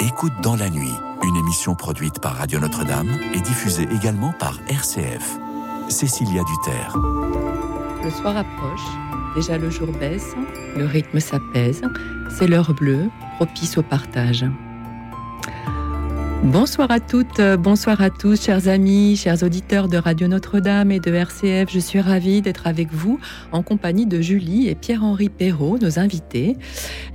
Écoute dans la nuit, une émission produite par Radio Notre-Dame et diffusée également par RCF. Cécilia Duterre. Le soir approche, déjà le jour baisse, le rythme s'apaise, c'est l'heure bleue, propice au partage. Bonsoir à toutes, euh, bonsoir à tous, chers amis, chers auditeurs de Radio Notre-Dame et de RCF. Je suis ravie d'être avec vous en compagnie de Julie et Pierre-Henri Perrault, nos invités.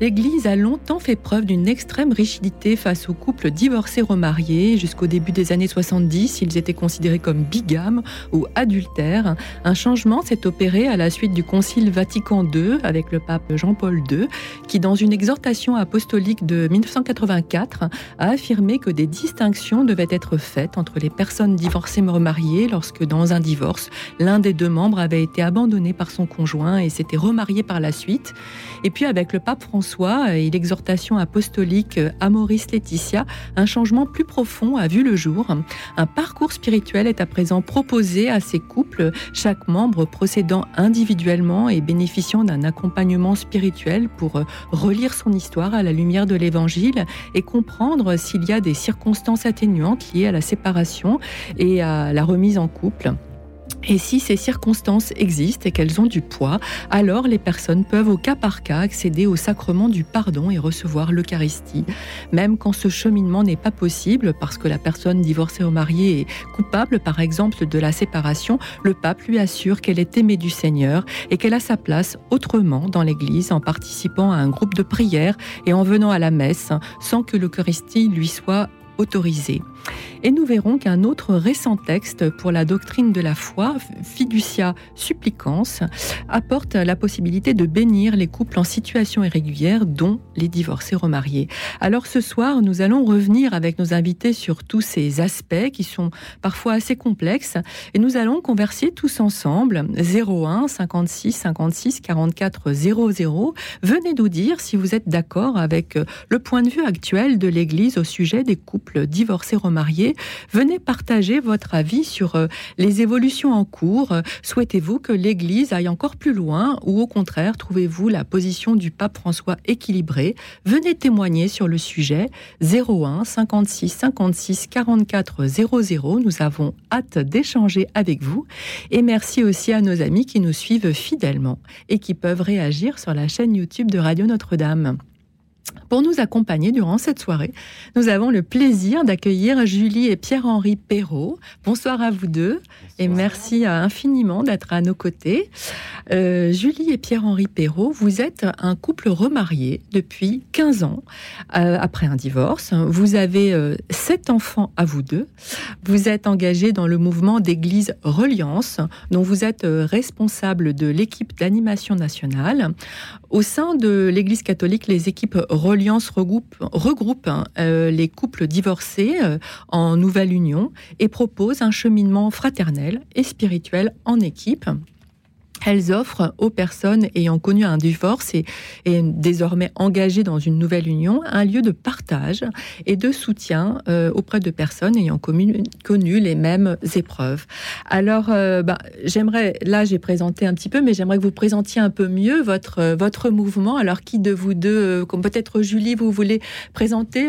L'Église a longtemps fait preuve d'une extrême rigidité face aux couples divorcés remariés. Jusqu'au début des années 70, ils étaient considérés comme bigames ou adultères. Un changement s'est opéré à la suite du Concile Vatican II avec le pape Jean-Paul II, qui, dans une exhortation apostolique de 1984, a affirmé que des distinction devait être faite entre les personnes divorcées remariées lorsque, dans un divorce, l'un des deux membres avait été abandonné par son conjoint et s'était remarié par la suite. Et puis, avec le pape François et l'exhortation apostolique Amoris Laetitia, un changement plus profond a vu le jour. Un parcours spirituel est à présent proposé à ces couples, chaque membre procédant individuellement et bénéficiant d'un accompagnement spirituel pour relire son histoire à la lumière de l'Évangile et comprendre s'il y a des circonstances circonstances atténuantes liées à la séparation et à la remise en couple. Et si ces circonstances existent et qu'elles ont du poids, alors les personnes peuvent au cas par cas accéder au sacrement du pardon et recevoir l'Eucharistie. Même quand ce cheminement n'est pas possible parce que la personne divorcée ou mariée est coupable par exemple de la séparation, le pape lui assure qu'elle est aimée du Seigneur et qu'elle a sa place autrement dans l'Église en participant à un groupe de prière et en venant à la messe sans que l'Eucharistie lui soit autorisé. Et nous verrons qu'un autre récent texte pour la doctrine de la foi, Fiducia Supplicans, apporte la possibilité de bénir les couples en situation irrégulière, dont les divorcés remariés. Alors ce soir, nous allons revenir avec nos invités sur tous ces aspects qui sont parfois assez complexes et nous allons converser tous ensemble 01 56 56 44 00. Venez nous dire si vous êtes d'accord avec le point de vue actuel de l'Église au sujet des couples divorcés remariés Venez partager votre avis sur euh, les évolutions en cours. Souhaitez-vous que l'Église aille encore plus loin ou au contraire, trouvez-vous la position du pape François équilibrée? Venez témoigner sur le sujet 01 56 56 44 00. Nous avons hâte d'échanger avec vous et merci aussi à nos amis qui nous suivent fidèlement et qui peuvent réagir sur la chaîne YouTube de Radio Notre-Dame. Pour nous accompagner durant cette soirée, nous avons le plaisir d'accueillir Julie et Pierre-Henri Perrault. Bonsoir à vous deux et merci infiniment d'être à nos côtés. Euh, Julie et Pierre-Henri Perrault, vous êtes un couple remarié depuis 15 ans euh, après un divorce. Vous avez euh, sept enfants à vous deux. Vous êtes engagé dans le mouvement d'Église Reliance, dont vous êtes responsable de l'équipe d'animation nationale. Au sein de l'Église catholique, les équipes Reliance regroupent, hein, euh, les couples divorcés euh, en nouvelle union et proposent un cheminement fraternel et spirituel en équipe elles offrent aux personnes ayant connu un divorce et, désormais engagées dans une nouvelle union un lieu de partage et de soutien euh, auprès de personnes ayant connu, les mêmes épreuves. Alors, euh, bah, j'aimerais, là j'ai présenté un petit peu, mais j'aimerais que vous présentiez un peu mieux votre, votre mouvement. Alors, qui de vous deux, euh, comme peut-être Julie, vous voulez présenter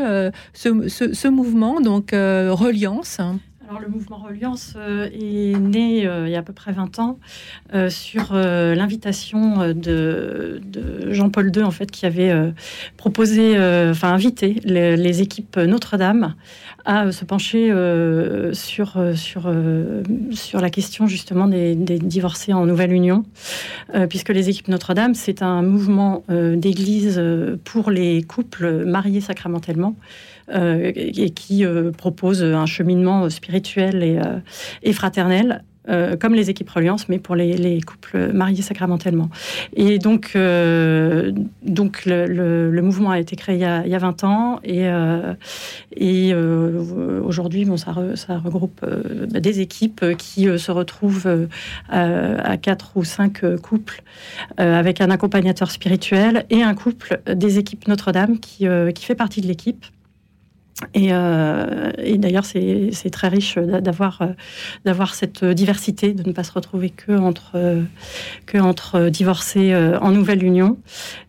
ce, ce, mouvement, donc Reliance alors, le mouvement Reliance euh, est né euh, il y a à peu près 20 ans euh, sur l'invitation de, Jean-Paul II, en fait, qui avait proposé, enfin invité les, équipes Notre-Dame à se pencher sur, sur, sur la question justement des, des, divorcés en nouvelle union, puisque les équipes Notre-Dame, c'est un mouvement d'église pour les couples mariés sacramentellement. Euh, et qui euh, propose un cheminement spirituel et, euh, fraternel comme les équipes Reliance, mais pour les, couples mariés sacramentellement. Et donc, donc le, mouvement a été créé il y a, 20 ans, et, aujourd'hui, bon, ça, regroupe des équipes qui se retrouvent à quatre ou cinq couples avec un accompagnateur spirituel et un couple des équipes Notre-Dame qui fait partie de l'équipe Euh, et, d'ailleurs, c'est très riche d'avoir d'avoir cette diversité, de ne pas se retrouver que entre que entre divorcés en nouvelle union.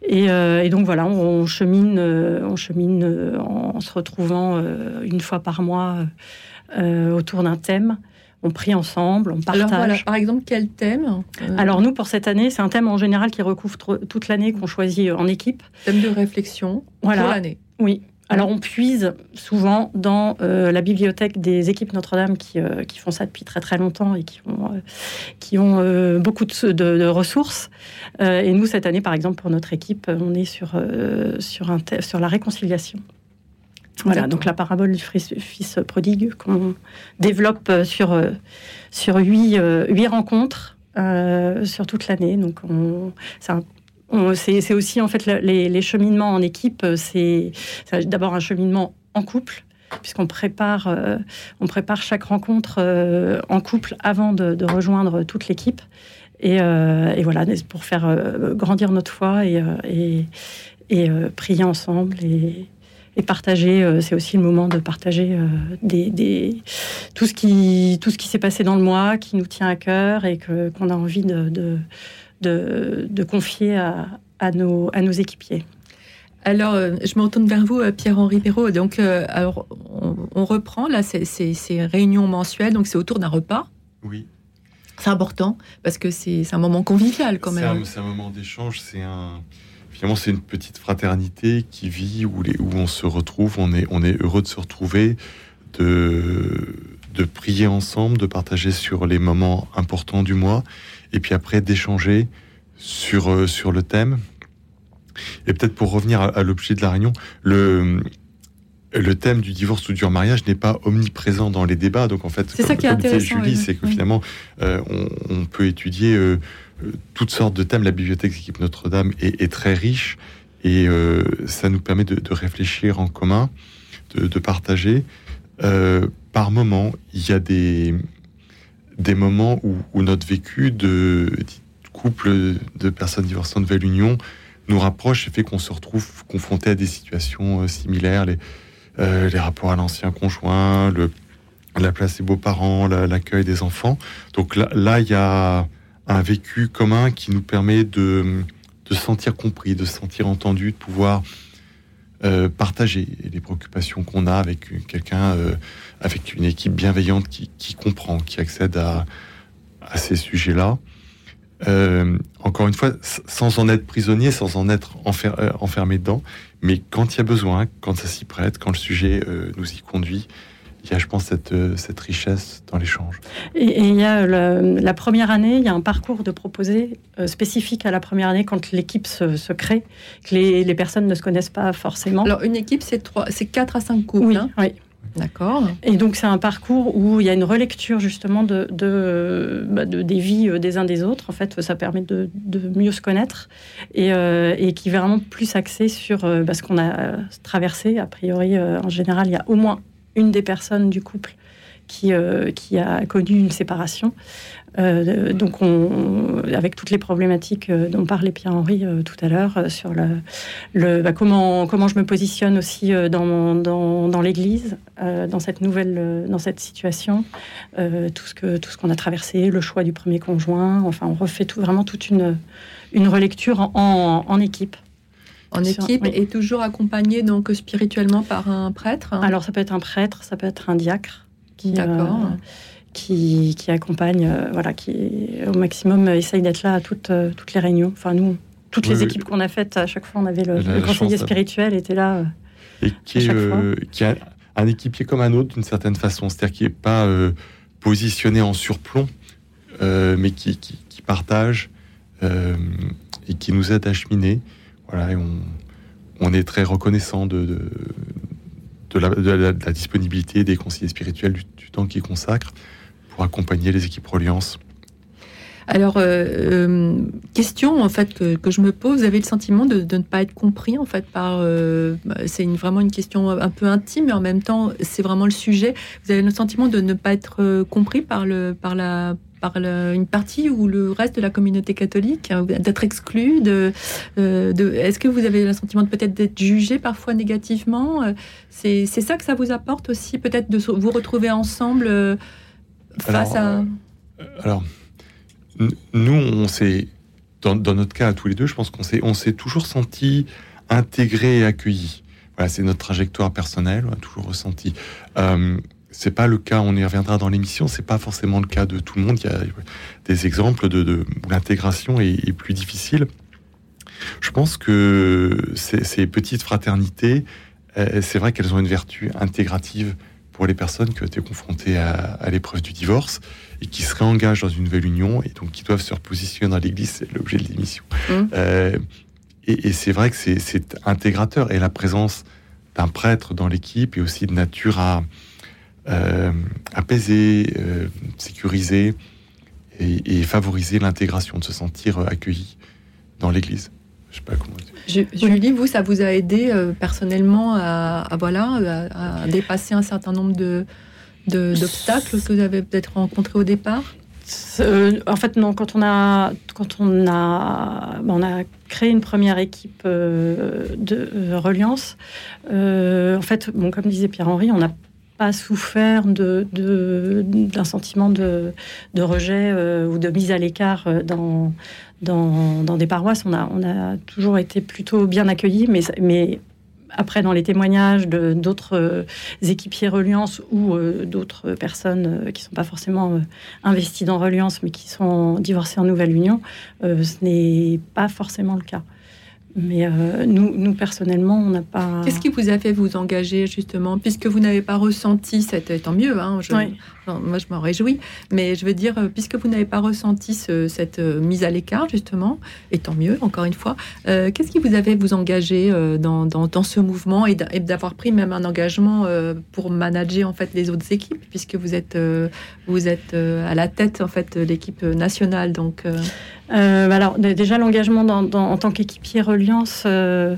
Et, donc voilà, on, chemine, on chemine en, se retrouvant une fois par mois autour d'un thème. On prie ensemble, on partage. Alors voilà, par exemple, quel thème Alors nous, pour cette année, c'est un thème en général qui recouvre toute l'année qu'on choisit en équipe. Thème de réflexion voilà. pour l'année. Oui, alors on puise souvent dans euh, la bibliothèque des équipes Notre-Dame qui, euh, qui, font ça depuis très très longtemps et qui ont, euh, qui ont beaucoup de, ressources. et nous, cette année, par exemple, pour notre équipe, on est sur, sur la réconciliation. Voilà, donc la parabole du fils prodigue qu'on développe sur, sur huit, huit rencontres sur toute l'année. Donc c'est un c'est aussi en fait les, cheminements en équipe. C'est d'abord un cheminement en couple puisqu'on prépare, euh, prépare chaque rencontre euh, en couple avant de, rejoindre toute l'équipe. Et, euh, voilà, pour faire grandir notre foi et, prier ensemble et, partager. c'est aussi le moment de partager tout ce qui, qui s'est passé dans le mois, qui nous tient à cœur et qu'on a envie de, confier à, nos, à nos équipiers. Alors, euh, je me retourne vers vous, euh, Pierre-Henri Perrault. Donc, euh, alors, on, reprend là ces, réunions mensuelles. Donc, c'est autour d'un repas. Oui. C'est important parce que c'est un moment convivial quand même. C'est un, moment d'échange. C'est un finalement c'est une petite fraternité qui vit où, les, où on se retrouve. On est on est heureux de se retrouver, de de prier ensemble, de partager sur les moments importants du mois et puis après d'échanger sur, euh, sur le thème. Et peut-être pour revenir à, l'objet de la réunion, le, le thème du divorce ou du mariage n'est pas omniprésent dans les débats. Donc en fait, c'est ça qui est intéressant. Julie, c'est que finalement, euh, on, peut étudier euh, toutes sortes de thèmes. La bibliothèque d'équipe Notre-Dame est, très riche et ça nous permet de, réfléchir en commun, de, de partager. par moment, il y a des, des moments où, notre vécu de, couple de personnes divorcées en nouvelle union nous rapproche et fait qu'on se retrouve confronté à des situations euh, similaires, les, euh, les rapports à l'ancien conjoint, le, la place des beaux-parents, l'accueil des enfants. Donc là, il y a un vécu commun qui nous permet de, de se sentir compris, de se sentir entendu, de pouvoir euh, partager les préoccupations qu'on a avec quelqu'un, euh, avec une équipe bienveillante qui, comprend, qui accède à, ces sujets-là. Euh, encore une fois, sans en être prisonnier, sans en être enfermé dedans, mais quand il y a besoin, quand ça s'y prête, quand le sujet nous y conduit, il y a, je pense, cette, euh, cette richesse dans l'échange. Et, il y a la première année, il y a un parcours de proposer euh, spécifique à la première année quand l'équipe se, crée, que les, les, personnes ne se connaissent pas forcément. Alors, une équipe, c'est trois, c'est 4 à 5 couples. Oui, hein? oui. D'accord. Et donc c'est un parcours où il y a une relecture justement de, de, bah, des vies euh, des uns des autres. En fait, ça permet de, mieux se connaître et, et, qui est vraiment plus axé sur bah, ce qu'on a traversé. A priori, en général, il y a au moins une des personnes du couple qui, euh, qui a connu une séparation. Euh, donc, on, avec toutes les problématiques euh, dont parlait Pierre-Henri tout à l'heure, sur le, bah, comment, comment je me positionne aussi dans, dans, l'Église, dans cette nouvelle, dans cette situation, tout ce tout ce qu'on a traversé, le choix du premier conjoint. Enfin, on refait tout, vraiment toute une, une relecture en, en équipe en équipe et toujours accompagné donc spirituellement par un prêtre hein Alors ça peut être un prêtre, ça peut être un diacre qui, euh, qui, qui, accompagne, euh, voilà, qui au maximum essaye d'être là à toutes, euh, toutes les réunions. Enfin nous, toutes les équipes qu'on a faites, à chaque fois on avait le, conseiller spirituel était là. et qui, est, qui a un équipier comme un autre d'une certaine façon, c'est-à-dire qui n'est pas positionné en surplomb, mais qui, qui, qui partage et qui nous aide à cheminer. On, est très reconnaissant de, de, la, disponibilité des conseillers spirituels, du, temps qu'ils consacrent pour accompagner les équipes Reliance. Alors, euh, euh, question en fait que, je me pose, vous avez le sentiment de, ne pas être compris en fait par. Euh, c'est vraiment une question un peu intime, mais en même temps, c'est vraiment le sujet. Vous avez le sentiment de ne pas être compris par le par la par une partie ou le reste de la communauté catholique, hein, d'être exclu de, de Est-ce que vous avez le sentiment de peut-être d'être jugé parfois négativement C'est ça que ça vous apporte aussi, peut-être de vous retrouver ensemble face à... alors, nous, on s'est, dans, notre cas à tous les deux, je pense qu'on s'est, on s'est toujours senti intégré et accueilli. Voilà, c'est notre trajectoire personnelle, on a toujours ressenti. Euh, c'est pas le cas, on y reviendra dans l'émission, c'est pas forcément le cas de tout le monde. Il y a des exemples de, où l'intégration est, plus difficile. Je pense que ces, petites fraternités, euh, c'est vrai qu'elles ont une vertu intégrative pour les personnes qui ont été confrontées à l'épreuve du divorce et qui se réengagent dans une nouvelle union et donc qui doivent se repositionner dans l'Église, c'est l'objet de l'émission. Mmh. Euh, et, c'est vrai que c'est intégrateur et la présence d'un prêtre dans l'équipe est aussi de nature à euh, apaiser, euh, sécuriser et, favoriser l'intégration, de se sentir accueilli dans l'Église. Je sais pas comment dire. Julie, vous, ça vous a aidé personnellement à, voilà, à, dépasser un certain nombre de, d'obstacles que vous avez peut-être rencontrés au départ? Euh, en fait, non. Quand on a, quand on a, on a créé une première équipe euh, de euh, reliance, en fait, bon, comme disait Pierre-Henri, on n'a pas souffert de, d'un sentiment de, rejet ou de mise à l'écart dans, dans, des paroisses. On a, toujours été plutôt bien accueillis, mais, après, dans les témoignages d'autres euh, équipiers Reliance ou euh, d'autres personnes euh, qui ne sont pas forcément investies dans Reliance, mais qui sont divorcées en nouvelle union, ce n'est pas forcément le cas. Mais nous, nous, personnellement, on n'a pas. Qu'est-ce qui vous a fait vous engager, justement, puisque vous n'avez pas ressenti cette. Tant mieux, hein, je moi, je m'en réjouis. Mais je veux dire, euh, puisque vous n'avez pas ressenti cette euh, mise à l'écart, justement, et tant mieux, encore une fois, euh, qu'est-ce qui vous avait vous engager dans, dans, ce mouvement et d'avoir pris même un engagement pour manager en fait les autres équipes, puisque vous êtes, vous êtes à la tête en fait de l'équipe nationale. Donc, alors déjà l'engagement en tant qu'équipier Reliance, ben,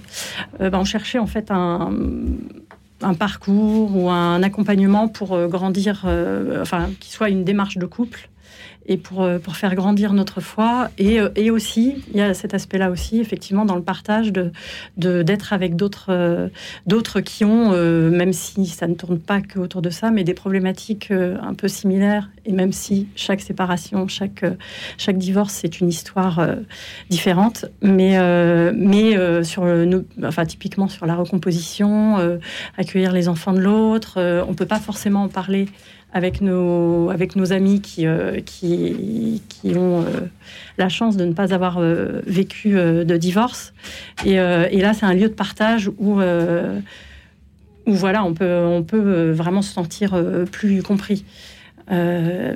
on cherchait en fait un un parcours ou un accompagnement pour euh, grandir, euh, enfin, qui soit une démarche de couple et pour, euh, pour faire grandir notre foi. Et, euh, et aussi, il y a cet aspect-là aussi, effectivement, dans le partage, de, d'être avec d'autres, euh, d'autres qui ont, même si ça ne tourne pas que autour de ça, mais des problématiques un peu similaires. Et même si chaque séparation, chaque, chaque divorce, c'est une histoire différente, mais, mais sur le, enfin, typiquement sur la recomposition, accueillir les enfants de l'autre, on peut pas forcément en parler avec nos, avec nos amis qui, euh, qui, qui, ont euh, la chance de ne pas avoir euh, vécu de divorce. Et, et là, c'est un lieu de partage où, où voilà, on peut, on peut vraiment se sentir plus compris. et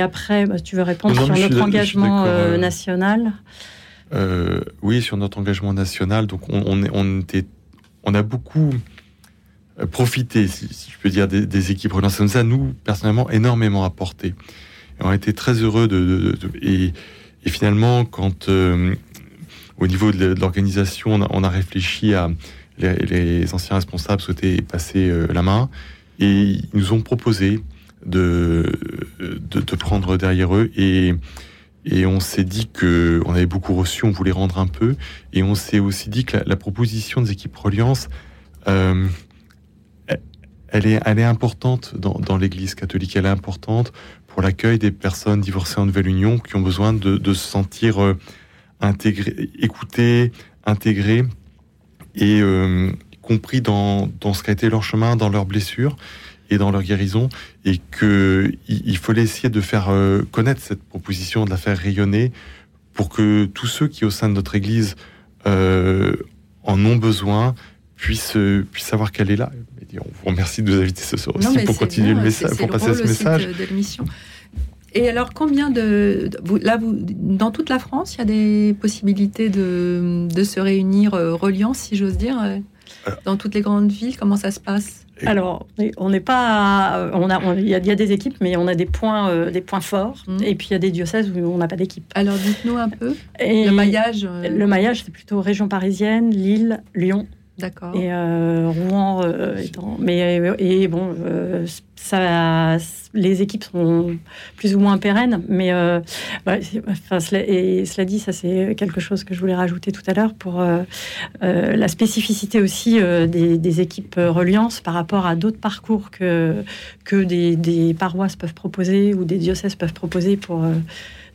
après, bah, tu veux répondre sur notre engagement national Oui, sur notre engagement national. Donc, on, on, on, était, on a beaucoup euh, profiter, si, je peux dire, des, équipes relances. Ça nous a, nous, personnellement, énormément apporté. on a été très heureux de... et, finalement, quand, euh, au niveau de l'organisation, on, a réfléchi à... Les, anciens responsables souhaitaient passer euh, la main et ils nous ont proposé de, de, prendre derrière eux et, et on s'est dit que on avait beaucoup reçu, on voulait rendre un peu et on s'est aussi dit que la, proposition des équipes Reliance elle est, importante dans, l'Église catholique. Elle est importante pour l'accueil des personnes divorcées en nouvelle union qui ont besoin de, se sentir euh, intégrées, écoutées, intégrées et euh, compris dans, ce qu'a été leur chemin, dans leurs blessures et dans leur guérison, et que il, fallait essayer de faire euh, connaître cette proposition, de la faire rayonner, pour que tous ceux qui au sein de notre Église en ont besoin puissent, puissent savoir qu'elle est là on vous remercie de nous inviter ce soir aussi pour continuer le message, pour passer ce message. De, l'émission. Et alors, combien de, là, vous, dans toute la France, il y a des possibilités de, de se réunir euh, reliant, si j'ose dire, euh, dans toutes les grandes villes? Comment ça se passe? Alors, on n'est pas, on a, il y, a des équipes, mais on a des points, euh, des points forts. Mmh. Et puis il y a des diocèses où on n'a pas d'équipe. Alors dites-nous un peu. le maillage. Le maillage, c'est plutôt région parisienne, Lille, Lyon, D'accord. Et Rouen étant. Mais et bon, ça, les équipes sont plus ou moins pérennes, mais enfin, cela, et cela dit, ça c'est quelque chose que je voulais rajouter tout à l'heure pour la spécificité aussi des, équipes reliance par rapport à d'autres parcours que que des, paroisses peuvent proposer ou des diocèses peuvent proposer pour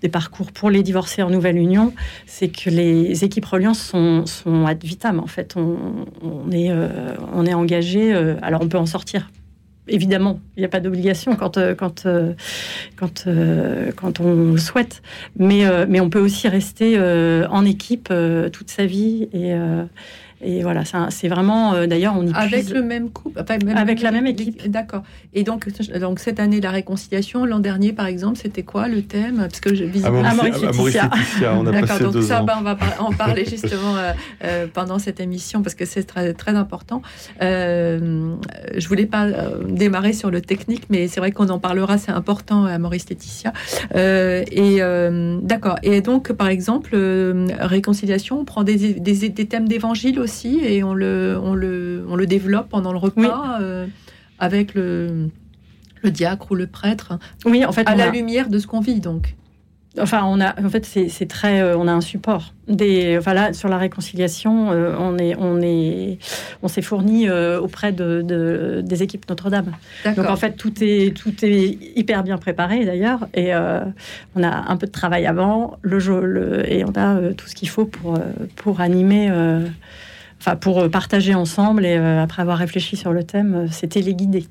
des parcours pour les divorcés en nouvelle union, c'est que les équipes reliance sont, sont ad vitam. En fait, on, est, euh, est engagé. Euh, alors, on peut en sortir. Évidemment, il n'y a pas d'obligation quand, euh, quand, quand on le souhaite. Mais, mais on peut aussi rester en équipe toute sa vie et, et voilà, c'est vraiment, euh, d'ailleurs, on y Avec le même couple Avec la même équipe. D'accord. Et donc, donc, cette année la réconciliation, l'an dernier, par exemple, c'était quoi le thème? Parce que je visiblement... Maurice Laetitia. on a passé donc deux ça, ans. Ben, on va en parler justement euh, euh, pendant cette émission, parce que c'est très, très important. Euh, je voulais pas démarrer sur le technique, mais c'est vrai qu'on en parlera, c'est important à Maurice Laetitia. et d'accord. Et donc, par exemple, réconciliation, on prend des, des, des thèmes d'évangile aussi et on le, on le, on le développe pendant le repas euh, avec le, le diacre ou le prêtre. Oui, en fait, à la lumière de ce qu'on vit donc. Enfin, on a, en fait, c'est très, euh, on a un support. Des, voilà, sur la réconciliation, euh, on est, on est, on s'est fourni auprès de, des équipes Notre-Dame. Donc en fait, tout est, tout est hyper bien préparé d'ailleurs, et on a un peu de travail avant, le jeu, et on a tout ce qu'il faut pour, pour animer enfin pour euh, partager ensemble et euh, après avoir réfléchi sur le thème, euh, c'était les guider.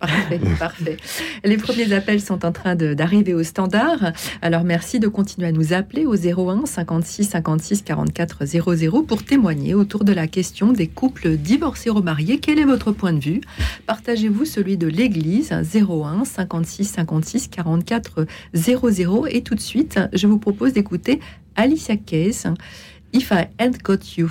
Parfait, parfait. Les premiers appels sont en train d'arriver au standard. Alors merci de continuer à nous appeler au 01 56 56 44 00 pour témoigner autour de la question des couples divorcés remariés. Quel est votre point de vue? Partagez-vous celui de l'Église 01 56 56 44 00 et tout de suite, je vous propose d'écouter Alicia Keys, If I Had Got You.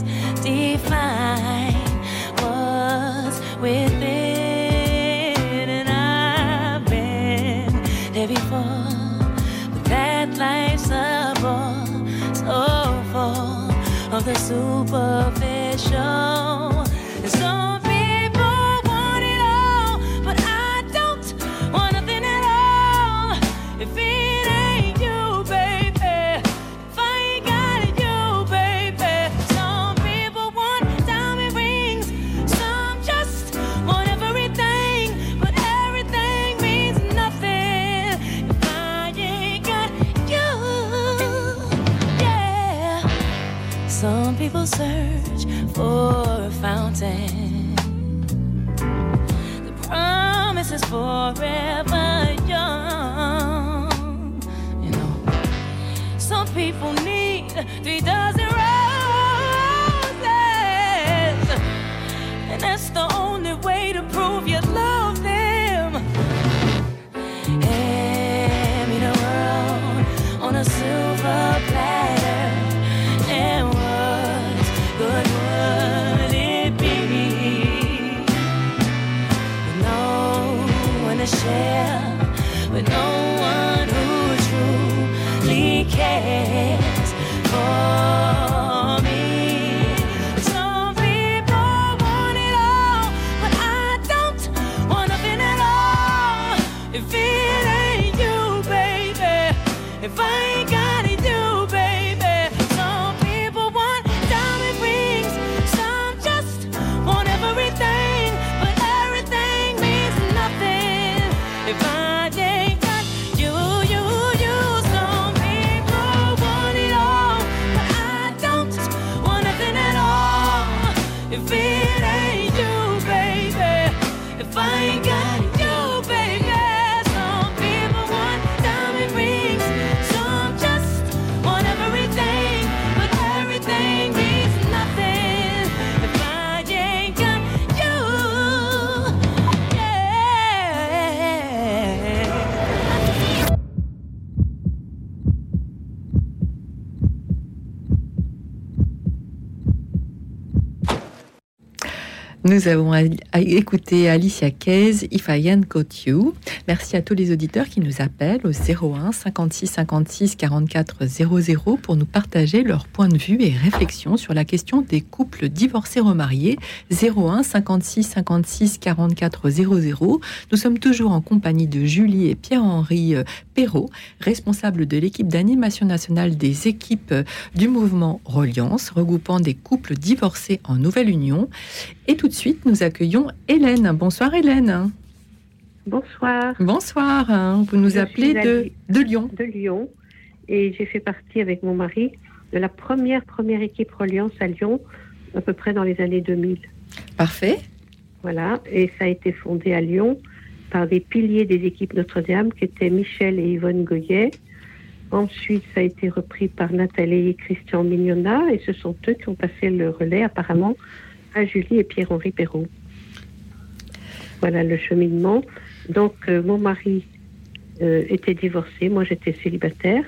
define what's within. And I've been there before, but that life's a bore so full of the superficial. Nous avons écouté Alicia Keys, If I Ain't Got You. Merci à tous les auditeurs qui nous appellent au 01 56 56 44 00 pour nous partager leur point de vue et réflexion sur la question des couples divorcés remariés. 01 56 56 44 00. Nous sommes toujours en compagnie de Julie et Pierre-Henri euh, Perrault, responsables de l'équipe d'animation nationale des équipes euh, du mouvement Reliance, regroupant des couples divorcés en nouvelle union. Et tout de suite, nous accueillons Hélène. Bonsoir Hélène. Bonsoir, Bonsoir. Vous nous Je appelez de, Lyon. de Lyon. Et j'ai fait partie avec mon mari de la première première équipe Reliance à Lyon, à peu près dans les années 2000. Parfait. Voilà. Et ça a été fondé à Lyon par des piliers des équipes Notre-Dame qui étaient Michel et Yvonne Goyet. Ensuite, ça a été repris par Nathalie et Christian Mignona. Et ce sont eux qui ont passé le relais apparemment à Julie et Pierre-Henri Perrault. Voilà le cheminement. Donc, euh, mon mari euh, était divorcé. Moi, j'étais célibataire.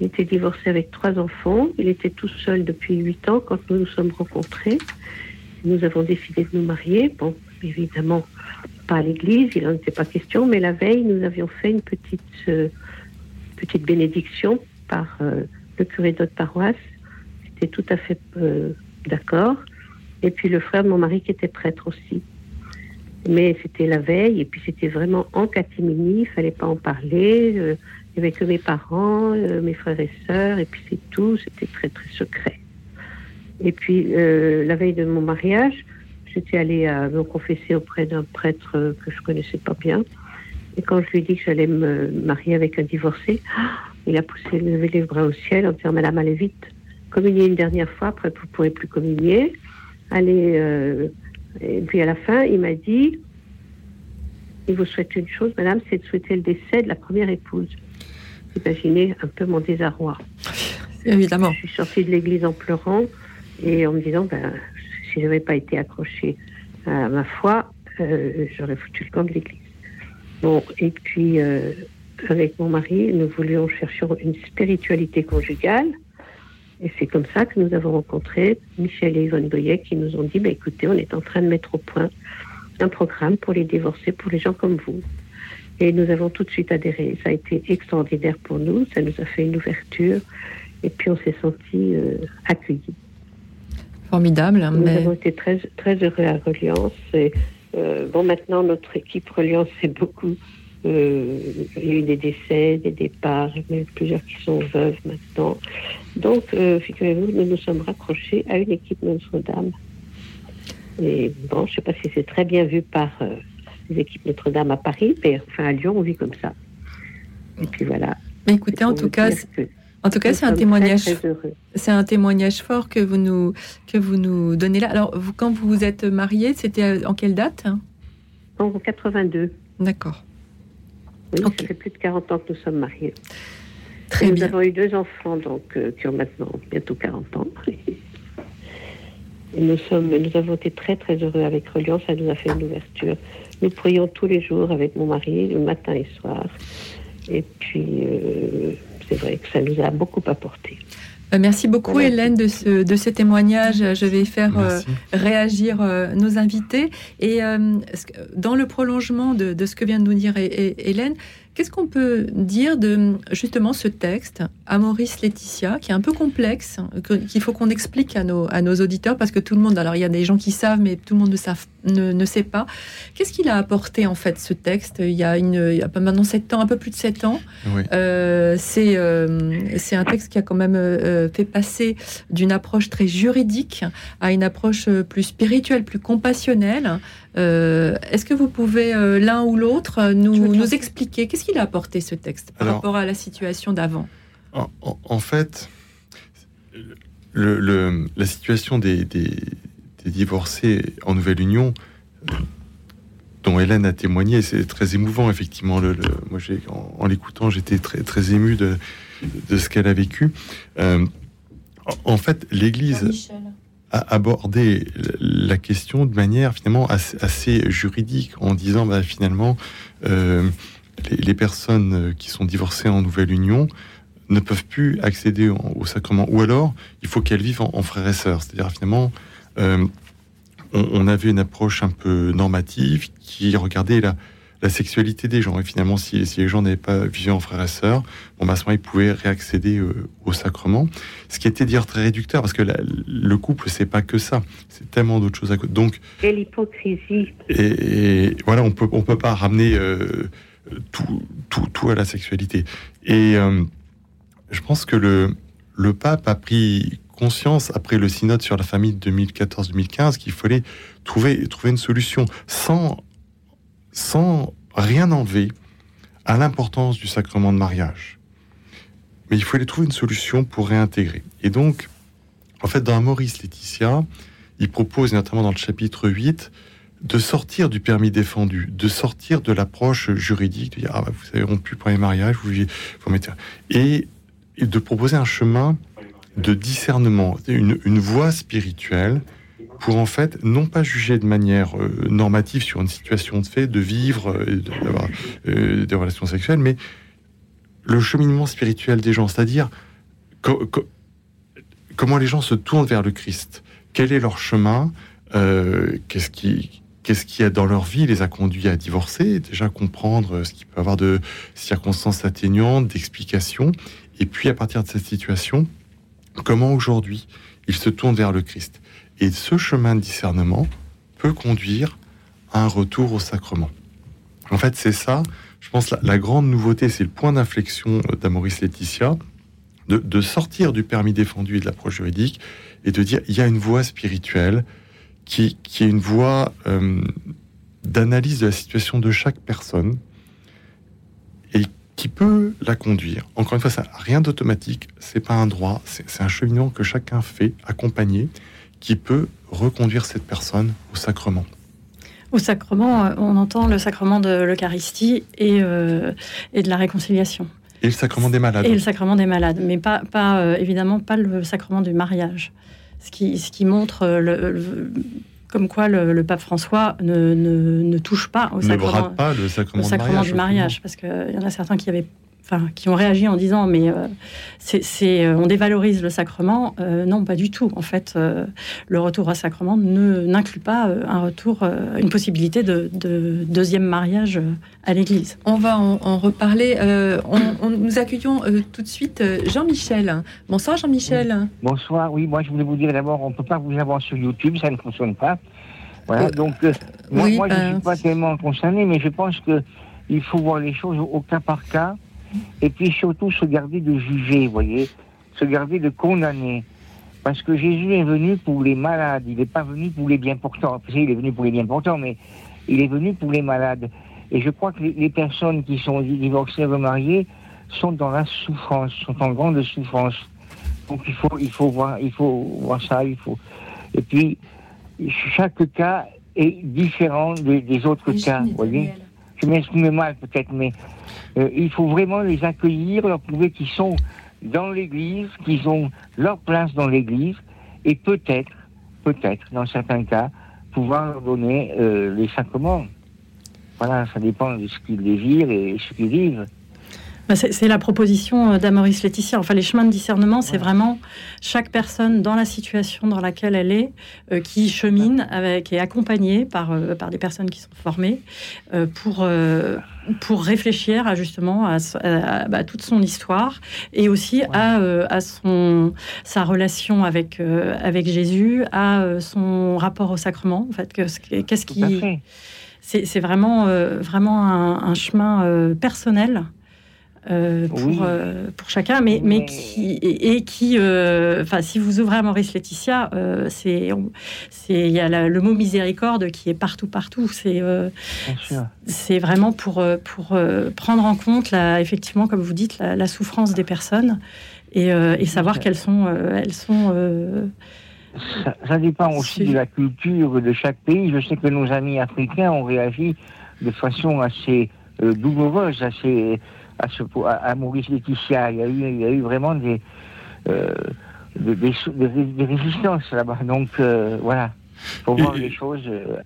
Il était divorcé avec trois enfants. Il était tout seul depuis huit ans quand nous nous sommes rencontrés. Nous avons décidé de nous marier. Bon, évidemment, pas à l'église, il n'en était pas question, mais la veille, nous avions fait une petite, euh, petite bénédiction par le curé de notre paroisse. C'était tout à fait d'accord. Et puis le frère de mon mari qui était prêtre aussi. Mais c'était la veille, et puis c'était vraiment en catimini, il fallait pas en parler. euh, il n'y avait que mes parents, euh, mes frères et sœurs, et puis c'est tout, c'était très très secret. Et puis euh, la veille de mon mariage, j'étais allée à me confesser auprès d'un prêtre que je connaissais pas bien. Et quand je lui ai dit que j'allais me marier avec un divorcé, ah, il a poussé, levé les bras au ciel en disant Madame, allez vite, communiez une dernière fois, après vous ne pourrez plus communier. Allez, euh, et puis à la fin, il m'a dit Il vous souhaite une chose, Madame, c'est de souhaiter le décès de la première épouse. Imaginez un peu mon désarroi. Évidemment. Je suis sortie de l'église en pleurant et en me disant, ben, si je n'avais pas été accrochée à ma foi, euh, j'aurais foutu le camp de l'église. Bon, et puis, euh, avec mon mari, nous voulions chercher une spiritualité conjugale. Et c'est comme ça que nous avons rencontré Michel et Yvonne Goyet qui nous ont dit, ben, écoutez, on est en train de mettre au point un programme pour les divorcés, pour les gens comme vous. Et nous avons tout de suite adhéré. Ça a été extraordinaire pour nous. Ça nous a fait une ouverture. Et puis on s'est sentis euh, accueillis. Formidable. hein, Nous mais- avons été très, très heureux à Reliance. Et, euh, bon, maintenant, notre équipe Reliance, c'est beaucoup. Euh, il y a eu des décès, des départs, il y en a eu plusieurs qui sont veuves maintenant. Donc, euh, figurez-vous, nous nous sommes raccrochés à une équipe Notre-Dame. Et bon, je ne sais pas si c'est très bien vu par euh, les équipes Notre-Dame à Paris, mais enfin à Lyon, on vit comme ça. Et puis voilà. Mais écoutez, en tout cas, en tout cas, c'est un témoignage. C'est un fort que vous nous que vous nous donnez là. Alors, vous, quand vous vous êtes marié, c'était en quelle date hein? En 82. D'accord. Oui, ça fait plus de 40 ans que nous sommes mariés. Très Et nous bien. avons eu deux enfants donc, euh, qui ont maintenant bientôt 40 ans. Et nous, sommes, nous avons été très très heureux avec Reliance, ça nous a fait une ouverture. Nous prions tous les jours avec mon mari, le matin et soir. Et puis, euh, c'est vrai que ça nous a beaucoup apporté. Euh, Merci beaucoup, Voilà. Hélène, de ce, de ce témoignage. Je vais faire euh, réagir euh, nos invités. Et euh, dans le prolongement de, de ce que vient de nous dire Hé- Hé- Hélène, qu'est-ce qu'on peut dire de justement ce texte, Amoris Laetitia, qui est un peu complexe, qu'il faut qu'on explique à nos, à nos auditeurs, parce que tout le monde, alors il y a des gens qui savent, mais tout le monde ne, savent, ne, ne sait pas. Qu'est-ce qu'il a apporté en fait ce texte? Il y, a une, il y a maintenant 7 ans, un peu plus de 7 ans. Oui. Euh, c'est euh, c'est un texte qui a quand même euh, fait passer d'une approche très juridique à une approche plus spirituelle, plus compassionnelle. Euh, Est-ce que vous pouvez euh, l'un ou l'autre nous, nous expliquer? Qu'est-ce qu'il a apporté ce texte par Alors- rapport à la situation d'avant? En, en- en fait, le- le- la situation des, des- des divorcés en nouvelle union, dont Hélène a témoigné, c'est très émouvant, effectivement. Le, le- moi, j'ai- en, en l'écoutant, j'étais très, très ému de, de ce qu'elle a vécu. Euh, en- fait, l'Église a abordé la question de manière finalement assez, assez juridique en disant bah, finalement euh, les, les personnes qui sont divorcées en nouvelle union ne peuvent plus accéder au, au sacrement ou alors il faut qu'elles vivent en, en frères et sœurs c'est-à-dire finalement euh, on, on avait une approche un peu normative qui regardait la, la sexualité des gens. Et finalement, si, si les gens n'avaient pas vivé en frères et sœurs, bon, bah, à ce moment, ils pouvaient réaccéder euh, au sacrement. Ce qui était dire très réducteur, parce que la- le couple, c'est pas que ça. C'est tellement d'autres choses à côté. Donc, Et l'hypocrisie. et, et voilà, on peut, on peut pas ramener euh, tout, tout, tout à la sexualité. Et euh, je pense que le, le pape a pris conscience, après le synode sur la famille de 2014-2015, qu'il fallait trouver, trouver une solution sans, sans rien enlever à l'importance du sacrement de mariage. Mais il fallait trouver une solution pour réintégrer. Et donc, en fait, dans Maurice Laetitia, il propose, notamment dans le chapitre 8, de sortir du permis défendu, de sortir de l'approche juridique, de dire, ah, bah, vous avez rompu le premier mariage, vous, vous mettez... Et, et de proposer un chemin de discernement, une, une voie spirituelle pour en fait non pas juger de manière euh, normative sur une situation de fait, de vivre, euh, d'avoir euh, des relations sexuelles, mais le cheminement spirituel des gens, c'est-à-dire co- co- comment les gens se tournent vers le Christ, quel est leur chemin, qu'est-ce qui qu'est-ce qui a dans leur vie les a conduits à divorcer, déjà comprendre ce qu'il peut avoir de circonstances atténuantes, d'explications, et puis à partir de cette situation, comment aujourd'hui ils se tournent vers le Christ. Et ce chemin de discernement peut conduire à un retour au sacrement. En fait, c'est ça, je pense, la, grande nouveauté, c'est le point d'inflexion d'Amoris Laetitia, de, sortir du permis défendu et de l'approche juridique, et de dire, il y a une voie spirituelle qui, qui est une voie euh, d'analyse de la situation de chaque personne, qui peut la conduire. Encore une fois, ça rien d'automatique, c'est pas un droit, c'est un cheminement que chacun fait, accompagné, qui peut reconduire cette personne au sacrement. Au sacrement, euh, on entend le sacrement de l'Eucharistie et, euh, et de la réconciliation. Et le sacrement des malades. Et le sacrement des malades, mais pas, pas euh, évidemment pas le sacrement du mariage. Ce qui, ce qui montre le, le- comme quoi le, le pape François ne, ne, ne touche pas au ne sacrement, brade pas le sacrement, au sacrement du mariage, parce qu'il y en a certains qui avaient, enfin, qui ont réagi en disant mais euh, c'est, euh, on dévalorise le sacrement. Euh, non, pas du tout. En fait, euh, le retour au sacrement ne n'inclut pas un retour, euh, une possibilité de, de deuxième mariage à l'Église. On va en, en reparler. Euh, on, on- nous accueillons euh, tout de suite Jean-Michel. Bonsoir Jean-Michel. Bonsoir, oui, moi je voulais vous dire d'abord, on ne peut pas vous avoir sur YouTube, ça ne fonctionne pas. Voilà, Euh, donc euh, moi, oui, moi, je ne suis pas tellement concerné, mais je pense que il faut voir les choses au, au cas par cas, et puis surtout se garder de juger, vous voyez, se garder de condamner. Parce que Jésus est venu pour les malades, il n'est pas venu pour les bien portants. Il est venu pour les bien portants, mais il est venu pour les malades. Et je crois que les, personnes qui sont divorcées, remariées, sont dans la souffrance, sont en grande souffrance. Donc il faut, il faut voir, il faut voir ça, il faut. Et puis chaque cas est différent des, des autres cas, vous voyez. Je m'exprime mal peut-être, mais euh, il faut vraiment les accueillir, leur prouver qu'ils sont dans l'Église, qu'ils ont leur place dans l'Église, et peut-être, peut-être, dans certains cas, pouvoir leur donner euh, les sacrements. Voilà, ça dépend de ce qu'ils désirent et ce qu'ils vivent. Bah, C'est la proposition euh, d'Amoris Laetitia. Enfin, les chemins de discernement, c'est vraiment chaque personne dans la situation dans laquelle elle est, euh, qui chemine avec, et accompagnée par, euh, par des personnes qui sont formées euh, pour, pour réfléchir à justement à, bah, toute son histoire et aussi à, euh, à son, sa relation avec, avec Jésus, à son rapport au sacrement. En fait, que- qu'est-ce qui c'est vraiment, vraiment un, un chemin personnel euh, pour, Oui. euh, pour chacun, mais, mais qui, et, et qui, euh, enfin, si vous ouvrez à Maurice Laetitia, c'est, c'est, il y a la- le mot miséricorde qui est partout, partout. C'est, c'est vraiment pour, pour prendre en compte, la, effectivement, comme vous dites, la, la souffrance des personnes et, et savoir qu'elles sont, elles sont Ça, ça dépend aussi Si. de la culture de chaque pays. Je sais que nos amis africains ont réagi de façon assez douloureuse ces, à, ce, à, à Maurice Laetitia. Il y a eu, il y a eu vraiment des, euh, des, des, des- des résistances là-bas. Donc euh, voilà, faut voir les choses euh,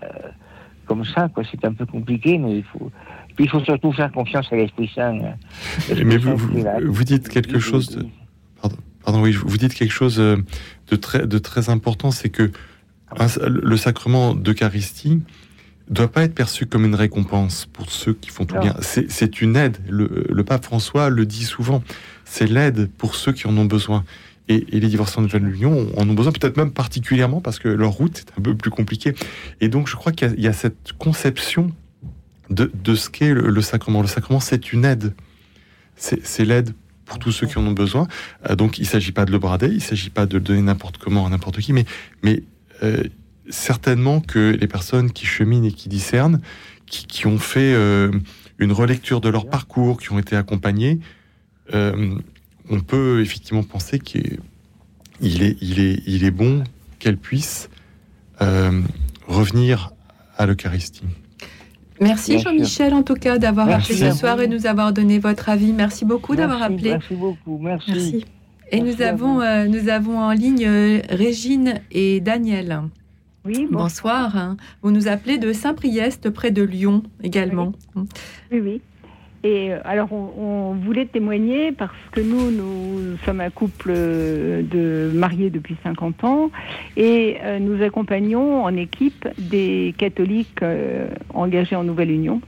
comme ça. quoi. C'est un peu compliqué, mais il faut. Puis il faut surtout faire confiance à l'Esprit Saint. hein. L'Esprit Mais Saint vous, vous, là. dites quelque chose de, pardon, oui, vous dites quelque chose euh, de très, de très important, c'est que le sacrement d'Eucharistie doit pas être perçu comme une récompense pour ceux qui font tout Non. bien. C'est une aide. Le, le pape François le dit souvent. C'est l'aide pour ceux qui en ont besoin. Et, et les divorcés en nouvelle union en ont besoin, peut-être même particulièrement parce que leur route est un peu plus compliquée. Et donc, je crois qu'il y a- il y, a cette conception de, de ce qu'est le, le sacrement. Le sacrement, c'est une aide. C'est c'est l'aide pour tous ceux qui en ont besoin. Euh, donc, il ne s'agit pas de le brader, il ne s'agit pas de le donner n'importe comment à n'importe qui, mais, mais euh, certainement que les personnes qui cheminent et qui discernent, qui, qui ont fait euh, une relecture de leur parcours, qui ont été accompagnés, euh, on peut effectivement penser qu'il il est, il est, il est bon qu'elles puissent euh, revenir à l'Eucharistie. Merci. Jean-Michel en tout cas d'avoir appelé ce soir et nous avoir donné votre avis. Merci beaucoup d'avoir appelé. Merci beaucoup, merci. Merci. Et Merci nous avons, vous. euh, nous avons en ligne euh, Régine et Daniel. Oui, Bonsoir. Vous nous appelez de Saint-Priest, près de Lyon également. oui, oui. Et euh, alors, on, on voulait témoigner parce que nous, nous sommes un couple euh, de mariés depuis 50 ans et euh, nous accompagnons en équipe des catholiques euh, engagés en Nouvelle Union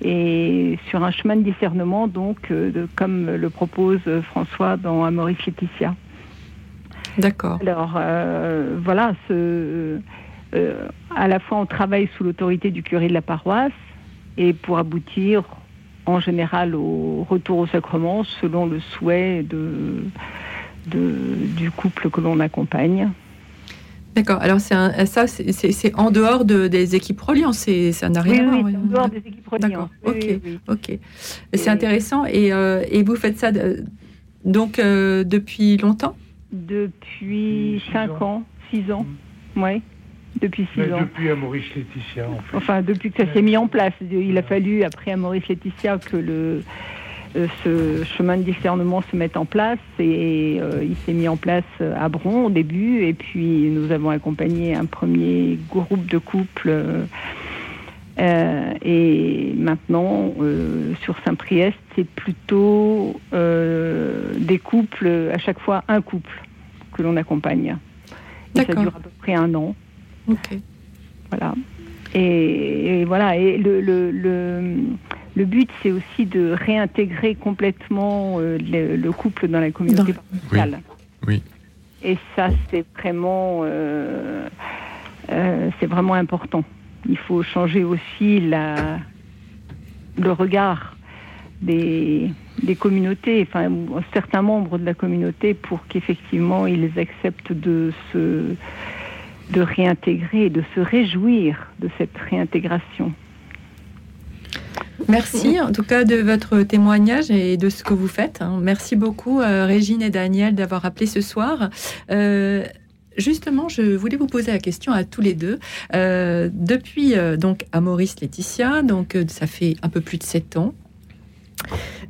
et sur un chemin de discernement, donc, euh, de- comme le propose François dans Amoris Laetitia. D'accord. Alors voilà, ce, euh, à la fois on travaille sous l'autorité du curé de la paroisse et pour aboutir en général au retour au sacrement selon le souhait de, de- du couple que l'on accompagne. D'accord. Alors c'est un- ça, c'est- c'est c'est en dehors de, des équipes reliant. C'est ça n'a rien oui, à oui, voir. c'est en dehors des équipes reliantes. D'accord, Oui, ok. oui, oui. Ok. Et- C'est intéressant. Et, euh, et vous faites ça de- donc euh, depuis longtemps? Depuis Six 5 ans. ans, 6 ans, oui, depuis 6 Mais ans. depuis Maurice Laetitia, en fait. Enfin, depuis que ça s'est mis en place, il a fallu, après à Maurice Laetitia, que le, euh, ce chemin de discernement se mette en place. Et euh, il s'est mis en place à Bron au début. Et puis, nous avons accompagné un premier groupe de couples. euh, euh, et maintenant, euh, sur Saint-Priest, c'est plutôt euh, des couples, à chaque fois un couple que l'on accompagne. Et ça dure à peu près un an. Ok. Voilà. Et, et voilà. Et le, le, le, le but, c'est aussi de réintégrer complètement euh, le, le couple dans la communauté paroissiale. Oui. Et ça, c'est vraiment, euh, euh, c'est vraiment important. Il faut changer aussi la, le regard des, des communautés, enfin certains membres de la communauté, pour qu'effectivement ils acceptent de se de réintégrer, et de se réjouir de cette réintégration. Merci en tout cas de votre témoignage et de ce que vous faites. hein. Merci beaucoup euh, Régine et Daniel d'avoir appelé ce soir. Euh, Justement, je voulais vous poser la question à tous les deux. Euh, depuis donc à Maurice Laetitia, donc ça fait un peu plus de sept ans.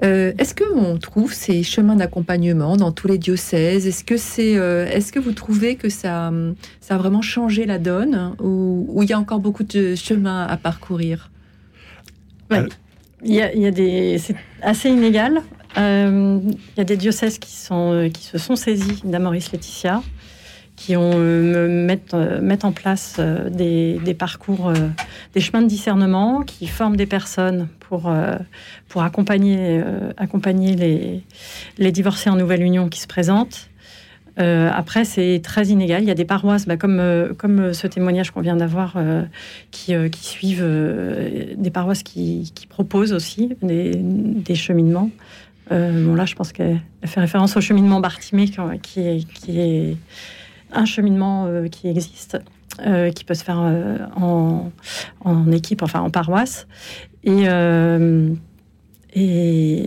Euh, est-ce que on trouve ces chemins d'accompagnement dans tous les diocèses? Est-ce que c'est, euh, que vous trouvez que ça, ça a vraiment changé la donne ou il y a encore beaucoup de chemins à parcourir? Il y a, il y a des, c'est assez inégal. Euh, il y a des diocèses qui, sont, qui se sont saisis d'Amoris Laetitia, qui ont euh, euh, mettent en place euh, des, parcours, des chemins de discernement, qui forment des personnes pour, pour accompagner, accompagner les, les divorcés en nouvelle union qui se présentent. Après, c'est très inégal. Il y a des paroisses, bah, comme, comme ce témoignage qu'on vient d'avoir, qui, qui suivent des paroisses qui, qui proposent aussi des, des cheminements. Bon, là, je pense qu'elle elle fait référence au cheminement Bartimée, qui, qui est un cheminement euh, qui existe, euh, qui peut se faire euh, en, équipe, enfin en paroisse. Et,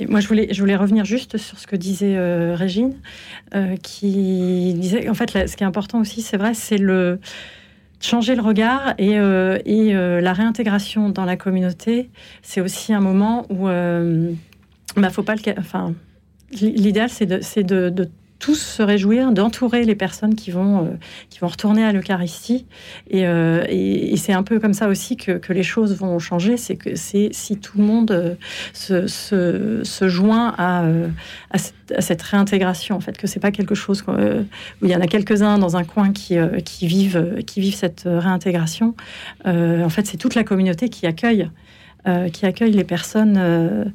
moi, je voulais, revenir juste sur ce que disait Régine, qui disait, en fait, ce qui est important aussi, c'est vrai, c'est le changer le regard et, la réintégration dans la communauté. C'est aussi un moment où, bah, faut pas le, enfin, l'idéal, c'est de, de, de tous se réjouir d'entourer les personnes qui vont, euh, qui vont retourner à l'Eucharistie. Et, euh, et- c'est un peu comme ça aussi que, que les choses vont changer. C'est que c'est si tout le monde euh, se, se, se joint à, euh, à, cette, à cette réintégration, en fait, que c'est pas quelque chose euh, où il y en a quelques-uns dans un coin qui, qui, vivent, qui vivent cette réintégration. En fait, c'est toute la communauté qui accueille. Euh, qui accueille les personnes. euh,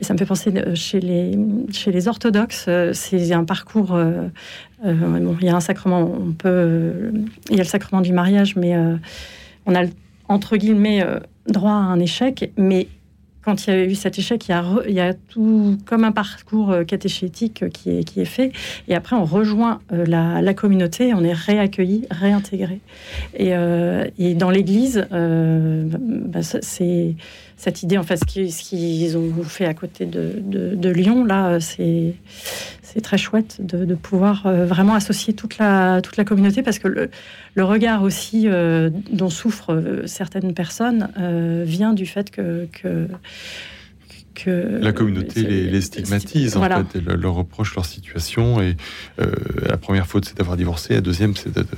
et ça me fait penser euh, chez les, chez les orthodoxes, c'est un parcours. bon, il y a un sacrement, on peut, il y a le sacrement du mariage, mais on a entre guillemets droit à un échec. Mais quand il y a eu cet échec, il y a, il y a tout comme un parcours catéchétique qui est, qui est fait. Et après, on rejoint la, communauté, on est réaccueilli, réintégré. Et, et dans l'Église, bah, c'est cette idée, en fait, ce qu'ils ont fait à côté de, Lyon, là, euh, c'est très chouette de, pouvoir euh, vraiment associer toute la, communauté parce que le, regard aussi euh, dont souffrent certaines personnes vient du fait que que La communauté les, les stigmatise, en Voilà. fait, et leur, reproche leur situation. Et euh, la première faute, c'est d'avoir divorcé. La deuxième, c'est de, de-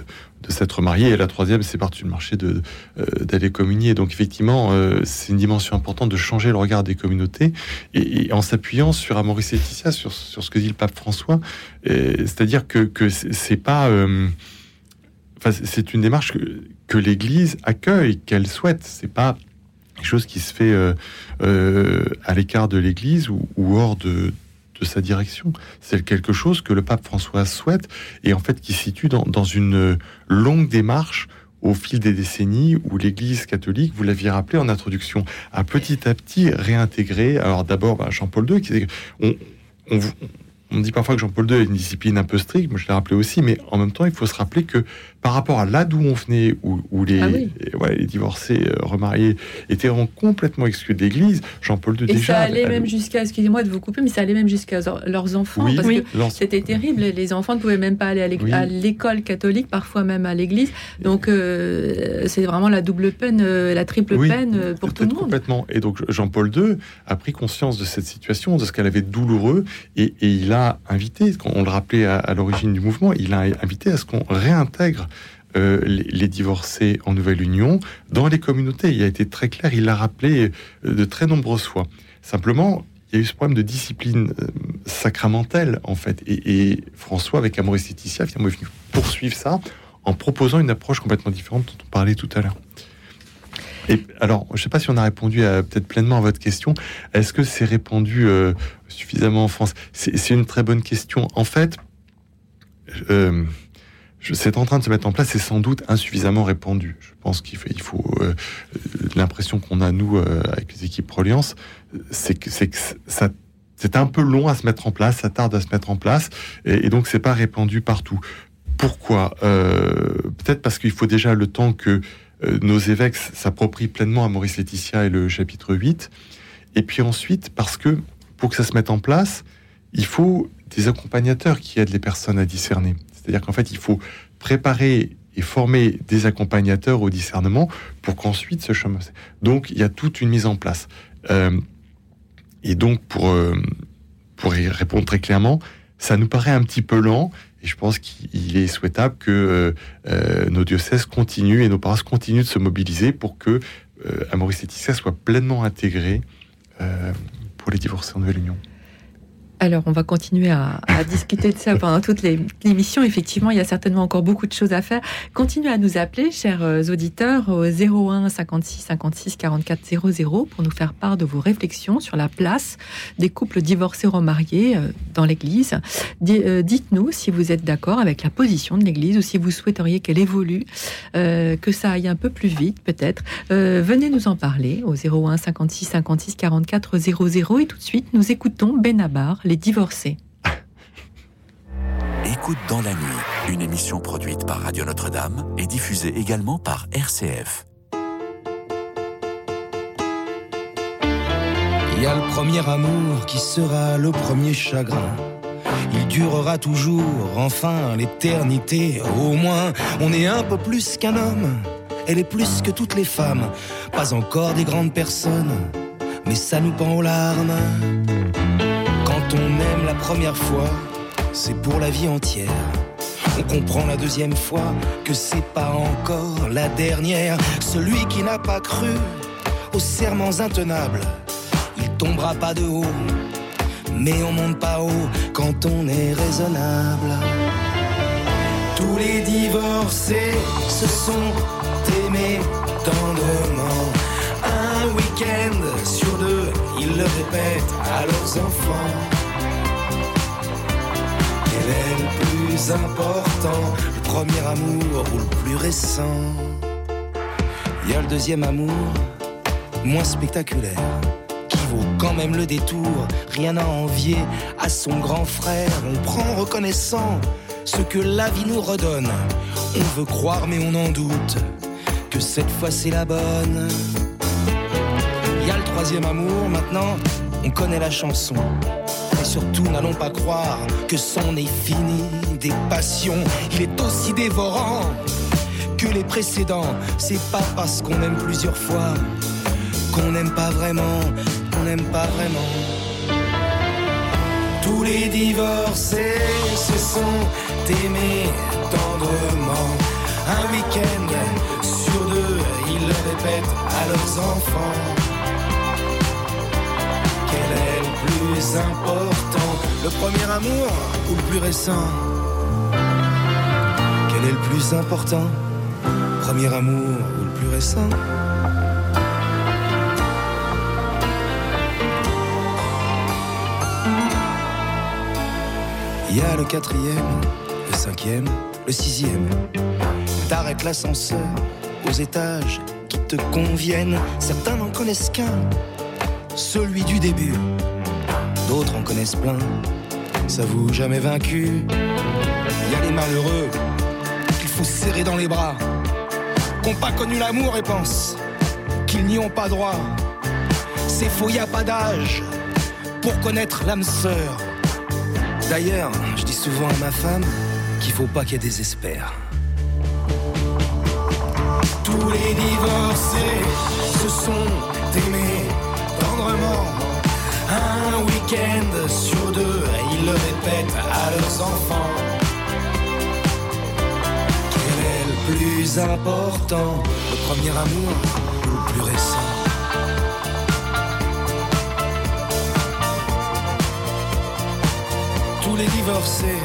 de s'être marié. Et la troisième, c'est par-dessus le marché de, euh, d'aller communier. Donc, effectivement, euh, c'est une dimension importante de changer le regard des communautés. Et, et en s'appuyant sur Amoris Laetitia, sur, sur ce que dit le pape François, euh, c'est-à-dire que, que c'est, pas. euh, Enfin, c'est une démarche que, que l'Église accueille, qu'elle souhaite. C'est pas quelque chose qui se fait euh, euh, à l'écart de l'Église ou, hors de, sa direction. C'est quelque chose que le pape François souhaite et en fait qui situe dans, une longue démarche au fil des décennies où l'Église catholique, vous l'aviez rappelé en introduction, a petit à petit réintégré. Alors d'abord bah, Jean-Paul II, qui on, on, on dit parfois que Jean-Paul II a une discipline un peu stricte, moi je l'ai rappelé aussi, mais en même temps il faut se rappeler que par rapport à là d'où on venait, où, où les, Ah oui. et ouais, les divorcés euh, remariés étaient complètement exclus de l'Église, Jean-Paul II déjà... ça allait même jusqu'à, excusez-moi de vous couper, mais ça allait même jusqu'à leurs enfants. Oui, parce oui. que c'était terrible. Les enfants ne pouvaient même pas aller à l'école catholique, parfois même à l'église. Donc, euh, c'est vraiment la double peine, euh, la triple peine euh, pour tout le monde. Complètement. Et donc Jean-Paul II a pris conscience de cette situation, de ce qu'elle avait de douloureux, et, et il a invité, on le rappelait à, à l'origine du mouvement, il a invité à ce qu'on réintègre euh, les, les divorcés en nouvelle union dans les communautés. Il a été très clair, il l'a rappelé euh, de très nombreuses fois. Simplement, il y a eu ce problème de discipline euh, sacramentelle, en fait. Et, François, avec Amoris Laetitia, finalement, est venu poursuivre ça en proposant une approche complètement différente dont on parlait tout à l'heure. Et alors, je ne sais pas si on a répondu peut-être pleinement à votre question. Est-ce que c'est répandu euh, suffisamment en France? C'est une très bonne question. En fait, c'est en train de se mettre en place, c'est sans doute insuffisamment répandu. Je pense qu'il faut, euh, l'impression qu'on a nous euh, avec les équipes Proliance, c'est que c'est un peu long à se mettre en place, ça tarde à se mettre en place, et, et donc c'est pas répandu partout. Pourquoi? Euh, Peut-être parce qu'il faut déjà le temps que nos évêques s'approprient pleinement à Maurice Laetitia et le chapitre 8, et puis ensuite parce que pour que ça se mette en place, il faut des accompagnateurs qui aident les personnes à discerner. C'est-à-dire qu'en fait, il faut préparer et former des accompagnateurs au discernement pour qu'ensuite ce chemin. Donc, il y a toute une mise en place. Euh, et donc, pour, euh, pour y répondre très clairement, ça nous paraît un petit peu lent. Et je pense qu'il est souhaitable que euh, nos diocèses continuent et nos paroisses continuent de se mobiliser pour que Amoris Laetitia soit pleinement intégré euh, pour les divorcés en nouvelle union. Alors, on va continuer à, discuter de ça pendant toute l'émission. Effectivement, il y a certainement encore beaucoup de choses à faire. Continuez à nous appeler, chers euh, auditeurs, au 01 56 56 44 00 pour nous faire part de vos réflexions sur la place des couples divorcés remariés euh, dans l'Église. Euh, Dites-nous si vous êtes d'accord avec la position de l'Église ou si vous souhaiteriez qu'elle évolue, que ça aille un peu plus vite peut-être. Venez nous en parler au 01 56 56 44 00 et tout de suite nous écoutons Benabar, les divorcés. Écoute dans la nuit, une émission produite par Radio Notre-Dame et diffusée également par RCF. Il y a le premier amour qui sera le premier chagrin. Il durera toujours, enfin, l'éternité. Au moins, on est un peu plus qu'un homme. Elle est plus que toutes les femmes. Pas encore des grandes personnes, mais ça nous pend aux larmes. Quand on aime la première fois, c'est pour la vie entière. On comprend la deuxième fois que c'est pas encore la dernière. Celui qui n'a pas cru aux serments intenables, il tombera pas de haut. Mais on monte pas haut quand on est raisonnable. Tous les divorcés se sont aimés tendrement. Un week-end sur deux, ils le répètent à leurs enfants. Le plus important Le premier amour ou le plus récent Il y a le deuxième amour, moins spectaculaire, qui vaut quand même le détour. Rien à envier à son grand frère. On prend reconnaissant ce que la vie nous redonne. On veut croire mais on en doute que cette fois c'est la bonne. Il y a le troisième amour, maintenant on connaît la chanson. Et surtout n'allons pas croire que c'en est fini des passions. Il est aussi dévorant que les précédents. C'est pas parce qu'on aime plusieurs fois qu'on n'aime pas vraiment, qu'on n'aime pas vraiment. Tous les divorcés se sont aimés tendrement. Un week-end sur deux, ils le répètent à leurs enfants. Important Le premier amour ou le plus récent? Quel est le plus important? Premier amour ou le plus récent? Il y a le quatrième, le cinquième, le sixième. T'arrêtes l'ascenseur aux étages qui te conviennent. Certains n'en connaissent qu'un, celui du début. D'autres en connaissent plein, s'avouent jamais vaincus. Il y a les malheureux qu'il faut serrer dans les bras, qu'ont pas connu l'amour et pensent qu'ils n'y ont pas droit. C'est faux, y a pas d'âge pour connaître l'âme sœur. D'ailleurs, je dis souvent à ma femme qu'il faut pas qu'elle désespère. Tous les divorcés se sont aimés tendrement. Un week-end sur deux, ils le répètent à leurs enfants. Quel est le plus important Le premier amour ou le plus récent? Tous les divorcés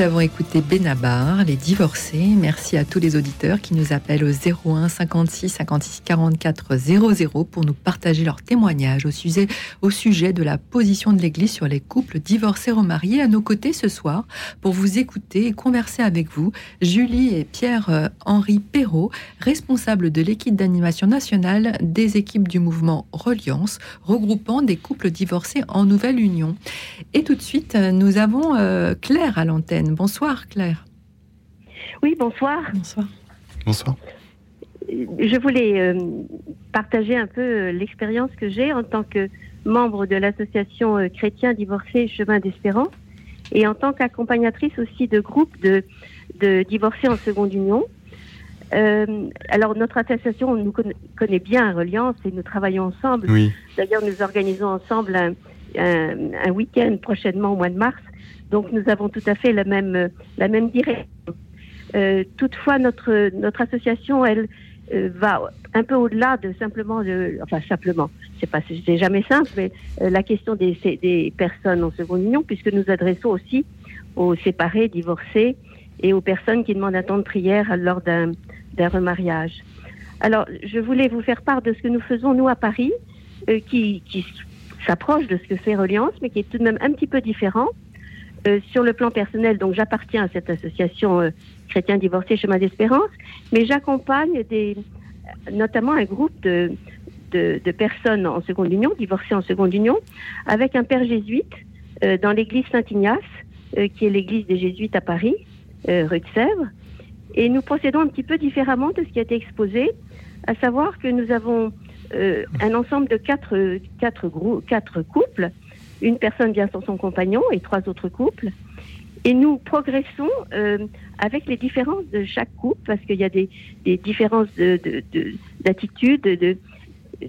avons écouté Benabar, les divorcés. Merci à tous les auditeurs qui nous appellent au 01 56 56 44 00 pour nous partager leurs témoignages au sujet, de la position de l'Église sur les couples divorcés remariés. À nos côtés ce soir, pour vous écouter et converser avec vous, Julie et Pierre-Henri Perrault, responsables de l'équipe d'animation nationale des équipes du mouvement Reliance, regroupant des couples divorcés en nouvelle union. Et tout de suite, nous avons euh, Claire à l'antenne. Bonsoir Claire. Oui, bonsoir. Bonsoir. Bonsoir. Je voulais euh, partager un peu euh, l'expérience que j'ai en tant que membre de l'association euh, chrétien divorcé Chemin d'Espérance et en tant qu'accompagnatrice aussi de groupes de, de divorcés en seconde union. Euh, alors notre association nous connaît, bien Reliance et nous travaillons ensemble. Oui. D'ailleurs, nous organisons ensemble un, un, week-end prochainement au mois de mars. Donc nous avons tout à fait la même, la même direction. Euh, toutefois, notre, notre association, elle, euh, va un peu au-delà de simplement, de, enfin simplement, c'est jamais simple, mais euh, la question des, des personnes en seconde union, puisque nous adressons aussi aux séparés, divorcés et aux personnes qui demandent un temps de prière lors d'un, remariage. Alors, je voulais vous faire part de ce que nous faisons nous à Paris, qui s'approche de ce que fait Reliance, mais qui est tout de même un petit peu différent. Euh, sur le plan personnel, donc j'appartiens à cette association euh, chrétien divorcé Chemin d'Espérance, mais j'accompagne notamment un groupe de, de, personnes en seconde union, divorcées en seconde union, avec un père jésuite euh, dans l'église Saint-Ignace, euh, qui est l'église des jésuites à Paris, rue de Sèvres. Et nous procédons un petit peu différemment de ce qui a été exposé, à savoir que nous avons euh, un ensemble de quatre, quatre, couples. Une personne vient sans son compagnon et trois autres couples. Et nous progressons euh, avec les différences de chaque couple, parce qu'il y a des, différences de- de- de- d'attitude, de,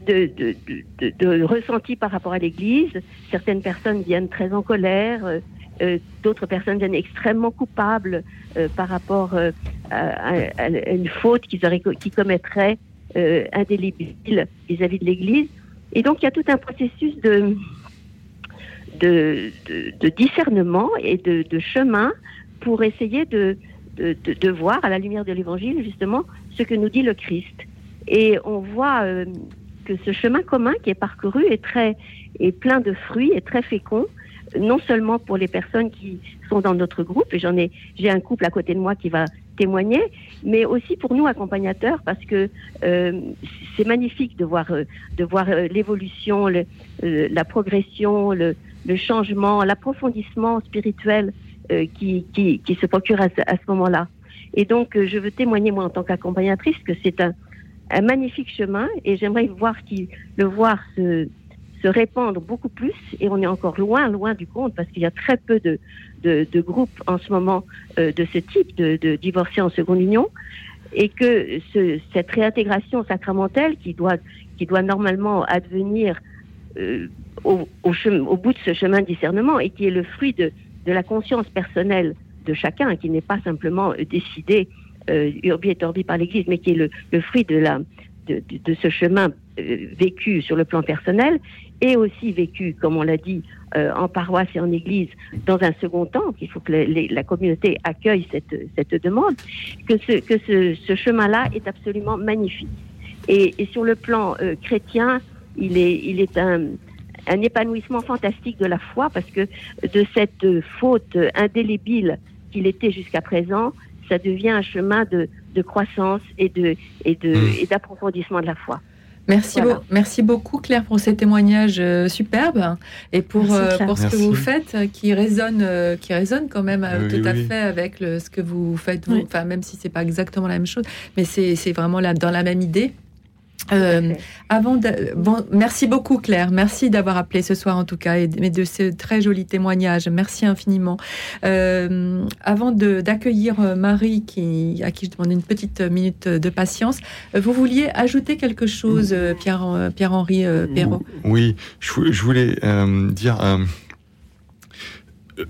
de, ressenti par rapport à l'Église. Certaines personnes viennent très en colère, euh, d'autres personnes viennent extrêmement coupables par rapport à, une faute qu'ils qu'ils commettraient euh, indélébile vis-à-vis de l'Église. Et donc il y a tout un processus de, de, discernement et de, chemin pour essayer de- de voir à la lumière de l'Évangile justement ce que nous dit le Christ. Et on voit euh, que ce chemin commun qui est parcouru est très est plein de fruits et très fécond, non seulement pour les personnes qui sont dans notre groupe, et j'en ai j'ai un couple à côté de moi qui va témoigner, mais aussi pour nous accompagnateurs parce que euh, c'est magnifique de voir euh, de voir euh, l'évolution, la progression, le, changement, l'approfondissement spirituel qui, qui, se procure à ce, moment-là. Et donc, je veux témoigner, moi, en tant qu'accompagnatrice, que c'est un, magnifique chemin et j'aimerais voir le voir se, se répandre beaucoup plus. Et on est encore loin, loin du compte parce qu'il y a très peu de, de, groupes en ce moment euh, de ce type, de, de divorcés en seconde union. Et que ce, cette réintégration sacramentelle qui doit, qui doit normalement advenir euh, au, au, bout de ce chemin de discernement et qui est le fruit de, de la conscience personnelle de chacun, qui n'est pas simplement euh, décidé urbi et orbi par l'Église, mais qui est le, le fruit de, la, de, de- ce chemin vécu sur le plan personnel et aussi vécu, comme on l'a dit, euh, en paroisse et en Église dans un second temps, qu'il faut que les- les- la communauté accueille cette, cette demande, que ce, que ce, ce chemin-là est absolument magnifique. Et, et sur le plan euh, chrétien, il est, il est un, un épanouissement fantastique de la foi parce que de cette faute indélébile qu'il était jusqu'à présent, ça devient un chemin de, de croissance et de et de et d'approfondissement de la foi. Merci, Voilà. merci beaucoup Claire pour ces témoignages euh, superbes et pour, Merci, euh, pour ce que vous faites euh, qui résonne, euh, qui résonne quand même euh, Oui, tout à oui. fait avec le- ce que vous faites, vous. Oui. Enfin, même si c'est pas exactement la même chose, mais c'est c'est vraiment là, dans la même idée. Euh, avant de, bon, merci beaucoup Claire, merci d'avoir appelé ce soir en tout cas et de, mais de ce très joli témoignage, merci infiniment. Euh, avant de- d'accueillir euh, Marie qui, à qui je demande une petite minute de patience, euh, vous vouliez ajouter quelque chose, Pierre, Pierre-Henri euh, Perrault? Oui, je, vou- je voulais euh, dire, euh,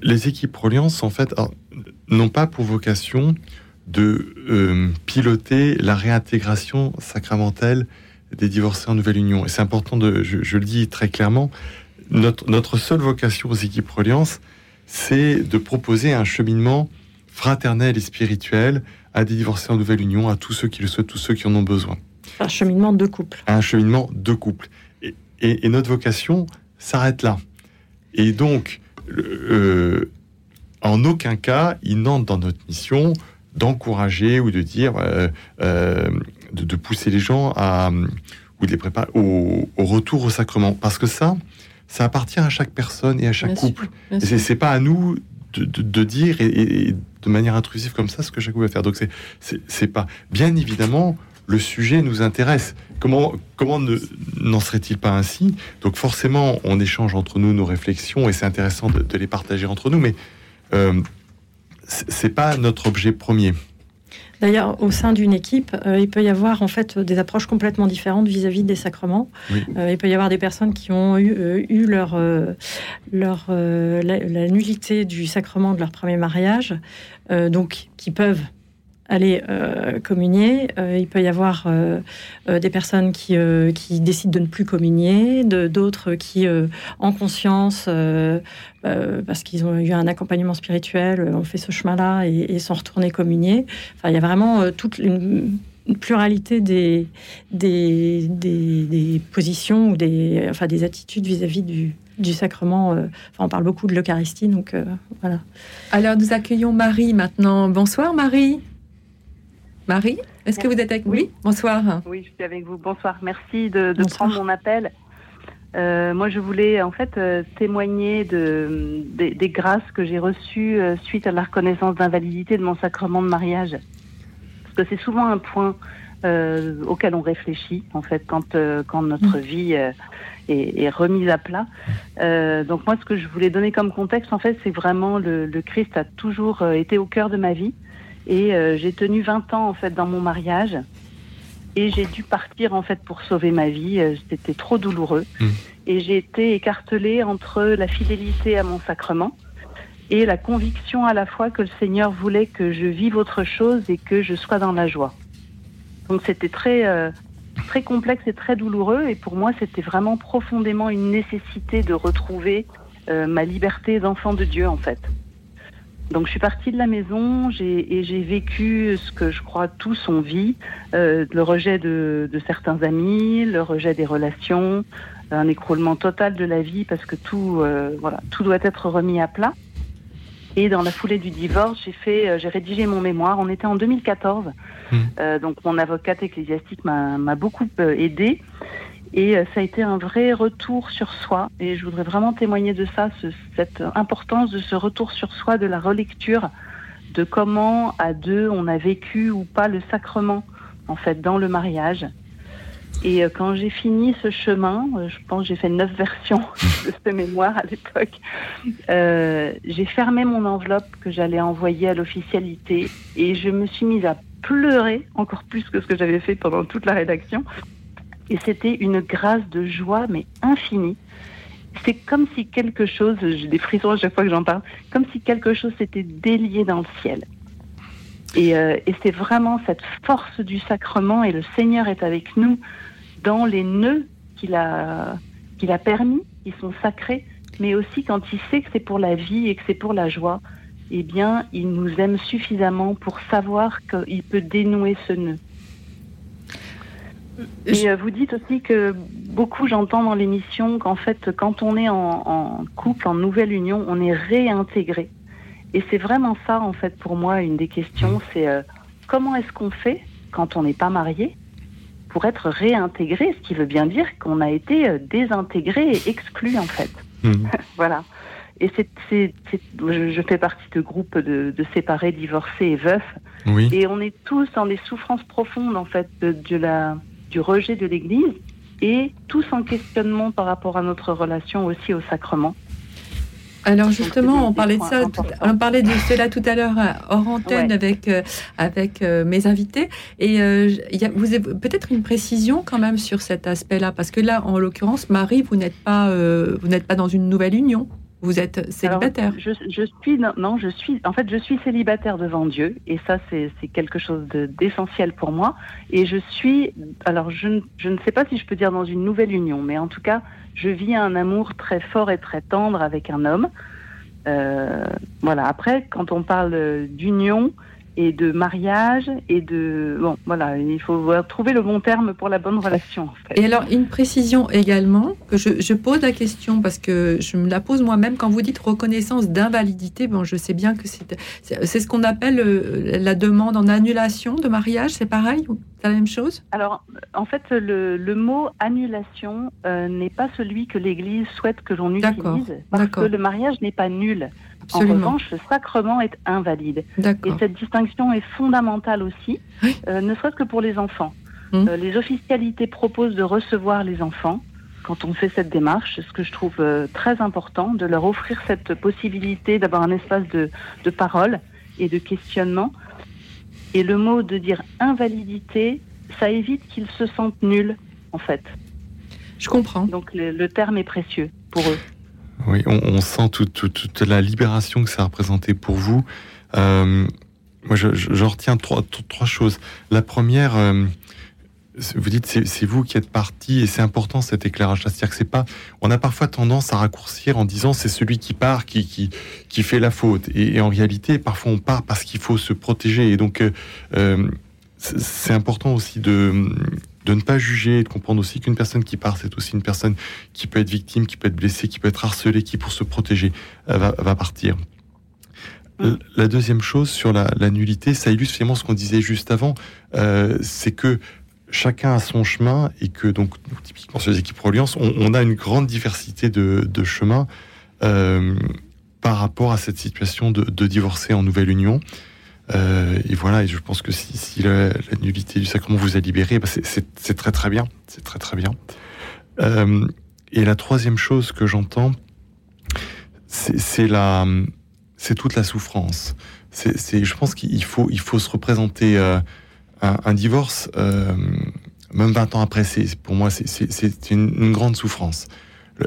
les équipes Reliance, en fait, n'ont pas pour vocation de euh, piloter la réintégration sacramentelle des divorcés en nouvelle union. Et c'est important, de, je, je le dis très clairement, notre, notre seule vocation aux équipes Reliance, c'est de proposer un cheminement fraternel et spirituel à des divorcés en nouvelle union, à tous ceux qui le souhaitent, tous ceux qui en ont besoin Un cheminement de couple. un cheminement de couple. Et, et- et notre vocation s'arrête là. Et donc, euh, en aucun cas, il n'entre dans notre mission d'encourager ou de dire, euh, euh, de, de pousser les gens à, ou de les préparer au, au retour au sacrement. Parce que ça, ça appartient à chaque personne et à chaque Bien sûr, couple. bien Et sûr. c'est pas à nous de, de- de dire et, de manière intrusive comme ça ce que chaque couple va faire. Donc c'est- pas. Bien évidemment, le sujet nous intéresse. Comment comment ne- n'en serait-il pas ainsi? Donc forcément, on échange entre nous nos réflexions et c'est intéressant de, de les partager entre nous, mais euh, c'est pas notre objet premier. D'ailleurs, au sein d'une équipe, euh, il peut y avoir en fait des approches complètement différentes vis-à-vis des sacrements. Oui. Euh, il peut y avoir des personnes qui ont eu, euh, eu leur, leur la, la nullité du sacrement de leur premier mariage, donc qui peuvent aller euh, communier. Euh, il peut y avoir euh, des personnes qui, qui décident de ne plus communier, d'autres qui, en conscience, parce qu'ils ont eu un accompagnement spirituel, ont fait ce chemin-là et, et sont retournés communier. Enfin, il y a vraiment toute une, pluralité des, des, des, positions ou des, enfin, des attitudes vis-à-vis du, du sacrement. Enfin, on parle beaucoup de l'Eucharistie, donc voilà. Alors nous accueillons Marie maintenant. Bonsoir Marie. Marie Est-ce que vous êtes avec Oui, bonsoir. Oui, je suis avec vous. Bonsoir. Merci de, de Bonsoir. prendre mon appel. Euh, moi, je voulais en fait euh, témoigner de, des, des grâces que j'ai reçues euh, suite à la reconnaissance d'invalidité de mon sacrement de mariage. Parce que c'est souvent un point auquel on réfléchit en fait quand, quand notre vie euh, est, est remise à plat. Donc moi, ce que je voulais donner comme contexte, en fait, c'est vraiment le, le Christ a toujours été au cœur de ma vie. Et euh, j'ai tenu 20 ans en fait dans mon mariage et j'ai dû partir en fait pour sauver ma vie. Euh, C'était trop douloureux et j'ai été écartelée entre la fidélité à mon sacrement et la conviction à la fois que le Seigneur voulait que je vive autre chose et que je sois dans la joie. Donc c'était très euh, très complexe et très douloureux et pour moi c'était vraiment profondément une nécessité de retrouver euh, ma liberté d'enfant de Dieu en fait. Donc je suis partie de la maison j'ai, et j'ai vécu ce que je crois tous ont vie, euh, le rejet de, de certains amis, le rejet des relations, un écroulement total de la vie parce que tout, euh, voilà, tout doit être remis à plat. Et dans la foulée du divorce, j'ai fait, euh, j'ai rédigé mon mémoire. On était en 2014, Euh, donc mon avocate ecclésiastique m'a, m'a beaucoup euh, aidée. Et euh, ça a été un vrai retour sur soi. Et je voudrais vraiment témoigner de ça, ce- cette importance de ce retour sur soi, de la relecture, de comment à deux on a vécu ou pas le sacrement, en fait, dans le mariage. Et euh, quand j'ai fini ce chemin, euh, je pense que j'ai fait neuf versions de ce mémoire à l'époque, j'ai fermé mon enveloppe que j'allais envoyer à l'officialité et je me suis mise à pleurer encore plus que ce que j'avais fait pendant toute la rédaction. Et c'était une grâce de joie, mais infinie. C'est comme si quelque chose, j'ai des frissons à chaque fois que j'en parle, comme si quelque chose s'était délié dans le ciel. Et, euh, et c'est vraiment cette force du sacrement et le Seigneur est avec nous dans les nœuds qu'il a, qu'il a permis, qui sont sacrés, mais aussi quand il sait que c'est pour la vie et que c'est pour la joie, eh bien, il nous aime suffisamment pour savoir qu'il peut dénouer ce nœud. Et euh, vous dites aussi que beaucoup, j'entends dans l'émission, qu'en fait, quand on est en, en couple, en nouvelle union, on est réintégré. Et c'est vraiment ça, en fait, pour moi, une des questions, c'est euh, comment est-ce qu'on fait quand on n'est pas marié pour être réintégré, ce qui veut bien dire qu'on a été euh, désintégré et exclu, en fait. voilà. Et c'est, c'est, c'est- je, je fais partie de groupes de, de séparés, divorcés et veufs. Oui. Et on est tous dans des souffrances profondes, en fait, de, de la, du rejet de l'Église et tous en questionnement par rapport à notre relation aussi au sacrement. Alors justement, on parlait de ça, tout- on parlait de cela tout à l'heure euh, hors antenne Ouais. avec euh, avec euh, mes invités. Et euh, y a, vous avez peut-être une précision quand même sur cet aspect-là, parce que là, en l'occurrence, Marie, vous n'êtes pas vous n'êtes pas dans une nouvelle union, vous êtes célibataire. Je, suis non, je suis en fait je suis célibataire devant Dieu et ça c'est quelque chose de- d'essentiel pour moi. Et je suis alors je, ne- sais pas si je peux dire dans une nouvelle union mais en tout cas je vis un amour très fort et très tendre avec un homme. Euh, voilà. Après quand on parle d'union et de mariage et de bon voilà il faut trouver le bon terme pour la bonne relation en fait. Et alors, une précision également, que je, je pose la question parce que je me la pose moi-même quand vous dites reconnaissance d'invalidité. Bon, je sais bien que c'est ce qu'on appelle euh, la demande en annulation de mariage, c'est pareil c'est la même chose? Alors, en fait, le, le mot annulation euh, n'est pas celui que l'Église souhaite que l'on utilise, parce que le mariage n'est pas nul. Absolument. En revanche, le sacrement est invalide. Et cette distinction est fondamentale aussi, euh, ne serait-ce que pour les enfants. Hum. Euh, les officialités proposent de recevoir les enfants quand on fait cette démarche, ce que je trouve euh, très important, de leur offrir cette possibilité d'avoir un espace de, de parole et de questionnement. Et le mot de dire invalidité, ça évite qu'ils se sentent nuls, en fait. Je comprends. Donc le, le terme est précieux pour eux. Oui, on, sent toute, la libération que ça a représenté pour vous. Euh, moi, je, je- je retiens trois, choses. La première, euh, vous dites, c'est vous qui êtes parti, et c'est important cet éclairage. C'est-à-dire que c'est pas. On a parfois tendance à raccourcir en disant c'est celui qui part qui, qui, qui fait la faute. Et, en réalité, parfois on part parce qu'il faut se protéger. Et donc, euh, c'est important aussi de de ne pas juger et de comprendre aussi qu'une personne qui part, c'est aussi une personne qui peut être victime, qui peut être blessée, qui peut être harcelée, qui pour se protéger euh, va, va partir. La- La deuxième chose sur la, la nullité, ça illustre finalement ce qu'on disait juste avant, euh, c'est que chacun a son chemin et que donc typiquement sur les équipes Reliance, on, on a une grande diversité de, de chemins euh, par rapport à cette situation de, de divorcer en nouvelle union. Euh, et voilà, et je pense que si, la, la nullité du sacrement vous a libéré, bah, c'est- très très bien, c'est très très bien. Euh, et la troisième chose que j'entends, c'est la, c'est toute la souffrance. C'est, je pense qu'il faut, il faut se représenter euh, un, divorce, même 20 ans après. Pour moi, c'est, une, grande souffrance.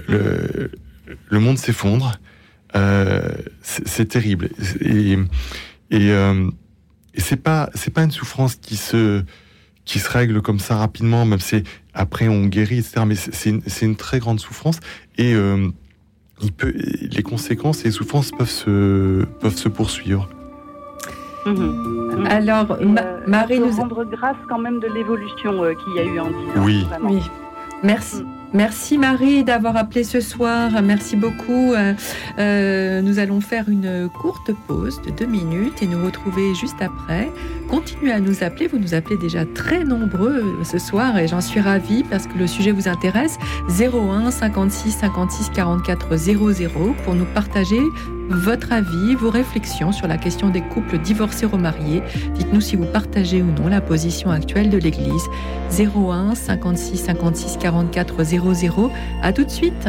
Le, monde s'effondre. C'est, terrible. Et, euh, et c'est pas, c'est pas une souffrance qui se, qui se règle comme ça rapidement, même si après on guérit, etc. Mais c'est, c'est une, c'est une très grande souffrance. Et euh, il peut, les conséquences et les souffrances peuvent se, peuvent se poursuivre. Mhm. Alors, Et, Ma- euh, Marie nous a- rendre grâce quand même de l'évolution euh, qu'il y a eu en 10 ans. Oui. Merci. Merci Marie d'avoir appelé ce soir. Merci beaucoup. Euh, euh, nous allons faire une courte pause de deux minutes et nous retrouver juste après. Continuez à nous appeler. Vous nous appelez déjà très nombreux ce soir et j'en suis ravie parce que le sujet vous intéresse. 01 56 56 44 00 pour nous partager votre avis, vos réflexions sur la question des couples divorcés remariés. Dites-nous si vous partagez ou non la position actuelle de l'Église. 01 56 56 44 00. À tout de suite.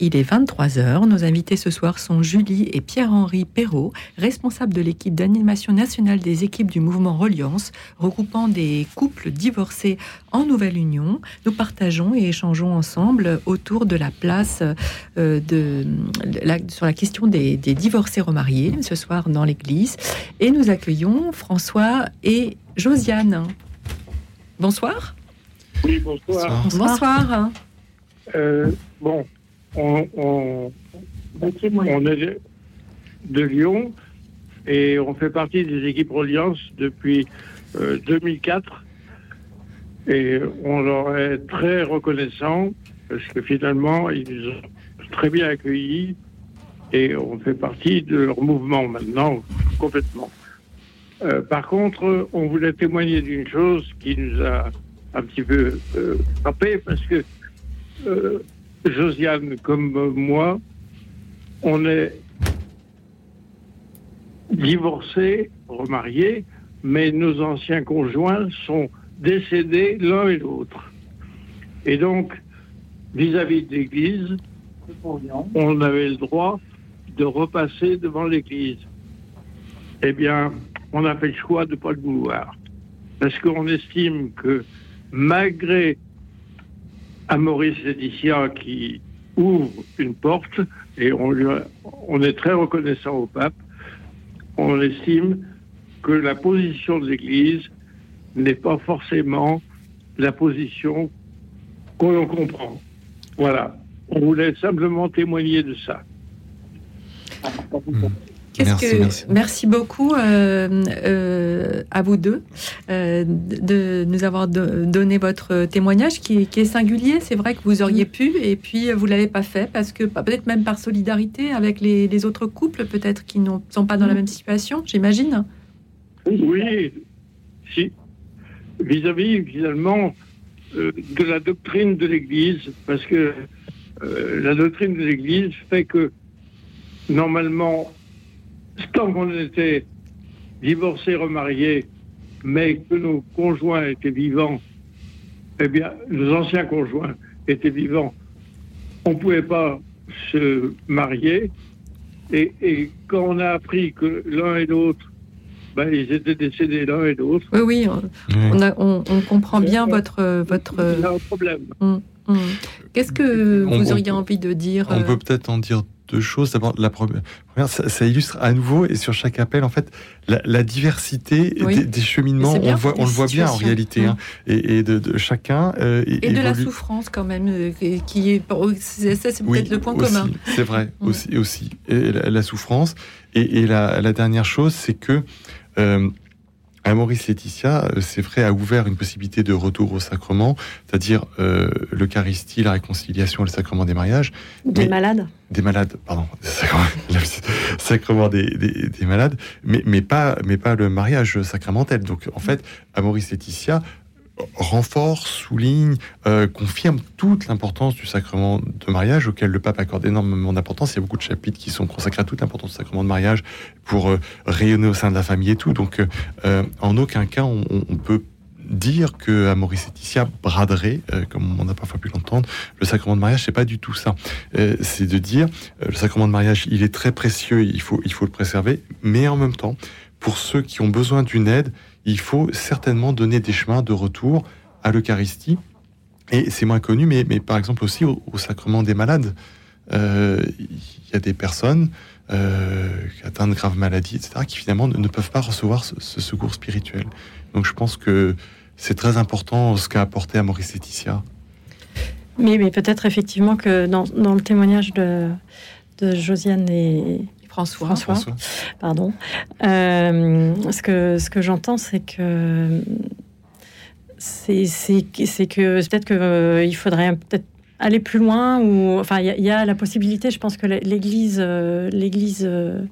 Il est 23h. Nos invités ce soir sont Julie et Pierre-Henri Perrault, responsables de l'équipe d'animation nationale des équipes du mouvement Reliance, regroupant des couples divorcés en nouvelle union. Nous partageons et échangeons ensemble autour de la place euh, de, la- sur la question des, des divorcés remariés ce soir dans l'église. Et nous accueillons François et Josiane. Bonsoir. Oui, bonsoir. Bonsoir. Euh, bon, on, on, on est de, de Lyon et on fait partie des équipes Reliance depuis euh, 2004 et on leur est très reconnaissant parce que finalement ils nous ont très bien accueillis et on fait partie de leur mouvement maintenant complètement. Euh, par contre, on voulait témoigner d'une chose qui nous a un petit peu euh, frappé parce que euh, Josiane comme euh, moi, on est divorcés, remariés, mais nos anciens conjoints sont décédés l'un et l'autre. Et donc, vis-à-vis de l'Église, on avait le droit de repasser devant l'Église. Eh bien, on a fait le choix de ne pas le vouloir. Parce qu'on estime que malgré Maurice Laetitia qui ouvre une porte, et on, est très reconnaissant au pape, on estime que la position de l'Église n'est pas forcément la position qu'on comprend. Voilà. On voulait simplement témoigner de ça. Merci, que merci. merci beaucoup euh, euh, à vous deux euh, de nous avoir do- donné votre témoignage qui, est- qui est singulier. C'est vrai que vous auriez pu et puis vous l'avez pas fait parce que peut-être même par solidarité avec les, les autres couples peut-être qui ne sont pas dans la même situation. J'imagine. Oui, si. Vis-à-vis, finalement, euh, de la doctrine de l'Église, parce que euh, la doctrine de l'Église fait que, normalement, tant qu'on était divorcés, remariés, mais que nos conjoints étaient vivants, eh bien, nos anciens conjoints étaient vivants, on ne pouvait pas se marier. Et, et quand on a appris que l'un et l'autre, ben, ils étaient décédés l'un et l'autre, Oui, oui. On, on a- on- on comprend bien votre votre. il y a un problème. Hum, hum. Qu'est-ce que On- vous on- auriez envie de dire On euh, peut peut-être en dire deux choses. D'abord, la première, ça, ça illustre à nouveau et sur chaque appel, en fait, la, la diversité Oui. des, des cheminements. On voit, on le voit bien en réalité, hein, et, et de, de chacun. euh, et de la souffrance quand même, euh, qui- est, c'est- ça c'est Oui, peut-être le point aussi, commun. C'est vrai, aussi, aussi. Et la, la souffrance. Et, et la, la dernière chose, c'est que euh, à Maurice Laetitia, euh, c'est vrai, a ouvert une possibilité de retour au sacrement, c'est-à-dire euh, l'Eucharistie, la réconciliation le sacrement des mariages. Des Mais- malades des malades, pardon, sacrement, sacrement des, des, des malades, mais, mais, pas, mais pas le mariage sacramentel. Donc en fait, Maurice Laetitia renforce, souligne, euh, confirme toute l'importance du sacrement de mariage auquel le pape accorde énormément d'importance. Il y a beaucoup de chapitres qui sont consacrés à toute l'importance du sacrement de mariage pour euh, rayonner au sein de la famille et tout. Donc euh, en aucun cas on, peut dire que Maurice Laetitia braderait, comme on a parfois pu l'entendre, le sacrement de mariage, c'est pas du tout ça. C'est de dire le sacrement de mariage, il est très précieux, il faut, il faut le préserver, mais en même temps, pour ceux qui ont besoin d'une aide, il faut certainement donner des chemins de retour à l'Eucharistie. Et c'est moins connu, mais, mais par exemple aussi au, sacrement des malades. Euh, Il y a des personnes euh, atteintes de graves maladies, etc., qui finalement ne, peuvent pas recevoir ce, ce secours spirituel. Donc je pense que c'est très important ce qu'a apporté à Maurice Laetitia. Mais, mais peut-être effectivement que dans, dans le témoignage de, de Josiane et François, François, François. pardon, euh, ce que, ce que j'entends, c'est que c'est c'est que c'est que peut-être qu'il faudrait peut-être aller plus loin ou enfin il y a- il y, a la possibilité je pense que l'Église euh, l'Église euh,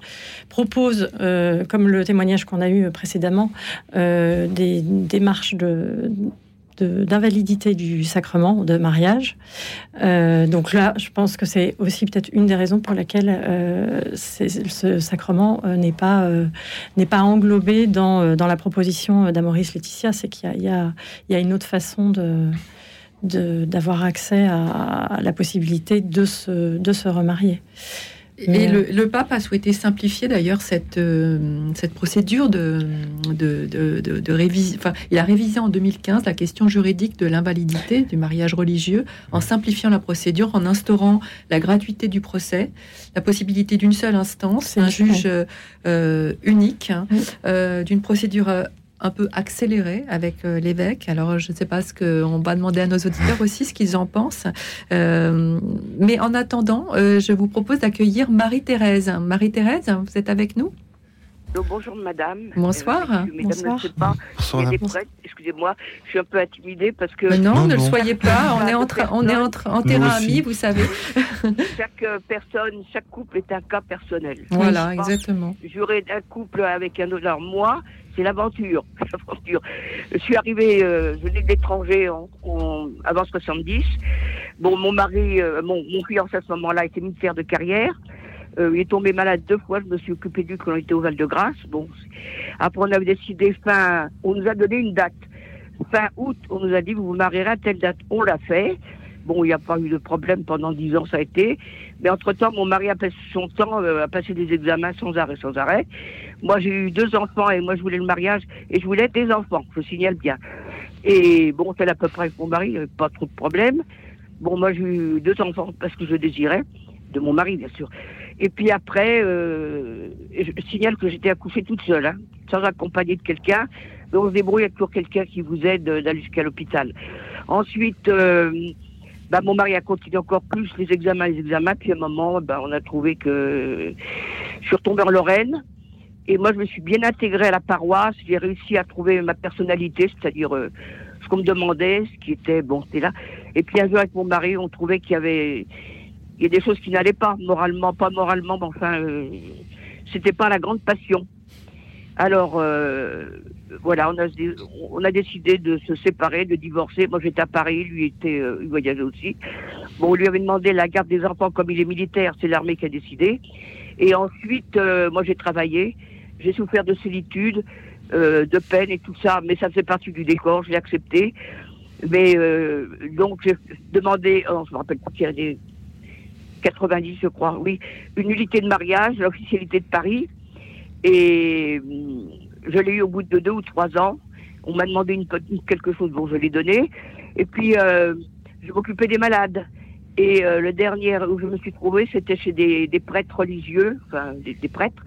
propose euh, comme le témoignage qu'on a eu précédemment euh, des démarches de de- d'invalidité du sacrement de mariage. Euh, donc là, je pense que c'est aussi peut-être une des raisons pour laquelle euh, ce sacrement euh, n'est pas pas englobé dans, dans la proposition d'Amoris Laetitia, c'est qu'il y y, y a une autre façon de- d'avoir accès à, à la possibilité de se, de se remarier. Et Mais, le, le pape a souhaité simplifier d'ailleurs cette, euh, cette procédure de, de, de, de- de révision. Enfin, il a révisé en 2015 la question juridique de l'invalidité du mariage religieux en simplifiant la procédure, en instaurant la gratuité du procès, la possibilité d'une seule instance, un juge euh, euh, unique, hein, euh, d'une procédure euh, un peu accélérée avec euh, l'évêque. Alors, je ne sais pas ce qu'on va demander à nos auditeurs aussi, ce qu'ils en pensent. Euh, mais en attendant, euh, je vous propose d'accueillir Marie-Thérèse. Marie-Thérèse, vous êtes avec nous? Donc, bonjour madame. Bonsoir. Euh, mesdames Bonsoir. ne pas. Bonsoir, excusez-moi, je suis un peu intimidée parce que. Mais non, ne le soyez pas. On est en, train- on est en, terrain ami, vous savez. chaque personne, chaque couple est un cas personnel. Voilà, Je exactement. J'aurais un couple avec un autre. Alors, moi, c'est l'aventure. l'aventure. Je suis arrivée, euh, je venais de l'étranger en, en- avant 70. Bon, mon mari, euh, mon, mon fiancé à ce moment-là était militaire de carrière. Euh, il est tombé malade deux fois. Je me suis occupée de lui quand on au Val-de-Grâce. Bon, après on avait décidé fin. On nous a donné une date. Fin août, on nous a dit vous vous marierez à telle date. On l'a fait. Bon, il n'y a pas eu de problème pendant dix ans, ça a été. Mais entre-temps, mon mari a passé son temps euh, à passer des examens sans arrêt, sans arrêt. Moi, j'ai eu deux enfants et moi, je voulais le mariage et je voulais des enfants, je signale bien. Et bon, c'est à peu près avec mon mari, il n'y avait pas trop de problème. Bon, moi, j'ai eu deux enfants parce que je désirais, de mon mari, bien sûr. Et puis après, euh, je signale que j'étais accouchée toute seule, hein, sans accompagner de quelqu'un. Mais on se débrouille avec toujours quelqu'un qui vous aide euh, d'aller jusqu'à l'hôpital. Ensuite, euh, bah, mon mari a continué encore plus les examens, les examens. Puis à un moment, bah, on a trouvé que je suis retombée en Lorraine. Et moi, je me suis bien intégrée à la paroisse. J'ai réussi à trouver ma personnalité, c'est-à-dire euh, ce qu'on me demandait, ce qui était bon, c'était là. Et puis un jour avec mon mari, on trouvait qu'il y avait, il y a des choses qui n'allaient pas moralement, pas moralement, mais enfin, euh, c'était pas la grande passion. Alors, euh, voilà, on a, on a décidé de se séparer, de divorcer. Moi, j'étais à Paris, lui était, euh, il voyageait aussi. Bon, on lui avait demandé la garde des enfants comme il est militaire, c'est l'armée qui a décidé. Et ensuite, euh, moi, j'ai travaillé, j'ai souffert de solitude, euh, de peine et tout ça, mais ça fait partie du décor, je l'ai accepté. Mais donc, j'ai demandé, oh, je me rappelle pas qu'il y a des 90, je crois, oui, une nullité de mariage, l'officialité de Paris. Et hum, je l'ai eu au bout de deux ou trois ans. On m'a demandé une, quelque chose, bon, je l'ai donné. Et puis, euh, je m'occupais des malades. Et euh, le dernier où je me suis trouvée, c'était chez des, prêtres religieux, enfin, des, prêtres.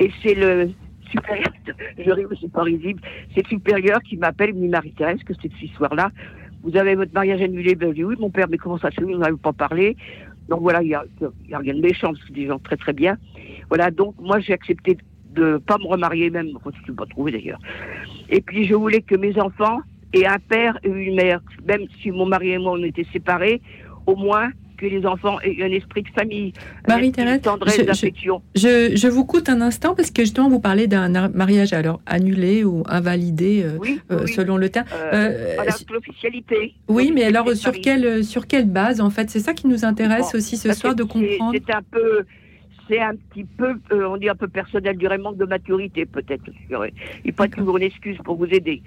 Et c'est le supérieur, je ris, c'est pas risible, c'est le supérieur qui m'appelle, me dit Marie-Thérèse, que c'est cette histoire-là. Vous avez votre mariage annulé? Ben, oui, mon père, mais comment ça se fait? On n'avait pas parlé. Donc voilà, il n'y a, rien de méchant, parce que des gens très très bien. Voilà, donc moi j'ai accepté de pas me remarier, même, je ne suis pas trouvé d'ailleurs. Et puis je voulais que mes enfants aient un père et une mère, même si mon mari et moi on était séparés, au moins que les enfants aient un esprit de famille, Marie-Thérèse, tendresse, je- je- d'affection. Je, je vous coûte un instant parce que justement vous parlez d'un ar- mariage alors annulé ou invalidé euh, euh, selon le terme. Euh, Euh, voilà, l'officialité. oui, mais alors sur quelle sur quelle base en fait? C'est ça qui nous intéresse Bon, aussi ce soir de comprendre. C'est un peu, c'est un petit peu, euh, on dit un peu personnel, du manque de maturité peut-être. je dirais. Il pas toujours une excuse pour vous aider.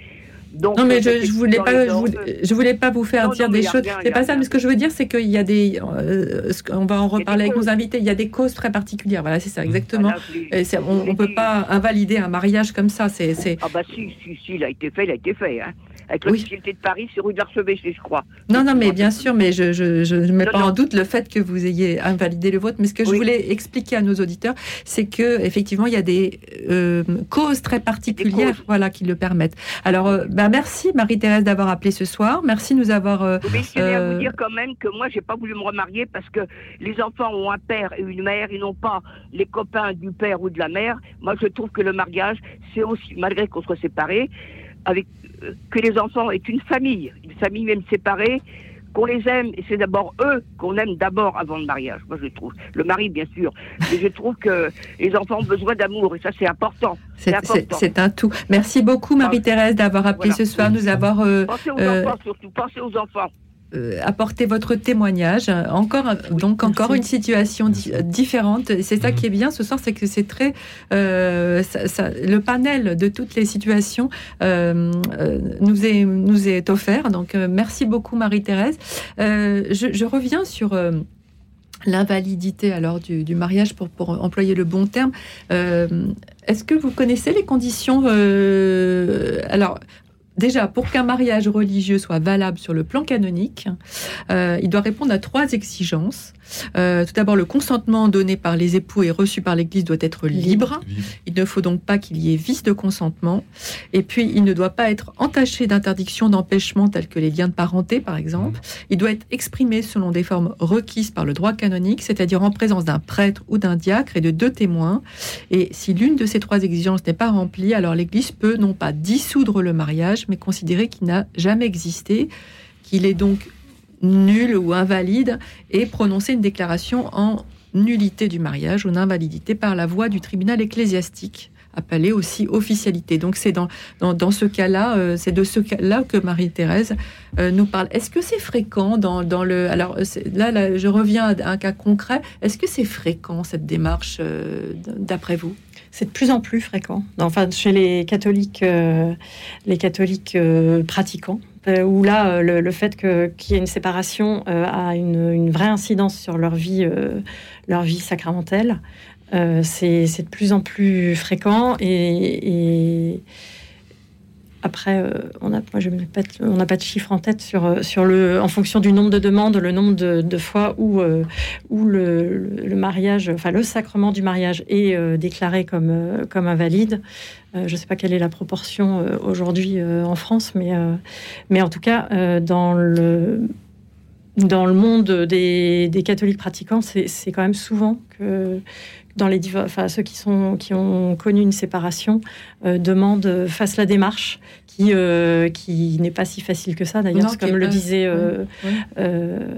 Donc, Non mais euh, je, je voulais pas les je normes. voulais, je voulais pas vous faire Non, dire non, des choses. C'est pas ça. Mais ce que je veux dire c'est qu'il y a des euh, qu'on va en reparler avec nos invités. Il y a des causes très particulières. Voilà c'est ça exactement. Voilà, je Et c'est- on, on peut pas invalider un mariage comme ça. C'est c'est Ah bah si, si, si, il a été fait, il a été fait. Hein. Avec l'officialité de Paris, c'est rue de l'Archevêché, je crois. Non, non, mais bien sûr, mais je je, je ne mets Non, pas non. en doute le fait que vous ayez invalidé le vôtre. Mais ce que je Oui. voulais expliquer à nos auditeurs, c'est que effectivement, il y a des euh, causes très particulières, voilà, qui le permettent. Alors, euh, bah, merci Marie-Thérèse d'avoir appelé ce soir. Merci de nous avoir. euh, Mais je à euh, vous dire quand même que moi, j'ai pas voulu me remarier parce que les enfants ont un père et une mère, ils n'ont pas les copains du père ou de la mère. Moi, je trouve que le mariage, c'est aussi, malgré qu'on soit séparés, avec euh, que les enfants aient une famille, une famille même séparée, qu'on les aime, et c'est d'abord eux qu'on aime d'abord avant le mariage. Moi, je trouve. Le mari, bien sûr. Mais je trouve que les enfants ont besoin d'amour, et ça, c'est important. c'est- un tout. Merci beaucoup Marie-Thérèse d'avoir appelé Voilà. ce soir, nous avoir. euh, Pensez aux euh, enfants surtout, pensez aux enfants. Euh, apporter votre témoignage. Encore, donc encore une situation di- différente. C'est ça qui est bien ce soir, c'est que c'est très euh, ça- ça- le panel de toutes les situations euh, nous est nous est offert. Donc euh, merci beaucoup Marie-Thérèse. Je, je reviens sur l'invalidité alors du, du mariage pour, pour employer le bon terme. Euh, Est-ce que vous connaissez les conditions euh, Alors. Déjà, pour qu'un mariage religieux soit valable sur le plan canonique, euh, il doit répondre à trois exigences. Euh, tout d'abord, le consentement donné par les époux et reçu par l'Église doit être libre. Il ne faut donc pas qu'il y ait vice de consentement. Et puis, il ne doit pas être entaché d'interdictions, d'empêchements tels que les liens de parenté, par exemple. Il doit être exprimé selon des formes requises par le droit canonique, c'est-à-dire en présence d'un prêtre ou d'un diacre et de deux témoins. Et si l'une de ces trois exigences n'est pas remplie, alors l'Église peut non pas dissoudre le mariage, mais considérer qu'il n'a jamais existé, qu'il est donc nul ou invalide, et prononcer une déclaration en nullité du mariage ou en invalidité par la voie du tribunal ecclésiastique appelé aussi officialité. Donc c'est dans, ce cas-là, euh, c'est de ce cas-là que Marie-Thérèse euh, nous parle. Est-ce que c'est fréquent dans, dans le... Alors euh, là, je reviens à un cas concret. Est-ce que c'est fréquent cette démarche d'après vous? C'est de plus en plus fréquent. Enfin, chez les catholiques, euh, les catholiques euh, pratiquants, euh, où là, le, fait qu'il y ait une séparation a une, vraie incidence sur leur vie, leur vie sacramentelle. C'est de plus en plus fréquent et après, euh, on n'a pas de- chiffre en tête sur, euh, sur le, en fonction du nombre de demandes, le nombre de, de fois où, euh, où le, le- mariage, enfin le sacrement du mariage est déclaré comme, comme invalide. Je ne sais pas quelle est la proportion aujourd'hui en France, mais, mais en tout cas, dans le dans le monde des, des catholiques pratiquants, c'est quand même souvent que dans les enfin, ceux qui, sont, qui ont connu une séparation euh, demandent, euh, fassent la démarche, qui, euh, qui n'est pas si facile que ça d'ailleurs, comme le pas- disait, euh,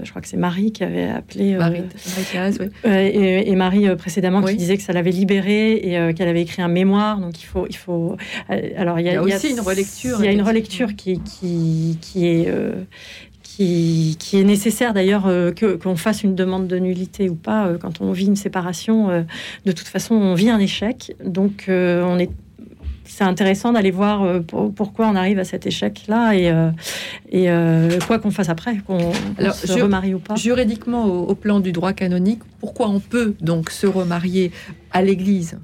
je crois que c'est Marie qui avait appelé. Marie- Marie-Thérèse, oui. et, et Marie précédemment qui disait que ça l'avait libérée et qu'elle avait écrit un mémoire. Donc il faut, il faut. alors il y a, Il y a aussi une relecture, Il y a une relecture qui, qui, qui est. qui, qui est nécessaire d'ailleurs euh, que qu'on fasse une demande de nullité ou pas euh, quand on vit une séparation. euh, de toute façon, on vit un échec, donc on est. C'est intéressant d'aller voir pour- pourquoi on arrive à cet échec-là et, et quoi qu'on fasse après, qu'on se remarie ou pas. Juridiquement, au, au plan du droit canonique, pourquoi on peut donc se remarier à l'Église?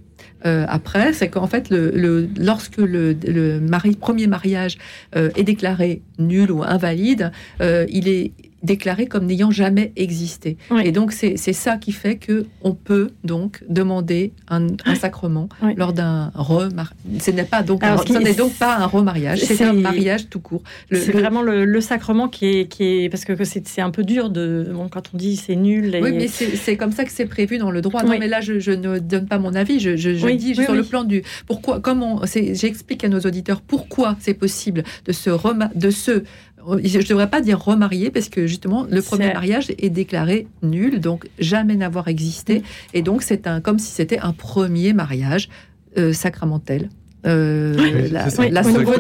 Euh, après, c'est qu'en fait, le, le- lorsque le, le mari, premier mariage euh, est déclaré nul ou invalide, euh, il est déclaré comme n'ayant jamais existé. Et donc, c'est ça qui fait que on peut donc demander un, un sacrement lors d'un remariage. Ce n'est pas donc, Alors, ce n'est donc pas un remariage, c'est un mariage tout court. C'est le- vraiment le, le sacrement qui est, qui est parce que, c'est un peu dur de bon, quand on dit c'est nul. Et... Oui, mais c'est comme ça que c'est prévu dans le droit. Non, Oui. mais là, je, je ne donne pas mon avis. Je, je- je Oui, dis sur le plan du pourquoi, comment. J'explique à nos auditeurs pourquoi c'est possible de se de se je ne devrais pas dire remarier parce que justement le premier mariage est déclaré nul, donc jamais n'avoir existé, Mm. et donc c'est un comme si c'était un premier mariage euh, sacramentel. Euh, Oui, la, Oui,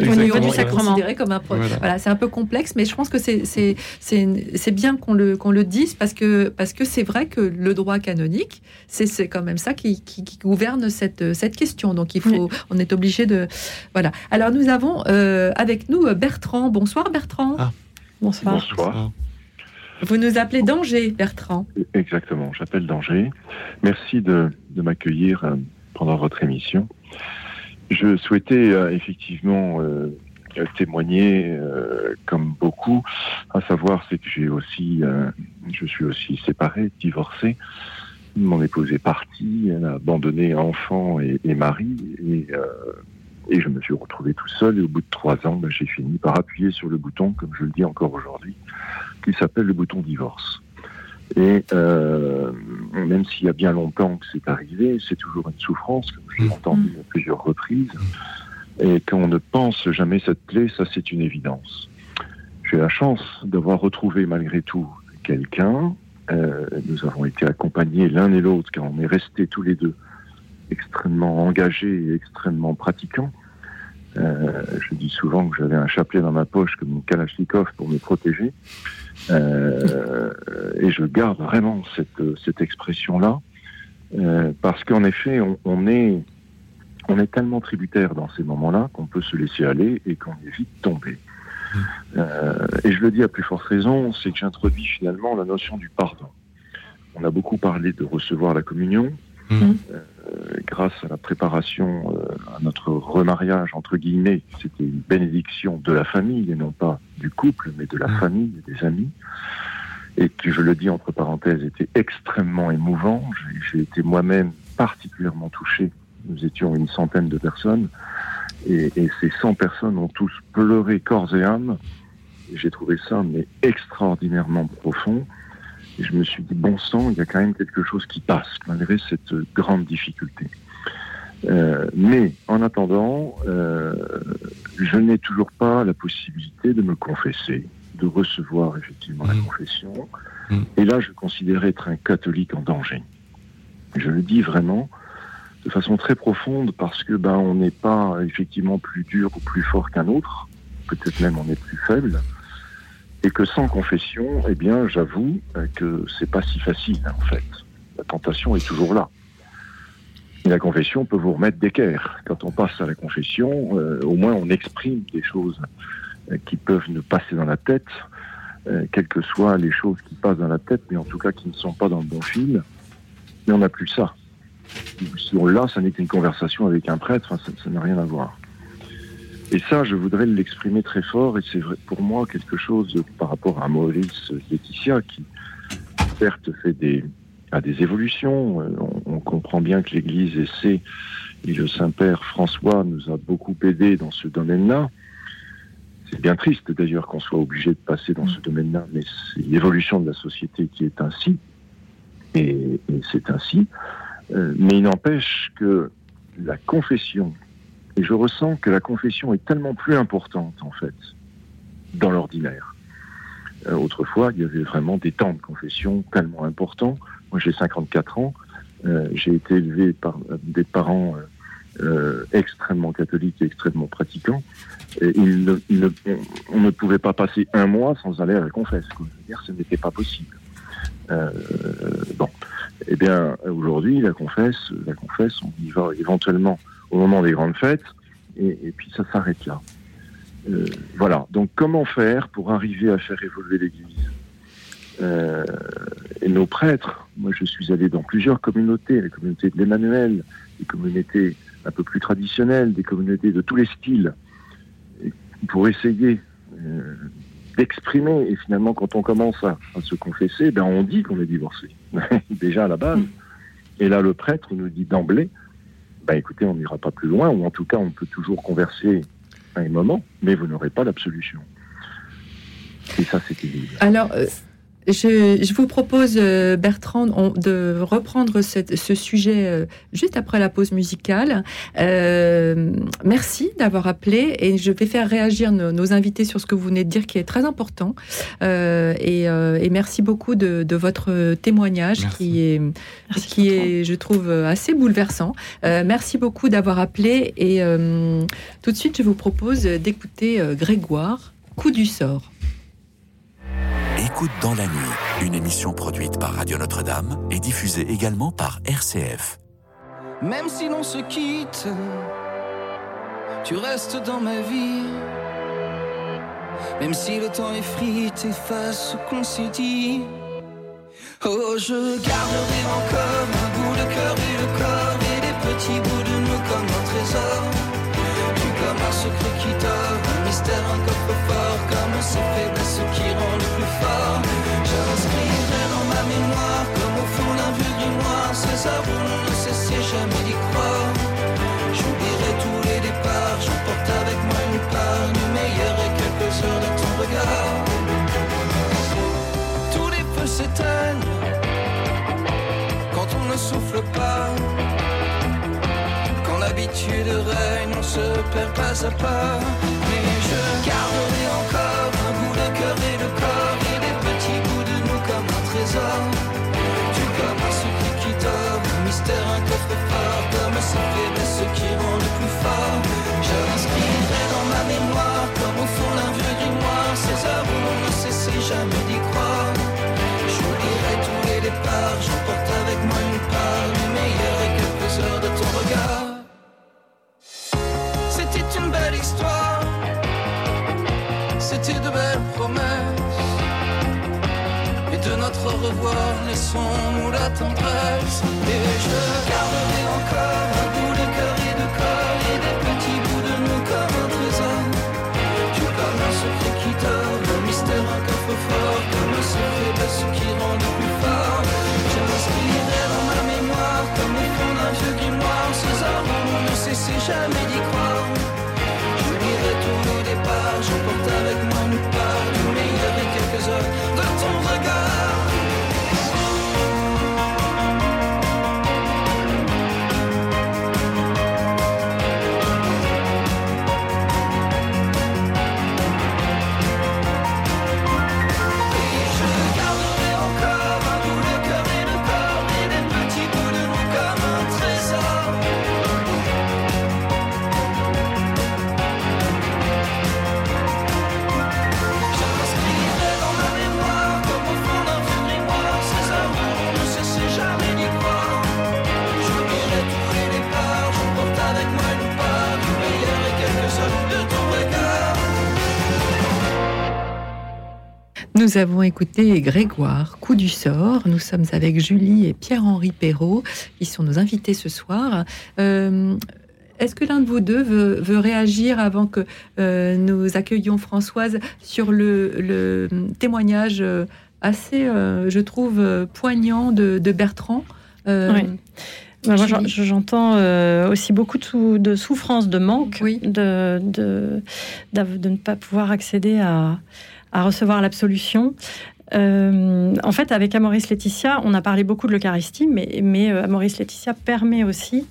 au niveau du- sacrement. considérée comme un Voilà. voilà, c'est un peu complexe, mais je pense que c'est c'est c'est c'est bien qu'on le qu'on le dise parce que parce que c'est vrai que le droit canonique c'est c'est quand même ça qui, qui, qui gouverne cette cette question. Donc il faut on est obligé de voilà. Alors nous avons euh, avec nous Bertrand. Bonsoir Bertrand. Bonsoir. Bonsoir. Vous nous appelez d'Angers, Bertrand. Exactement, j'appelle d'Angers. Merci de, de m'accueillir euh, pendant votre émission. Je souhaitais euh, effectivement euh, témoigner, euh, comme beaucoup, à savoir c'est que j'ai aussi, je suis aussi séparé, divorcé. Mon épouse est partie, elle a abandonné enfant et, mari, et, et je me suis retrouvé tout seul. Et au bout de trois ans, ben, j'ai fini par appuyer sur le bouton, comme je le dis encore aujourd'hui, qui s'appelle le bouton divorce. Et euh, même s'il y a bien longtemps que c'est arrivé, c'est toujours une souffrance, comme je l'ai entendu à plusieurs reprises. Et qu'on ne pense jamais cette clé, ça c'est une évidence. J'ai la chance d'avoir retrouvé malgré tout quelqu'un. Euh, nous avons été accompagnés l'un et l'autre, car on est restés tous les deux extrêmement engagés et extrêmement pratiquants. Euh, je dis souvent que j'avais un chapelet dans ma poche comme une Kalachnikov pour me protéger. Euh, et je garde vraiment cette, cette expression-là, euh, parce qu'en effet, on, on est, on est tellement tributaire dans ces moments-là qu'on peut se laisser aller et qu'on est vite tombé. Euh, et je le dis à plus forte raison, c'est que j'introduis finalement la notion du pardon. On a beaucoup parlé de recevoir la communion. Euh, grâce à la préparation euh, à notre remariage, entre guillemets, c'était une bénédiction de la famille et non pas du couple, mais de la famille et des amis. Et qui, je le dis entre parenthèses, était extrêmement émouvant. J'ai- été moi-même particulièrement touché. Nous étions une centaine de personnes et, et ces 100 personnes ont tous pleuré corps et âme. J'ai trouvé ça mais extraordinairement profond. Et je me suis dit, bon sang, il y a quand même quelque chose qui passe, malgré cette grande difficulté. Euh, mais en attendant, euh, je n'ai toujours pas la possibilité de me confesser, de recevoir effectivement la confession. Et là, je considère être un catholique en danger. Je le dis vraiment de façon très profonde parce que ben on n'est pas effectivement plus dur ou plus fort qu'un autre, peut-être même on est plus faible, et que sans confession, eh bien j'avoue euh, que c'est pas si facile en fait. La tentation est toujours là. Et la confession peut vous remettre d'équerre. Quand on passe à la confession, euh, au moins on exprime des choses euh, qui peuvent nous passer dans la tête, euh, quelles que soient les choses qui passent dans la tête, mais en tout cas qui ne sont pas dans le bon fil. Mais on n'a plus ça. Si on l'a, ça n'est qu'une conversation avec un prêtre, ça n'a rien à voir. Et ça, je voudrais l'exprimer très fort, et c'est pour moi quelque chose par rapport à Maurice Laetitia, qui certes fait des, a des évolutions. Euh, On, on comprend bien que l'Église essaie, et le Saint-Père François nous a beaucoup aidé dans ce domaine-là. C'est bien triste d'ailleurs qu'on soit obligé de passer dans ce domaine-là, mais c'est l'évolution de la société qui est ainsi, et, et c'est ainsi. Euh, mais il n'empêche que la confession, et je ressens que la confession est tellement plus importante en fait dans l'ordinaire. Euh, autrefois, il y avait vraiment des temps de confession tellement importants. Moi, j'ai 54 ans, euh, j'ai été élevé par euh, des parents extrêmement catholiques et extrêmement pratiquants. On, ne pouvait pas passer un mois sans aller à la confesse. quoi. Dire, ce n'était pas possible. Bon, eh bien, aujourd'hui, la confesse, la confesse, on y va éventuellement au moment des grandes fêtes, et, et puis ça s'arrête là. Euh, voilà. Donc, comment faire pour arriver à faire évoluer l'Église? Euh, Et nos prêtres, moi, je suis allé dans plusieurs communautés, les communautés de l'Emmanuel, des communautés un peu plus traditionnelles, des communautés de tous les styles, pour essayer euh, d'exprimer. Et finalement, quand on commence à, à se confesser, ben on dit qu'on est divorcé, déjà à la base. Et là, le prêtre nous dit d'emblée, ben écoutez, on n'ira pas plus loin, ou en tout cas, on peut toujours converser à un moment, mais vous n'aurez pas l'absolution. Et ça, c'est évident. Alors, euh, je, je vous propose, euh, Bertrand, on- de reprendre cette- ce sujet euh, juste après la pause musicale. Euh, merci d'avoir appelé et je vais faire réagir nos, nos invités sur ce que vous venez de dire qui est très important. Euh, et, euh, et merci beaucoup de, de votre témoignage qui est, qui est, je trouve, assez bouleversant. Euh, merci beaucoup d'avoir appelé et euh, tout de suite, je vous propose d'écouter Grégoire, Coup du sort. Écoute dans la nuit, une émission produite par Radio Notre-Dame et diffusée également par RCF. Même si l'on se quitte, tu restes dans ma vie. Même si le temps effrite, efface ce qu'on s'est dit. Oh, je garderai encore un bout de cœur et le corps et des petits bouts de nous comme un trésor. Tu comme un secret qui mystère, un coffre-fort, comme ces faiblesses qui rend le plus fort. J'inscrirai dans ma mémoire, comme au fond d'un vieux grimoire, ces où l'on ne cessait jamais d'y croire. J'oublierai tous les départs, j'emporte avec moi une part du meilleur et quelques heures de ton regard. Tous les feux s'éteignent quand on ne souffle pas. L'habitude règne, on se perd pas à pas. Mais je garderai encore un bout de cœur et de corps et des petits bouts de nous comme un trésor. Nous avons écouté Grégoire, Coup du sort. Nous sommes avec Julie et Pierre-Henri Perrault, qui sont nos invités ce soir. Euh, Est-ce que l'un de vous deux veut, veut réagir avant que euh, nous accueillions Françoise sur le, le témoignage euh, assez, euh, je trouve, poignant de, de Bertrand Oui. Bah, moi, j'entends euh, aussi beaucoup de, de souffrance, de manque, de, de, d'av- de ne pas pouvoir accéder à, à recevoir l'absolution. Euh, en fait, avec Amoris Laetitia, on a parlé beaucoup de l'Eucharistie, mais, mais euh, Amoris Laetitia permet aussi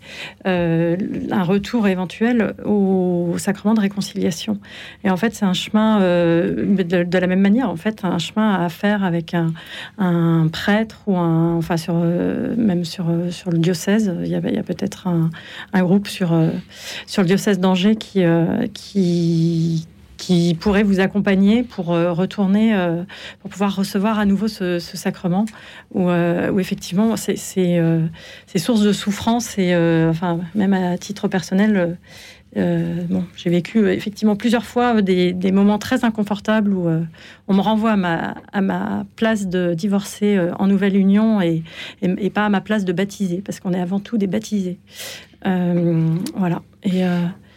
euh, un retour éventuel au, sacrement de réconciliation. Et en fait, c'est un chemin, de, la même manière, en fait, un chemin à faire avec un, prêtre ou un, enfin sur, même sur, le diocèse. Il y a, peut-être un, groupe sur, sur le diocèse d'Angers qui, qui, qui pourrait vous accompagner pour euh, retourner, euh, pour pouvoir recevoir à nouveau ce, sacrement, où, euh, effectivement c'est source de souffrance et enfin même à titre personnel. bon, j'ai vécu effectivement plusieurs fois des, moments très inconfortables où on me renvoie à ma, place de divorcé euh, en nouvelle union et, pas à ma place de baptisé, parce qu'on est avant tout des baptisés. Voilà. Et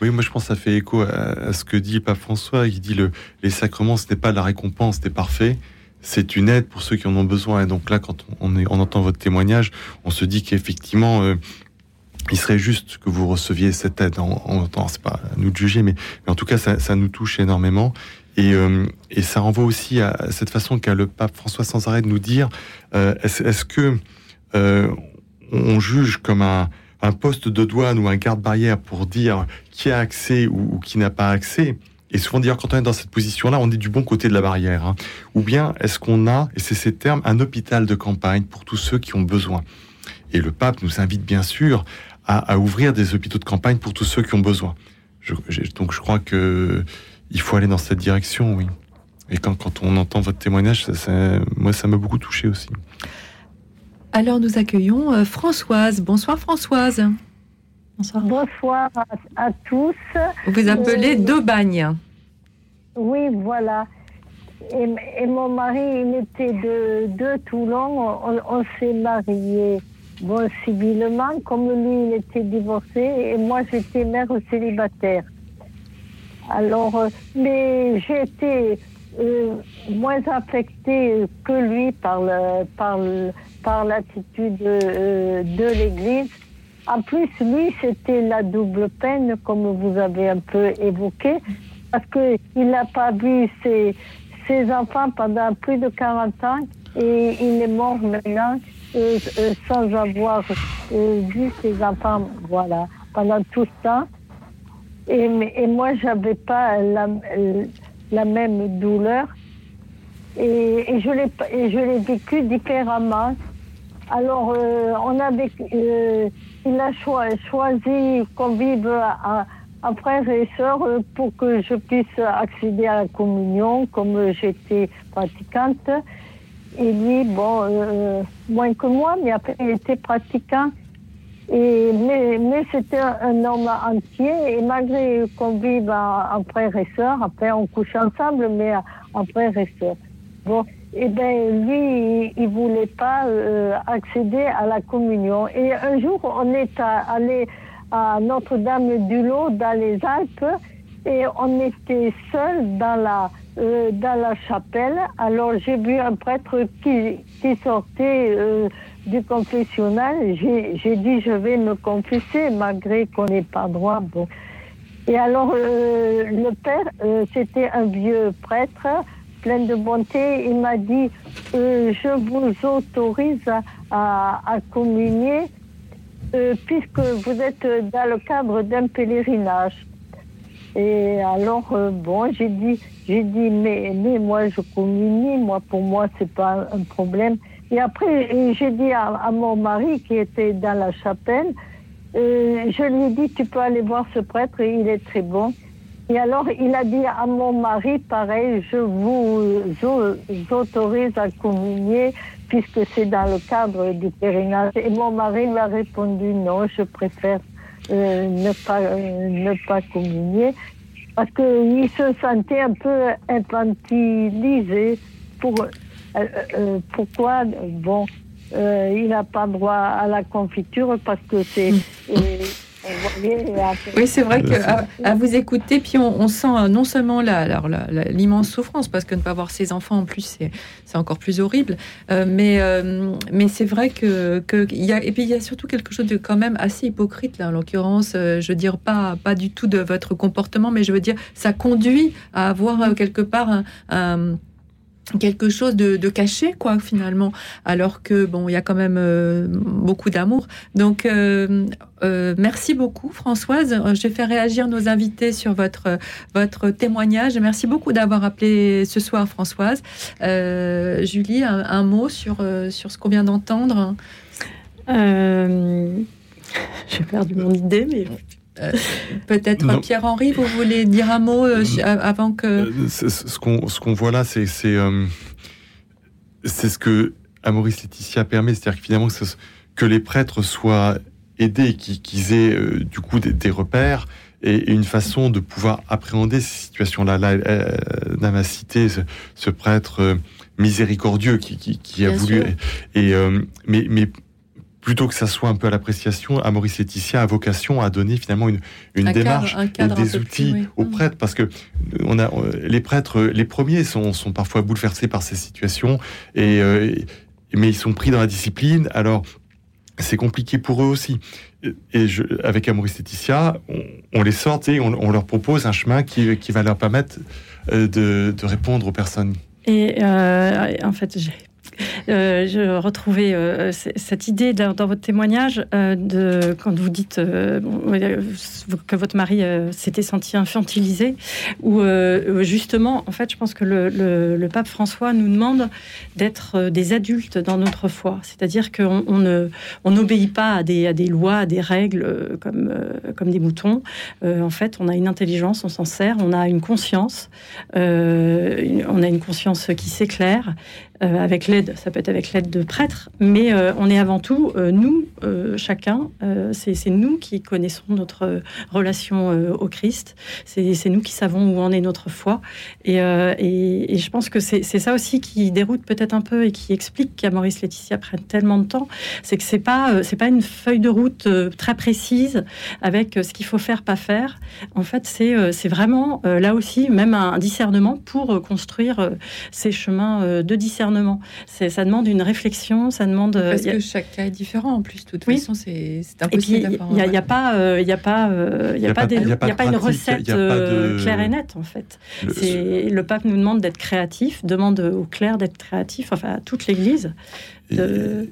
Oui, moi je pense que ça fait écho à, ce que dit Pape François, qui dit le, les sacrements, ce n'est pas la récompense des parfaits, c'est une aide pour ceux qui en ont besoin. Et donc là, quand on, est, on entend votre témoignage, on se dit qu'effectivement, euh, il serait juste que vous receviez cette aide. En, en, c'est pas à nous de juger, mais, mais en tout cas, ça, ça nous touche énormément. Et, euh, et ça renvoie aussi à cette façon qu'a le pape François sans arrêt de nous dire euh, est-ce est-ce que euh, on juge comme un, un poste de douane ou un garde-barrière pour dire qui a accès ou, qui n'a pas accès et souvent d'ailleurs quand on est dans cette position-là, on est du bon côté de la barrière. hein. Ou bien est-ce qu'on a, et c'est ces termes, un hôpital de campagne pour tous ceux qui ont besoin. Et le pape nous invite bien sûr à, ouvrir des hôpitaux de campagne pour tous ceux qui ont besoin. Donc je crois que il faut aller dans cette direction, oui. Et quand, on entend votre témoignage, ça- moi ça m'a beaucoup touché aussi. Alors nous accueillons euh, Françoise. Bonsoir Françoise. Bonsoir à, à tous. Vous vous appelez Euh, Daubagne. Oui, voilà. Et, et mon mari, il était de, de Toulon. On, on s'est mariés, bon, civilement, comme lui, il était divorcé, et moi, j'étais mère célibataire. Alors, euh, mais j'ai été euh, moins affectée que lui par le, par le- par l'attitude euh, de l'Église. En plus, lui, c'était la double peine, comme vous avez un peu évoqué, parce qu'il n'a pas vu ses, ses enfants pendant plus de 40 ans et il est mort maintenant euh, euh, sans avoir euh, vu ses enfants, voilà, pendant tout ce temps. Et, et moi, j'avais pas la, la même douleur. Et, et je l'ai vécu différemment. Alors, euh, on a euh, il a choi- choisi qu'on vive à frères et sœurs euh, pour que je puisse accéder à la communion, comme j'étais pratiquante. Et lui, bon, moins que moi, mais après, il était pratiquant. Et, mais mais c'était un, homme entier et malgré qu'on vive en, frère et sœur, après on couche ensemble, mais en- en frère et sœur. Bon, et ben lui, il, il voulait pas euh, accéder à la communion. Et un jour, on est allé à Notre-Dame-du-Lot dans les Alpes et on était seuls dans la euh, dans la chapelle. Alors j'ai vu un prêtre qui, qui sortait euh, du confessionnal. J'ai dit je vais me confesser malgré qu'on n'ait pas droit. Bon. Et alors euh, le père, euh, c'était un vieux prêtre plein de bonté. Il m'a dit euh, je vous autorise à, à, communier puisque vous êtes dans le cadre d'un pèlerinage. Et alors, bon, j'ai dit, j'ai dit, mais, mais moi, je communie, moi, pour moi, c'est pas un problème. Et après, j'ai dit à, mon mari qui était dans la chapelle, euh, je lui ai dit, tu peux aller voir ce prêtre, il est très bon. Et alors, il a dit à mon mari, pareil, je vous au- autorise à communier puisque c'est dans le cadre du pèlerinage. Et mon mari lui a répondu, non, je préfère euh, ne, pas, ne pas communier parce qu'il se sentait un peu infantilisé. Pour, euh, euh, pourquoi Bon, euh, il n'a pas droit à la confiture parce que c'est. euh, voyez, Oui, c'est vrai qu'à à vous écouter, puis on, on sent euh, non seulement l'immense souffrance, parce que ne pas voir ses enfants en plus, c'est encore plus horrible, euh, mais, euh, mais c'est vrai que, que y a, et puis il y a surtout quelque chose de quand même assez hypocrite là, en l'occurrence, euh, je veux dire pas, pas du tout de votre comportement, mais je veux dire, ça conduit à avoir euh, quelque part un- un quelque chose de, caché quoi finalement. Alors que bon il y a quand même euh, beaucoup d'amour. Donc euh, euh, merci beaucoup Françoise. Je fais réagir nos invités sur votre votre témoignage. Merci beaucoup d'avoir appelé ce soir Françoise. Julie un, un mot sur sur ce qu'on vient d'entendre? J'ai perdu mon idée, mais. Euh, peut-être. Pierre-Henri vous voulez dire un mot euh, su- avant que Euh, ce qu'on ce qu'on voit là, c'est c'est euh, c'est ce que Amoris Laetitia permet, c'est-à-dire que finalement que, ce- que les prêtres soient aidés, qu'ils aient euh, du coup des, des repères et, et une façon de pouvoir appréhender ces situations-là. Là, euh, cité ce, ce prêtre euh, miséricordieux qui, qui, qui a Bien voulu. sûr. Et, euh, mais, mais plutôt que ça soit un peu à l'appréciation, Amoris Laetitia a vocation à donner finalement une, une Un cadre- démarche un cadre et des plus, outils oui. aux Mm. prêtres parce que on a euh, les prêtres, les premiers sont, sont parfois bouleversés par ces situations et euh, mais ils sont pris dans la discipline. Alors c'est compliqué pour eux aussi. Et je, avec Amoris Laetitia, on, on les sort et on, on leur propose un chemin qui, qui va leur permettre euh, de, de répondre aux personnes. Et euh, en fait, j'ai. Euh, je retrouvais euh, cette idée dans, votre témoignage euh, de quand vous dites que votre mari s'était senti infantilisé, ou justement, en fait, je pense que le, pape François nous demande d'être des adultes dans notre foi, c'est-à-dire qu'on on ne on n'obéit pas à des, à des lois, à des règles comme comme des moutons. En fait, on a une intelligence, on s'en sert, on a une conscience, on a une conscience qui s'éclaire euh, avec l'aide, ça peut être avec l'aide de prêtres, mais euh, on est avant tout, euh, nous, chacun, c'est nous qui connaissons notre relation au Christ, c'est nous qui savons où en est notre foi, et, je pense que c'est ça aussi qui déroute peut-être un peu et qui explique qu'à Maurice Laetitia prenne tellement de temps, c'est que c'est pas, c'est pas une feuille de route très précise avec ce qu'il faut faire, pas faire. En fait, c'est c'est vraiment là aussi même un discernement pour construire ces chemins de discernement. C'est Ça demande une réflexion, ça demande. euh, parce a- que chaque cas est différent en plus de toute Oui. façon c'est c'est et puis, impossible il n'y a, pas, euh, il a pas, euh, il y Il y a a pas, il y a pas il y a de pas une recette de- claire et nette en fait. Le- C'est le pape nous demande d'être créatif, demande au clerc d'être créatif, enfin à toute l'Église. de-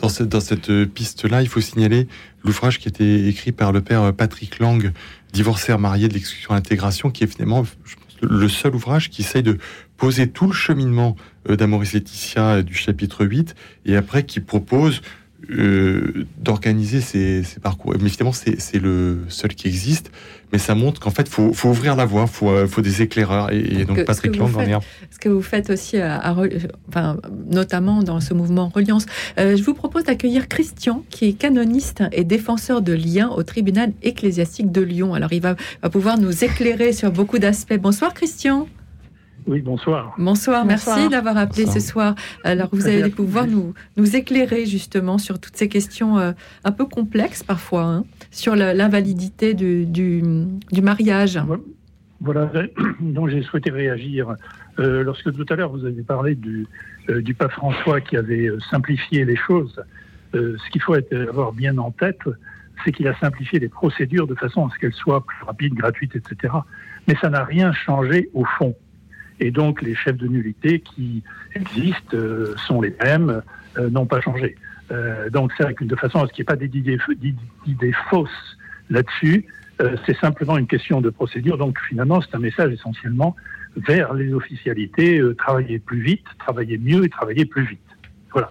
Dans cette, dans cette piste-là, il faut signaler l'ouvrage qui a été écrit par le père Patrick Lang, divorcé marié de l'exclusion à l'intégration, qui est finalement je pense, le seul ouvrage qui essaye de poser tout le cheminement euh, d'Amoris Laetitia euh, du chapitre 8, et après qui propose euh, d'organiser ces, ces parcours. Mais finalement, c'est le seul qui existe. Mais ça montre qu'en fait, faut, faut ouvrir la voie, faut, euh, faut des éclaireurs. Et, et donc, Que- Patrick Lang en est un. Ce que vous faites aussi, à, à enfin, notamment dans ce mouvement Reliance. Euh, je vous propose d'accueillir Christian, qui est canoniste et défenseur de liens au tribunal ecclésiastique de Lyon. Alors, il va, va pouvoir nous éclairer sur beaucoup d'aspects. Bonsoir, Christian. Oui, bonsoir. Bonsoir, merci d'avoir appelé Bonsoir. ce soir. Alors, vous allez pouvoir nous, nous éclairer justement sur toutes ces questions euh, un peu complexes parfois, hein, sur l'invalidité du, du, du mariage. Voilà, donc j'ai souhaité réagir. Euh, lorsque tout à l'heure vous avez parlé du, euh, du pape François qui avait simplifié les choses, euh, ce qu'il faut être- avoir bien en tête, c'est qu'il a simplifié les procédures de façon à ce qu'elles soient plus rapides, gratuites, etc. Mais ça n'a rien changé au fond. Et donc les chefs de nullité qui existent euh, sont les mêmes, euh, n'ont pas changé. Euh, donc c'est vrai que de façon à ce qu'il n'y ait pas d'idées fausses là-dessus, euh, c'est simplement une question de procédure. Donc finalement, c'est un message essentiellement vers les officialités, euh, travailler plus vite, travailler mieux et travailler plus vite. Voilà.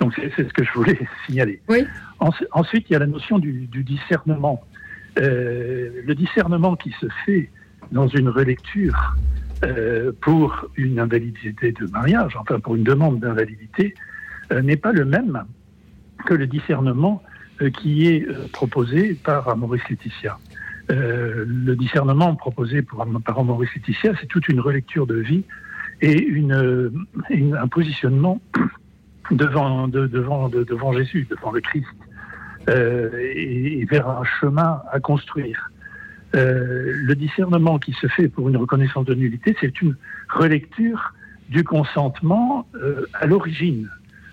Donc c'est c'est ce que je voulais signaler. Oui. ensuite, il y a la notion du, du discernement. Euh, le discernement qui se fait dans une relecture euh, pour une invalidité de mariage, enfin pour une demande d'invalidité, euh, n'est pas le même que le discernement euh, qui est proposé par Amoris Laetitia. Le discernement proposé par Amoris Laetitia, c'est toute une relecture de vie et un positionnement devant, de- devant, de- devant Jésus, devant le Christ, et vers un chemin à construire. Euh, le discernement qui se fait pour une reconnaissance de nullité, c'est une relecture du consentement euh, à l'origine.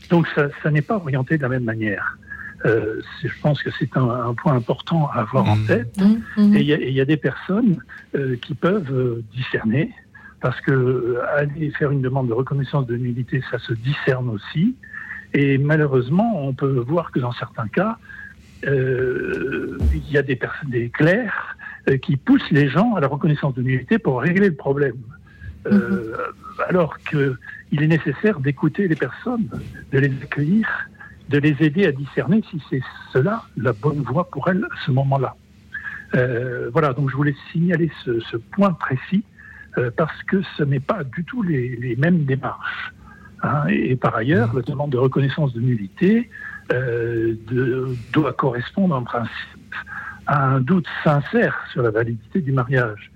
Donc ça, ça n'est pas orienté de la même manière. Euh, je pense que c'est un, un point important à avoir en tête. Et il y, a- et il y a des personnes euh, qui peuvent euh, discerner, parce que euh, aller faire une demande de reconnaissance de nullité, ça se discerne aussi. Et malheureusement, on peut voir que dans certains cas, euh, il y a des personnes, des clercs, qui poussent les gens à la reconnaissance de nullité pour régler le problème. Euh, Alors qu'il est nécessaire d'écouter les personnes, de les accueillir, de les aider à discerner si c'est cela la bonne voie pour elles à ce moment-là. Euh, voilà, donc je voulais signaler ce, ce point précis euh, parce que ce n'est pas du tout les, les mêmes démarches. hein. et, et par ailleurs, la demande de reconnaissance de nullité euh, de- doit correspondre en principe à un doute sincère sur la validité du mariage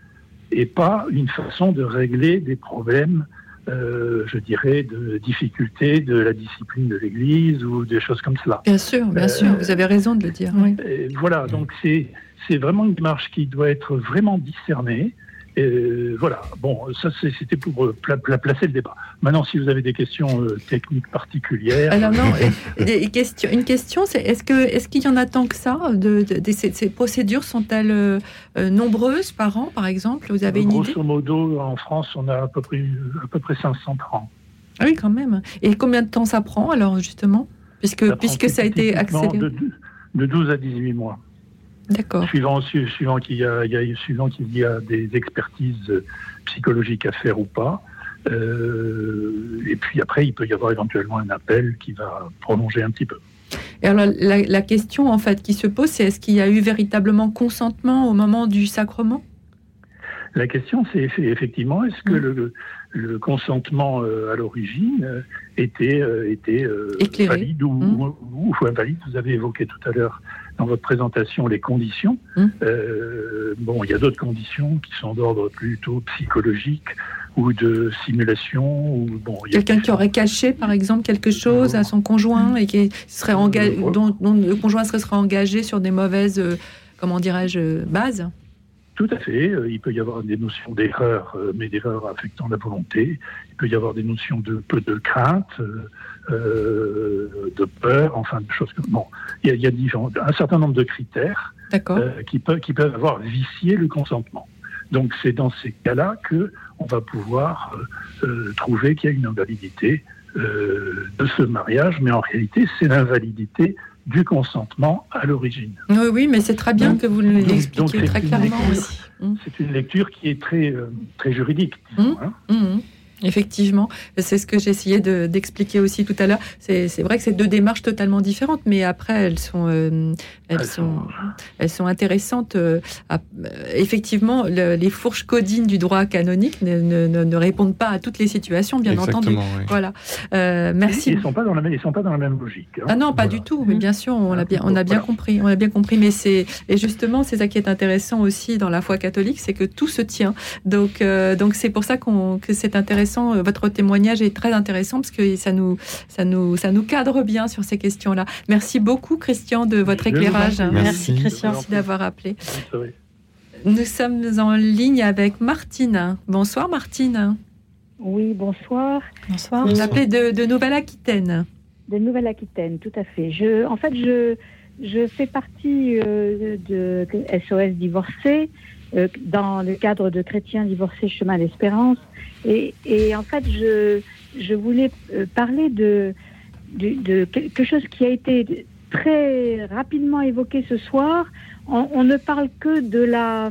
et pas une façon de régler des problèmes, euh, je dirais, de difficultés de la discipline de l'Église ou des choses comme cela. Bien sûr, bien Euh, sûr, vous avez raison de le dire. oui. voilà, donc c'est c'est vraiment une démarche qui doit être vraiment discernée. Et voilà, bon, ça c'était pour euh, pla- pla- placer le débat. Maintenant, si vous avez des questions euh, techniques particulières. Alors non, question- une question, c'est est-ce qu'il y en a tant que ça de, de- de- ces, ces procédures sont-elles euh, euh, nombreuses par an, par exemple? Vous avez une idée? Grosso modo, en France, on a à peu près, à peu près 530. Ah oui, quand même. Et combien de temps ça prend alors justement? Puisque Ça puisque ça a été accéléré. De, de 12 à 18 mois. D'accord. Suivant, su- suivant qu'il y a, il y a- suivant qu'il y a des expertises psychologiques à faire ou pas. Euh, et puis après, il peut y avoir éventuellement un appel qui va prolonger un petit peu. Et alors la, la question en fait qui se pose, c'est est-ce qu'il y a eu véritablement consentement au moment du sacrement? La question, c'est effectivement, est-ce que le, le consentement euh, à l'origine euh, était, euh, était valide ou, ou- ou invalide? Vous avez évoqué tout à l'heure dans votre présentation les conditions. Hum. Euh, bon, il y a d'autres conditions qui sont d'ordre plutôt psychologique ou de simulation. Ou, bon, Quelqu'un qui aurait caché, par exemple, quelque chose à son conjoint et qui serait engagé, dont, dont le conjoint serait, serait engagé sur des mauvaises, euh, comment dirais-je, euh, bases? Tout à fait. Euh, Il peut y avoir des notions d'erreur, euh, mais d'erreur affectant la volonté. Il peut y avoir des notions de peu de crainte, euh, de peur, enfin de choses comme. Bon, il y a, il y a différents- un certain nombre de critères euh, qui, peuvent, qui peuvent avoir vicié le consentement. Donc c'est dans ces cas-là que on va pouvoir euh, trouver qu'il y a une invalidité de ce mariage, mais en réalité c'est l'invalidité du consentement à l'origine. Oui, oui, mais c'est très bien que vous l'expliquiez très clairement lecture- aussi. Hum. C'est une lecture qui est très, très juridique, disons. hein. Hum, hum. Effectivement, c'est ce que j'essayais de- d'expliquer aussi tout à l'heure. C'est c'est vrai que c'est deux démarches totalement différentes, mais après elles sont, euh, elles, sont, elles sont intéressantes. euh, à- euh, effectivement, le- les fourches codines du droit canonique ne, ne- ne- ne répondent pas à toutes les situations, bien Exactement, entendu. oui. Voilà. Euh, merci. Ils ne sont, pas dans la même- ils sont pas dans la même logique. hein. Ah non, pas du tout. Mais bien sûr, on l'a bien, on a bien compris. On a bien compris. Mais c'est et justement, c'est ça qui est intéressant aussi dans la foi catholique, c'est que tout se tient. Donc, euh, donc c'est pour ça qu'on que c'est intéressant. Euh, Votre témoignage est très intéressant parce que ça nous, ça nous, ça nous cadre bien sur ces questions-là. Merci beaucoup, Christian, de votre éclairage. Merci, Merci. Christian, merci d'avoir appelé. Nous sommes en ligne avec Martine. Bonsoir, Martine. Oui, bonsoir. Bonsoir. Vous appelez de, de Nouvelle-Aquitaine. De Nouvelle-Aquitaine, tout à fait. Je, en fait, je, je fais partie euh, de SOS Divorcés euh, dans le cadre de Chrétiens Divorcés Chemin d'Espérance. Et, en fait, je, voulais euh, parler de, quelque chose qui a été très rapidement évoqué ce soir. On, ne parle que de la,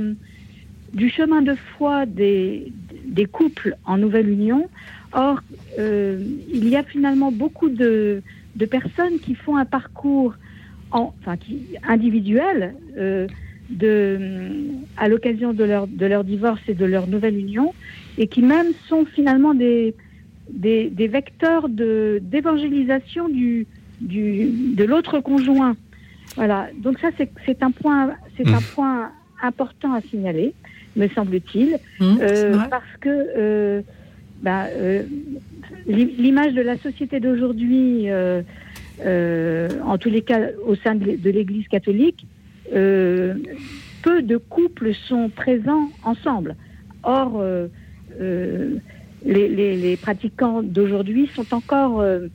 du chemin de foi des, couples en nouvelle union. Or, euh, il y a finalement beaucoup de, personnes qui font un parcours en, enfin, qui, individuel euh, à l'occasion de leur, de leur divorce et de leur nouvelle union et qui même sont finalement des, des, des vecteurs de- d'évangélisation du, du, de l'autre conjoint. Voilà, donc ça c'est c'est un point, c'est un point important à signaler, me semble-t-il, Mmh, euh, parce que euh, bah, euh, l'i- l'image de la société d'aujourd'hui, euh, euh, en tous les cas au sein de l'É- de l'Église catholique, euh, peu de couples sont présents ensemble. Or, euh, les, pratiquants d'aujourd'hui sont encore, euh,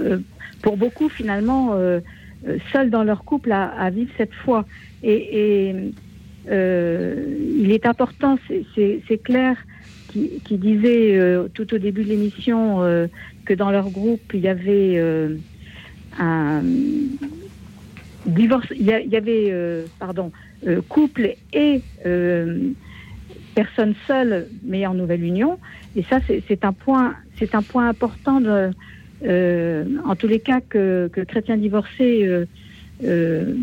euh, pour beaucoup finalement, seuls dans leur couple à, vivre cette foi. Et, il est important, c'est- clair, qui, disait tout au début de l'émission que dans leur groupe, il y avait un divorce, il y, avait, pardon, couple et personne seule, mais en nouvelle union. Et ça, c'est un point, c'est un point important euh, en tous les cas que, que chrétiens divorcés, euh, euh,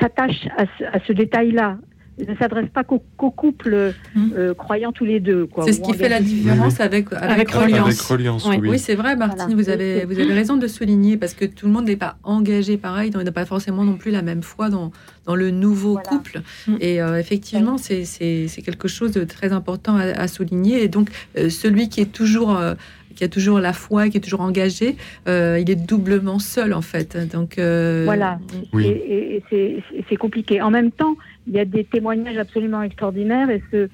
s'attache à ce, à ce détail-là. Il ne s'adresse pas qu'aux qu'aux couples euh, croyants tous les deux. quoi, C'est ce qui fait la différence avec, avec, Avec Reliance. Avec Reliance, oui. Oui, c'est vrai, Martine, Voilà. vous, avez, vous avez raison de souligner parce que tout le monde n'est pas engagé pareil, donc il n'a pas forcément non plus la même foi dans, dans le nouveau couple. Et euh, effectivement, c'est c'est- c'est quelque chose de très important à, à souligner. Et donc, euh, celui qui est toujours. euh, qui a toujours la foi, qui est toujours engagé, euh, il est doublement seul en fait. Donc euh, Voilà, Et- et, et c'est- c'est- c'est compliqué. En même temps, il y a des témoignages absolument extraordinaires et ce,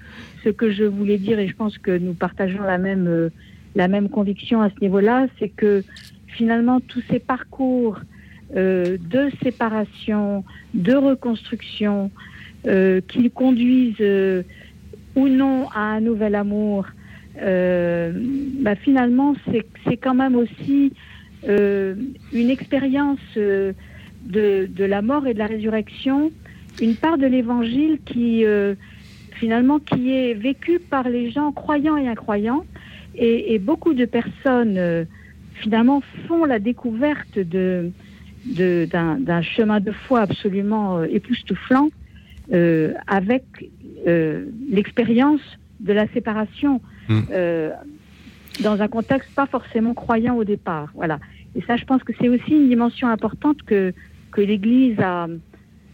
ce que je voulais dire, et je pense que nous partageons la même, euh, la même conviction à ce niveau-là, c'est que finalement tous ces parcours euh, de séparation, de reconstruction, euh, qui conduisent euh, ou non à un nouvel amour, euh, bah, finalement c'est quand même aussi une expérience de, de la mort et de la résurrection, une part de l'évangile qui euh, finalement qui est vécue par les gens croyants et incroyants, et, et beaucoup de personnes euh, finalement font la découverte de d'un chemin de foi absolument euh, époustouflant euh, avec l'expérience de la séparation Mm. euh, dans un contexte pas forcément croyant au départ. Voilà. Et ça, je pense que c'est aussi une dimension importante que, que l'Église a,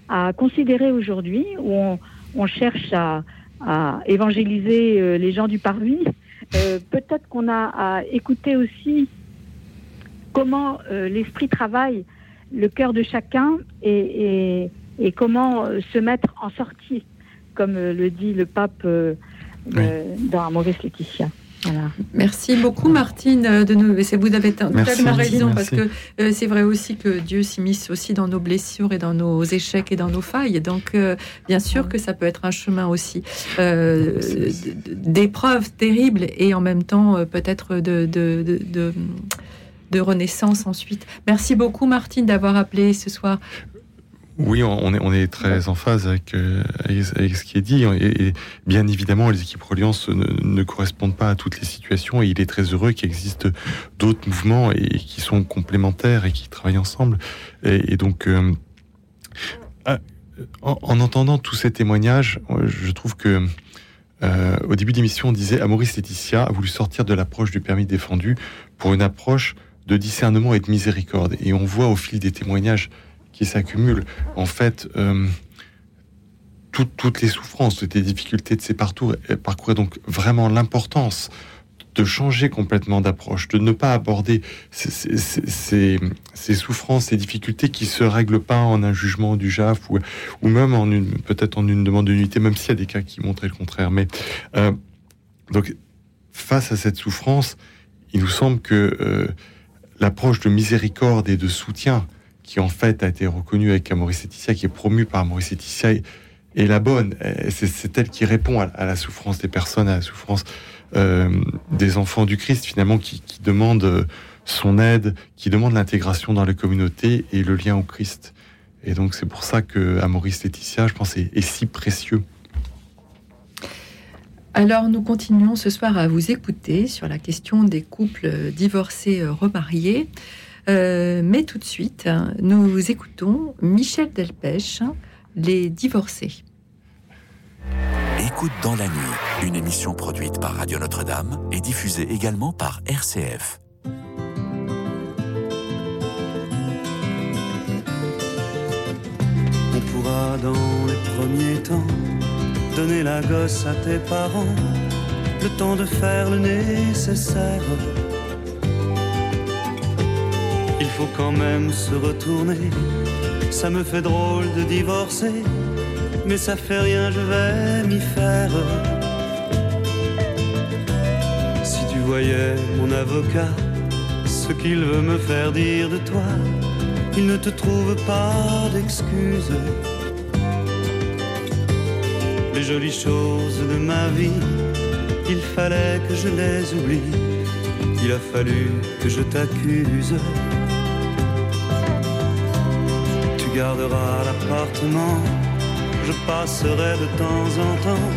a considérée aujourd'hui, où on, on cherche à, à évangéliser euh, les gens du parvis. Euh, Peut-être qu'on a à écouter aussi comment euh, l'esprit travaille le cœur de chacun et, et- et comment euh, se mettre en sortie, comme euh, le dit le pape euh, euh, dans Amoris Laetitia. Voilà. Merci beaucoup Martine euh, de nous. c'est- Vous avez totalement raison merci. parce que euh, c'est vrai aussi que Dieu s'immisce aussi dans nos blessures et dans nos échecs et dans nos failles. Donc euh, bien sûr que ça peut être un chemin aussi euh, d'épreuves terribles et en même temps euh, peut-être de, de, de, de- de renaissance ensuite. Merci beaucoup Martine d'avoir appelé ce soir. Oui, on est, très en phase avec, euh, avec, avec ce qui est dit. Et, bien évidemment, les équipes Reliance ne, correspondent pas à toutes les situations. Et il est très heureux qu'il existe d'autres mouvements et qui sont complémentaires et qui travaillent ensemble. Et, donc, euh, ah, en, en entendant tous ces témoignages, je trouve que euh, au début d'émission, on disait Maurice Laetitia a voulu sortir de l'approche du permis défendu pour une approche de discernement et de miséricorde. Et on voit au fil des témoignages qui s'accumulent, en fait, euh, tout- toutes les souffrances, toutes les difficultés de ces parcours, parcours donc vraiment l'importance de changer complètement d'approche, de ne pas aborder ces, ces- ces- ces- ces souffrances, ces difficultés qui se règlent pas en un jugement du JAF ou, ou même en une peut-être en une demande d'unité, même s'il y a des cas qui montraient le contraire. Mais euh, donc face à cette souffrance, il nous semble que euh, l'approche de miséricorde et de soutien qui en fait a été reconnue avec Maurice Laetitia, qui est promue par Maurice Laetitia, est, la bonne. C'est elle qui répond à, la souffrance des personnes, à la souffrance euh, des enfants du Christ, finalement, qui, qui demandent son aide, qui demandent l'intégration dans la communauté et le lien au Christ. Et donc c'est pour ça que Maurice Laetitia, je pense, est, est si précieux. Alors nous continuons ce soir à vous écouter sur la question des couples divorcés euh, remariés. Euh, mais tout de suite, nous écoutons Michel Delpech, Les divorcés. Écoute dans la nuit, une émission produite par Radio Notre-Dame et diffusée également par RCF. On pourra dans les premiers temps donner la gosse à tes parents, le temps de faire le nécessaire. Il faut quand même se retourner, ça me fait drôle de divorcer, mais ça fait rien, je vais m'y faire. Si tu voyais mon avocat, ce qu'il veut me faire dire de toi, il ne te trouve pas d'excuses. Les jolies choses de ma vie, il fallait que je les oublie. Il a fallu que je t'accuse. Tu garderas l'appartement, je passerai de temps en temps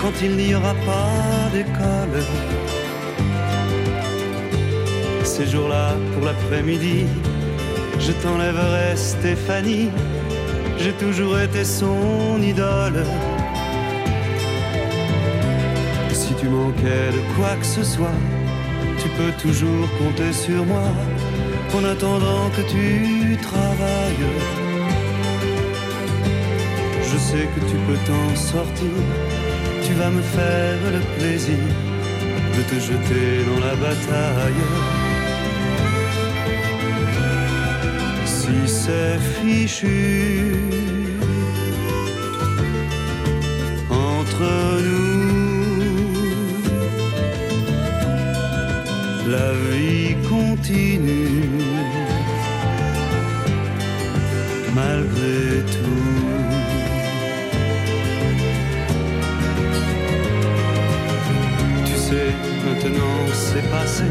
quand il n'y aura pas d'école. Ces jours-là, pour l'après-midi, je t'enlèverai Stéphanie. J'ai toujours été son idole. Si tu manquais de quoi que ce soit, tu peux toujours compter sur moi en attendant que tu travailles. Que tu peux t'en sortir, tu vas me faire le plaisir de te jeter dans la bataille. Si c'est fichu entre nous, la vie continue maintenant c'est passé,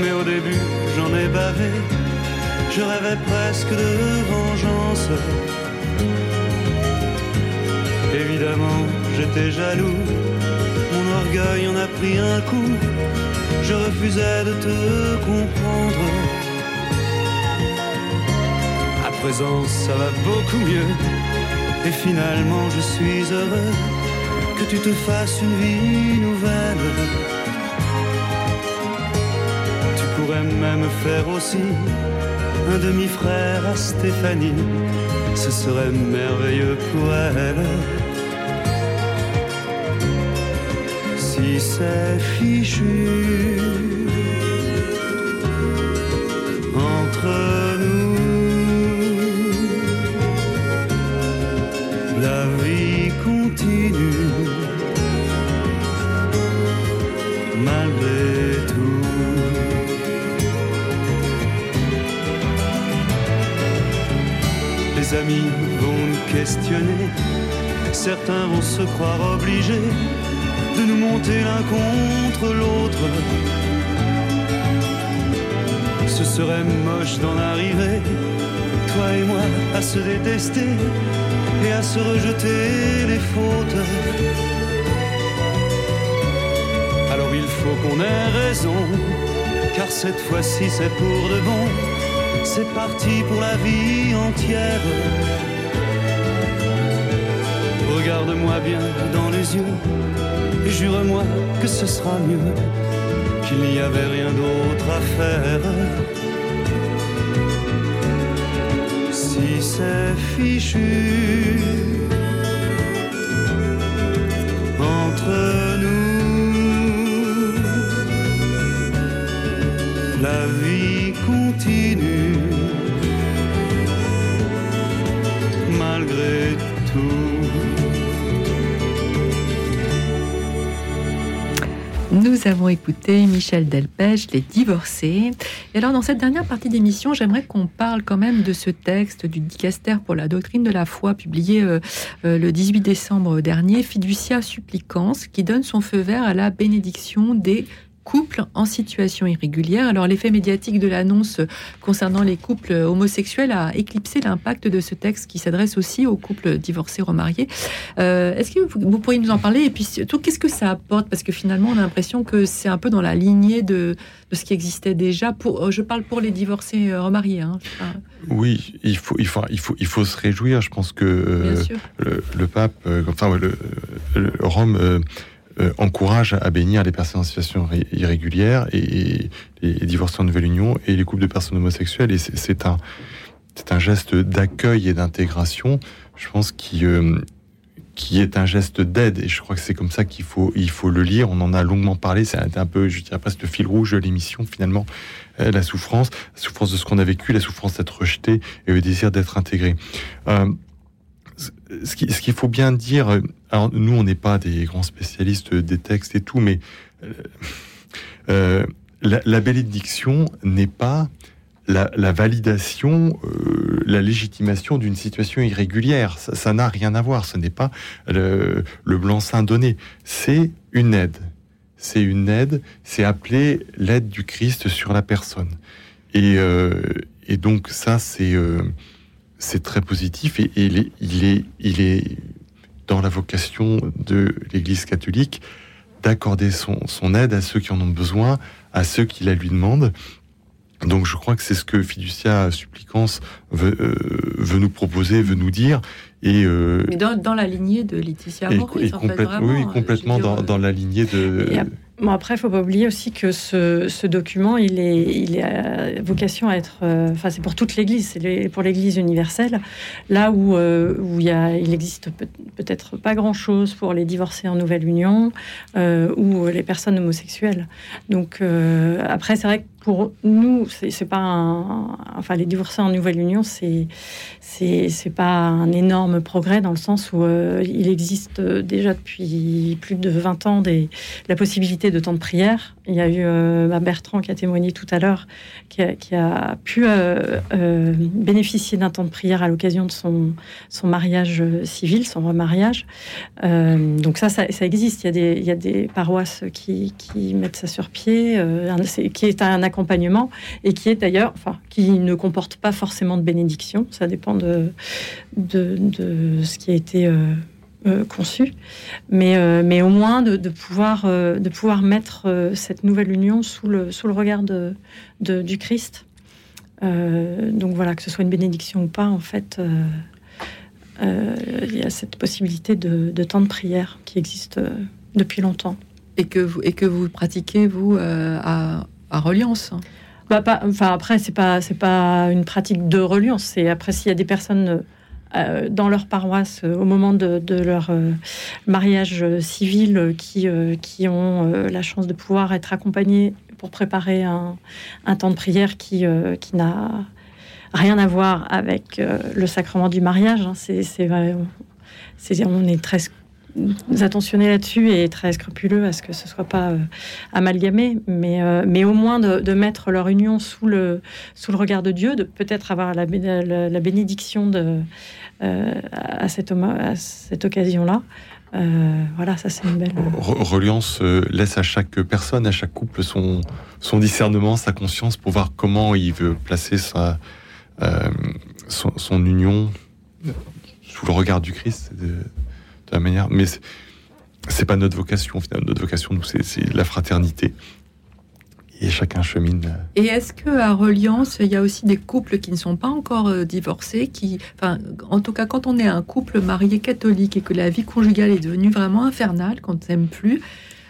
mais au début j'en ai bavé. Je rêvais presque de vengeance. Évidemment, j'étais jaloux. Mon orgueil en a pris un coup. Je refusais de te comprendre. À présent, ça va beaucoup mieux. Et finalement, je suis heureux que tu te fasses une vie nouvelle. Même faire aussi un demi-frère à Stéphanie, ce serait merveilleux pour elle. Si c'est fichu vont nous questionner, certains vont se croire obligés de nous monter l'un contre l'autre. Ce serait moche d'en arriver toi et moi, à se détester et à se rejeter les fautes. Alors il faut qu'on ait raison, car cette fois-ci c'est pour de bon. C'est parti pour la vie entière. Regarde-moi bien dans les yeux et jure-moi que ce sera mieux, qu'il n'y avait rien d'autre à faire. Si c'est fichu Nous avons écouté Michel Delpech, Les Divorcés. Et alors, dans cette dernière partie d'émission, j'aimerais qu'on parle quand même de ce texte du Dicaster pour la doctrine de la foi, publié euh, euh, le 18 décembre dernier, Fiducia Supplicans, qui donne son feu vert à la bénédiction des couples en situation irrégulière. Alors l'effet médiatique de l'annonce concernant les couples homosexuels a éclipsé l'impact de ce texte qui s'adresse aussi aux couples divorcés remariés. Euh, Est-ce que vous, vous pourriez nous en parler? Et puis surtout, qu'est-ce que ça apporte? Parce que finalement, on a l'impression que c'est un peu dans la lignée de, de ce qui existait déjà. Pour, euh, je parle pour les divorcés euh, remariés. Hein. Enfin, Oui, il faut, il faut, il faut, il faut se réjouir. Je pense que euh, le, le pape, euh, enfin le- Rome euh, encourage à bénir les personnes en situation ré- irrégulière et, les divorcés en nouvelle union et les couples de personnes homosexuelles. Et c'est- un, un geste d'accueil et d'intégration. Je pense qui euh, qui est un geste d'aide et je crois que c'est comme ça qu'il faut il faut le lire on en a longuement parlé c'est un peu je dirais presque le fil rouge de l'émission finalement euh, la souffrance la souffrance de ce qu'on a vécu la souffrance d'être rejeté et le désir d'être intégré ce- ce qui- ce qu'il faut bien dire euh, alors nous on n'est pas des grands spécialistes des textes et tout mais euh, euh, la, la bénédiction n'est pas la, la validation, euh, la légitimation d'une situation irrégulière. Ça n'a rien à voir. Ce n'est pas le, le blanc-seing donné. C'est une aide. C'est une aide. C'est appelé l'aide du Christ sur la personne. Et, euh, et donc ça, c'est euh, c'est très positif. Et, et il, est, il, est, il est dans la vocation de l'Église catholique d'accorder son, son aide à ceux qui en ont besoin, à ceux qui la lui demandent. Donc je crois que c'est ce que Fiducia Supplicans veut, euh, veut nous proposer, veut nous dire. Et, euh, mais dans, dans la lignée de Laetitia et en fait, vraiment. oui, complètement dire, dans, dans la lignée de... Bon, après, il faut pas oublier aussi que ce, ce document, il est, il est à vocation à être. euh, Enfin, c'est pour toute l'Église, c'est pour l'Église universelle. Là où, euh, où y a, il existe peut- peut-être pas grand-chose pour les divorcés en nouvelle union euh, ou les personnes homosexuelles. Donc, euh, après, c'est vrai que pour nous, c'est pas un. Enfin, les divorcés en nouvelle union, c'est c'est pas un énorme progrès dans le sens où euh, il existe euh, déjà depuis plus de 20 ans des, la possibilité de temps de prière. Il y a eu euh, bah, Bertrand qui a témoigné tout à l'heure, qui, a- pu euh, bénéficier d'un temps de prière à l'occasion de son, son mariage civil, son remariage. Donc ça, ça, existe. Il y, a des, il y a des paroisses qui, qui mettent ça sur pied, qui est un accompagnement et qui est d'ailleurs, enfin, qui ne comporte pas forcément de bénédiction. Ça dépend de, de, ce qui a été euh, euh, conçu, mais, euh, mais au moins de, pouvoir, de pouvoir mettre cette nouvelle union sous le, sous le regard de, du Christ. Donc voilà, que ce soit une bénédiction ou pas, en fait, il y a cette possibilité de, temps de prière qui existe depuis longtemps. Et que vous, et que vous pratiquez, vous, à, à Reliance Bah, enfin, après, c'est pas, c'est pas une pratique de reliance. C'est après, s'il y a des personnes euh, dans leur paroisse euh, au moment de, leur euh, mariage civil qui, qui ont la chance de pouvoir être accompagnés pour préparer un, un temps de prière qui, qui n'a rien à voir avec le sacrement du mariage. hein. C'est, c'est- on est très attentionné là-dessus et très scrupuleux à ce que ce soit pas euh, amalgamé, mais, euh, mais au moins de, mettre leur union sous le, sous le regard de Dieu, de peut-être avoir la, bé- la, la bénédiction de, euh, à, cette, occasion-là. Voilà, ça c'est une belle. Re- Reliance laisse à chaque personne, à chaque couple, son, son discernement, sa conscience pour voir comment il veut placer sa, son, union sous le regard du Christ de la manière. Mais c'est- pas notre vocation. Finalement, notre vocation, nous, c'est la fraternité. Et chacun chemine. euh, Et est-ce que à Reliance, il y a aussi des couples qui ne sont pas encore euh, divorcés, qui, enfin, en tout cas, quand on est un couple marié catholique et que la vie conjugale est devenue vraiment infernale, qu'on ne s'aime plus,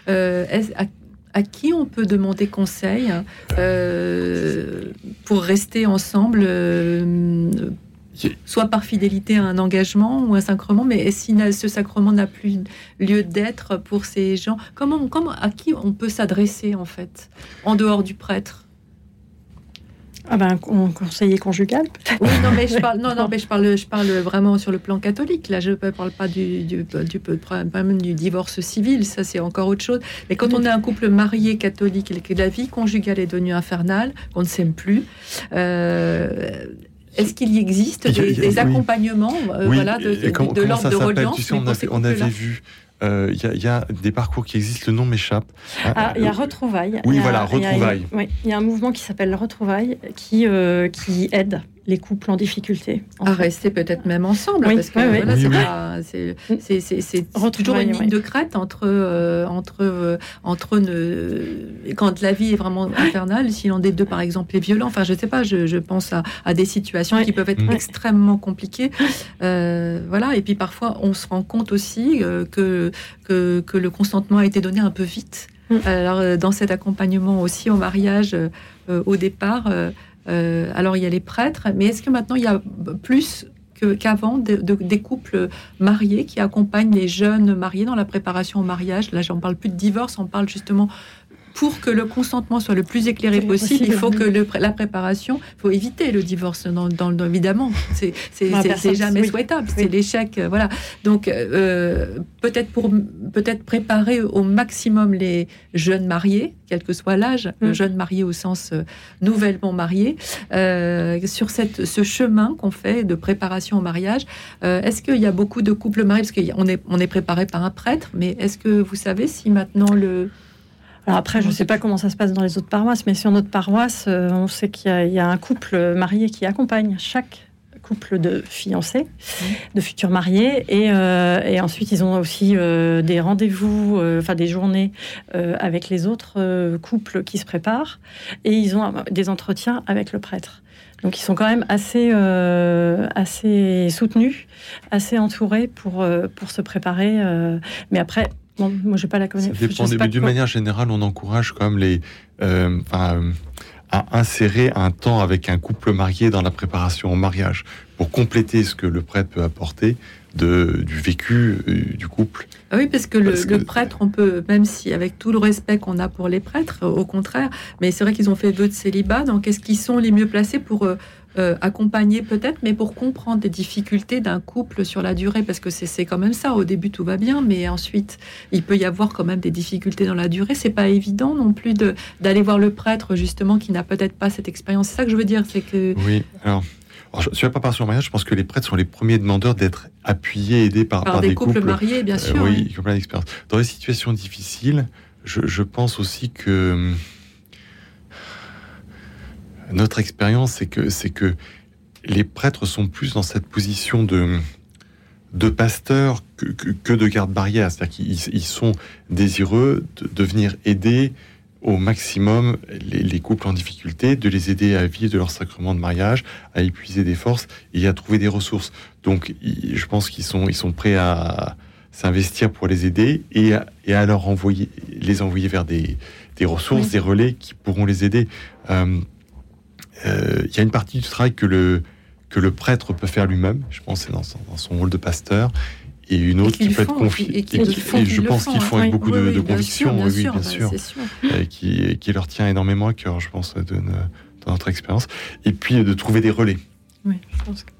euh, à, à qui on peut demander conseil euh, pour rester ensemble, euh, soit par fidélité à un engagement ou un sacrement, mais si ce sacrement n'a plus lieu d'être pour ces gens, comment, comment, à qui on peut s'adresser en fait, en dehors du prêtre? Ah ben, un con- conseiller conjugal, peut-être. Oui, non, mais je parle, non, non, mais je parle, je parle vraiment sur le plan catholique. Là, je ne parle pas du, du, du, du divorce civil. Ça, c'est encore autre chose. Mais quand on est un couple marié catholique et que la vie conjugale est devenue infernale, qu'on ne s'aime plus, euh, est-ce qu'il y existe Il y a- des, il y a- des oui. accompagnement euh, Oui, voilà, de, l'ordre de reliance Tu sais, mais on, avait, on vu. euh, Il y, a- il y a des parcours qui existent, le nom m'échappe. Ah, il y a Euh, Retrouvailles. Oui, Il y a- voilà, il y a- Retrouvailles. oui, il y a un mouvement qui s'appelle Retrouvailles qui, euh, qui aide les couples en difficulté. en à fait. rester peut-être même ensemble Oui, parce que oui, oui. voilà, Oui, c'est toujours une ligne oui. de crête entre euh, entre euh, entre ne- quand la vie est vraiment infernale si l'un des deux par exemple est violent enfin je sais pas je, je pense à, à des situations qui peuvent être extrêmement compliquées Euh, voilà et puis parfois on se rend compte aussi euh, que, que que le consentement a été donné un peu vite alors euh, dans cet accompagnement aussi au mariage euh, au départ euh, euh, alors il y a les prêtres, mais est-ce que maintenant il y a plus qu'avant de- de- des couples mariés qui accompagnent les jeunes mariés dans la préparation au mariage? Là, j'en parle plus de divorce, on parle justement pour que le consentement soit le plus éclairé possible, il faut que le la préparation, il faut éviter le divorce, dans, dans- dans- évidemment. C'est jamais oui. souhaitable, c'est l'échec. euh, Voilà. Donc, euh, peut-être pour peut-être préparer au maximum les jeunes mariés, quel que soit l'âge, Mm. jeunes mariés au sens euh, nouvellement mariés, euh, sur cette, ce chemin qu'on fait de préparation au mariage. Euh, est-ce qu'il y a beaucoup de couples mariés? Parce qu'on est, on est préparé par un prêtre, mais est-ce que vous savez si maintenant le... Alors après, je ne sais pas comment ça se passe dans les autres paroisses, mais sur notre paroisse, euh, on sait qu'il y, a- il y a un couple marié qui accompagne chaque couple de fiancés, de futurs mariés, et, euh, et ensuite ils ont aussi euh, des rendez-vous, euh, enfin des journées avec les autres couples qui se préparent, et ils ont des entretiens avec le prêtre. Donc ils sont quand même assez, euh, assez soutenus, assez entourés pour, euh, pour se préparer. euh, mais après, bon, moi je n'ai pas la Ça connaissance. dépend, mais d'une manière générale, on encourage quand même les, euh, euh, à insérer un temps avec un couple marié dans la préparation au mariage pour compléter ce que le prêtre peut apporter de, du vécu euh, du couple. Ah oui, parce que le, Parce que- le prêtre, on peut, même si avec tout le respect qu'on a pour les prêtres, au contraire, mais c'est vrai qu'ils ont fait vœu de célibat, donc est-ce qu'ils sont les mieux placés pour euh, euh, accompagner peut-être, mais pour comprendre les difficultés d'un couple sur la durée, parce que c'est quand même ça, au début tout va bien, mais ensuite il peut y avoir quand même des difficultés dans la durée, c'est pas évident non plus d'aller voir le prêtre justement qui n'a peut-être pas cette expérience, c'est ça que je veux dire, c'est que... Oui, alors. alors, je- sur la préparation au mariage, je pense que les prêtres sont les premiers demandeurs d'être appuyés, aidés par, Par par des couples mariés, bien sûr, oui, oui. qui ont plein d'expérience. Dans les situations difficiles, je, je pense aussi que hum, notre expérience, c'est que, c'est que les prêtres sont plus dans cette position de, de pasteur que, que, que de garde-barrière. C'est-à-dire qu'ils ils sont désireux de, de venir aider au maximum les, les couples en difficulté, de les aider à vivre de leur sacrement de mariage, à épuiser des forces et à trouver des ressources. Donc, je pense qu'ils sont, ils sont prêts à s'investir pour les aider et à, et à leur envoyer, les envoyer vers des, des ressources, Oui. des relais qui pourront les aider. Euh, Il y a une partie du travail que le, que le prêtre peut faire lui-même, je pense, c'est dans son, dans son rôle de pasteur, et une autre qui peut être font, confiée. et font, qu'ils je pense qu'ils hein. font avec Oui, beaucoup oui, de, oui, de bien conviction, sûr, bien oui, bien bah, sûr, sûr. euh, qui, qui leur tient énormément à cœur, je pense, de, notre expérience. Et puis de trouver des relais. Oui, je pense que-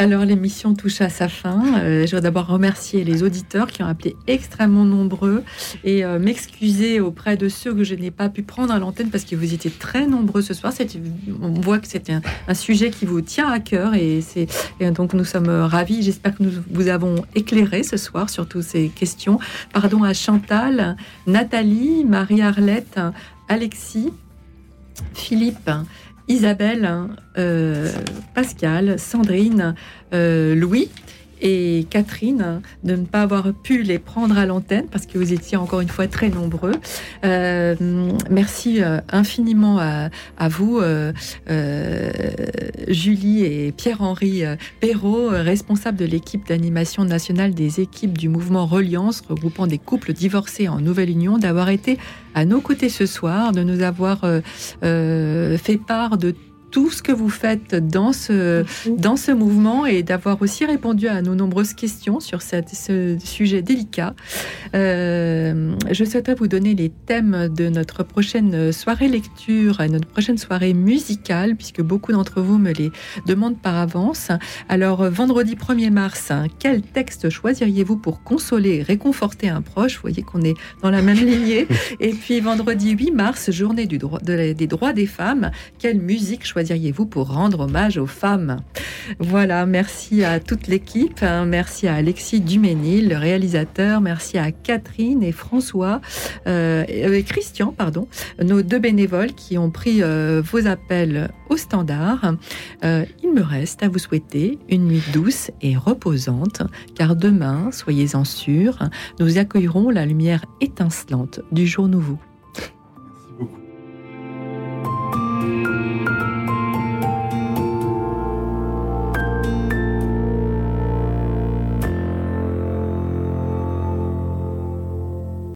Alors l'émission touche à sa fin. Euh, je voudrais d'abord remercier les auditeurs qui ont appelé extrêmement nombreux et euh, m'excuser auprès de ceux que je n'ai pas pu prendre à l'antenne parce que vous étiez très nombreux ce soir. On voit que c'est un, sujet qui vous tient à cœur et, et donc nous sommes ravis. J'espère que nous vous avons éclairé ce soir sur toutes ces questions. Pardon à Chantal, Nathalie, Marie-Arlette, Alexis, Philippe Isabelle, euh, Pascal, Sandrine, euh, Louis et Catherine de ne pas avoir pu les prendre à l'antenne parce que vous étiez encore une fois très nombreux. Euh, merci euh, infiniment à, vous, euh, Julie et Pierre-Henri Perrault, responsables de l'équipe d'animation nationale des équipes du mouvement Reliance, regroupant des couples divorcés en nouvelle union, d'avoir été à nos côtés ce soir, de nous avoir fait part de tout ce que vous faites dans ce, dans ce mouvement et d'avoir aussi répondu à nos nombreuses questions sur cette- ce sujet délicat. Euh, je souhaiterais vous donner les thèmes de notre prochaine soirée lecture et notre prochaine soirée musicale, puisque beaucoup d'entre vous me les demandent par avance. Alors, vendredi 1er mars, hein, quel texte choisiriez-vous pour consoler et réconforter un proche? Vous voyez qu'on est dans la même lignée. Et puis, vendredi 8 mars, journée du droit, de la- des droits des femmes, quelle musique choisiriez-vous pour rendre hommage aux femmes? Voilà, merci à toute l'équipe, hein, merci à Alexis Duménil, le réalisateur, merci à Catherine et François, euh, et Christian, pardon, nos deux bénévoles qui ont pris euh, vos appels au standard. Euh, il me reste à vous souhaiter une nuit douce et reposante, car demain, soyez-en sûrs, nous accueillerons la lumière étincelante du jour nouveau.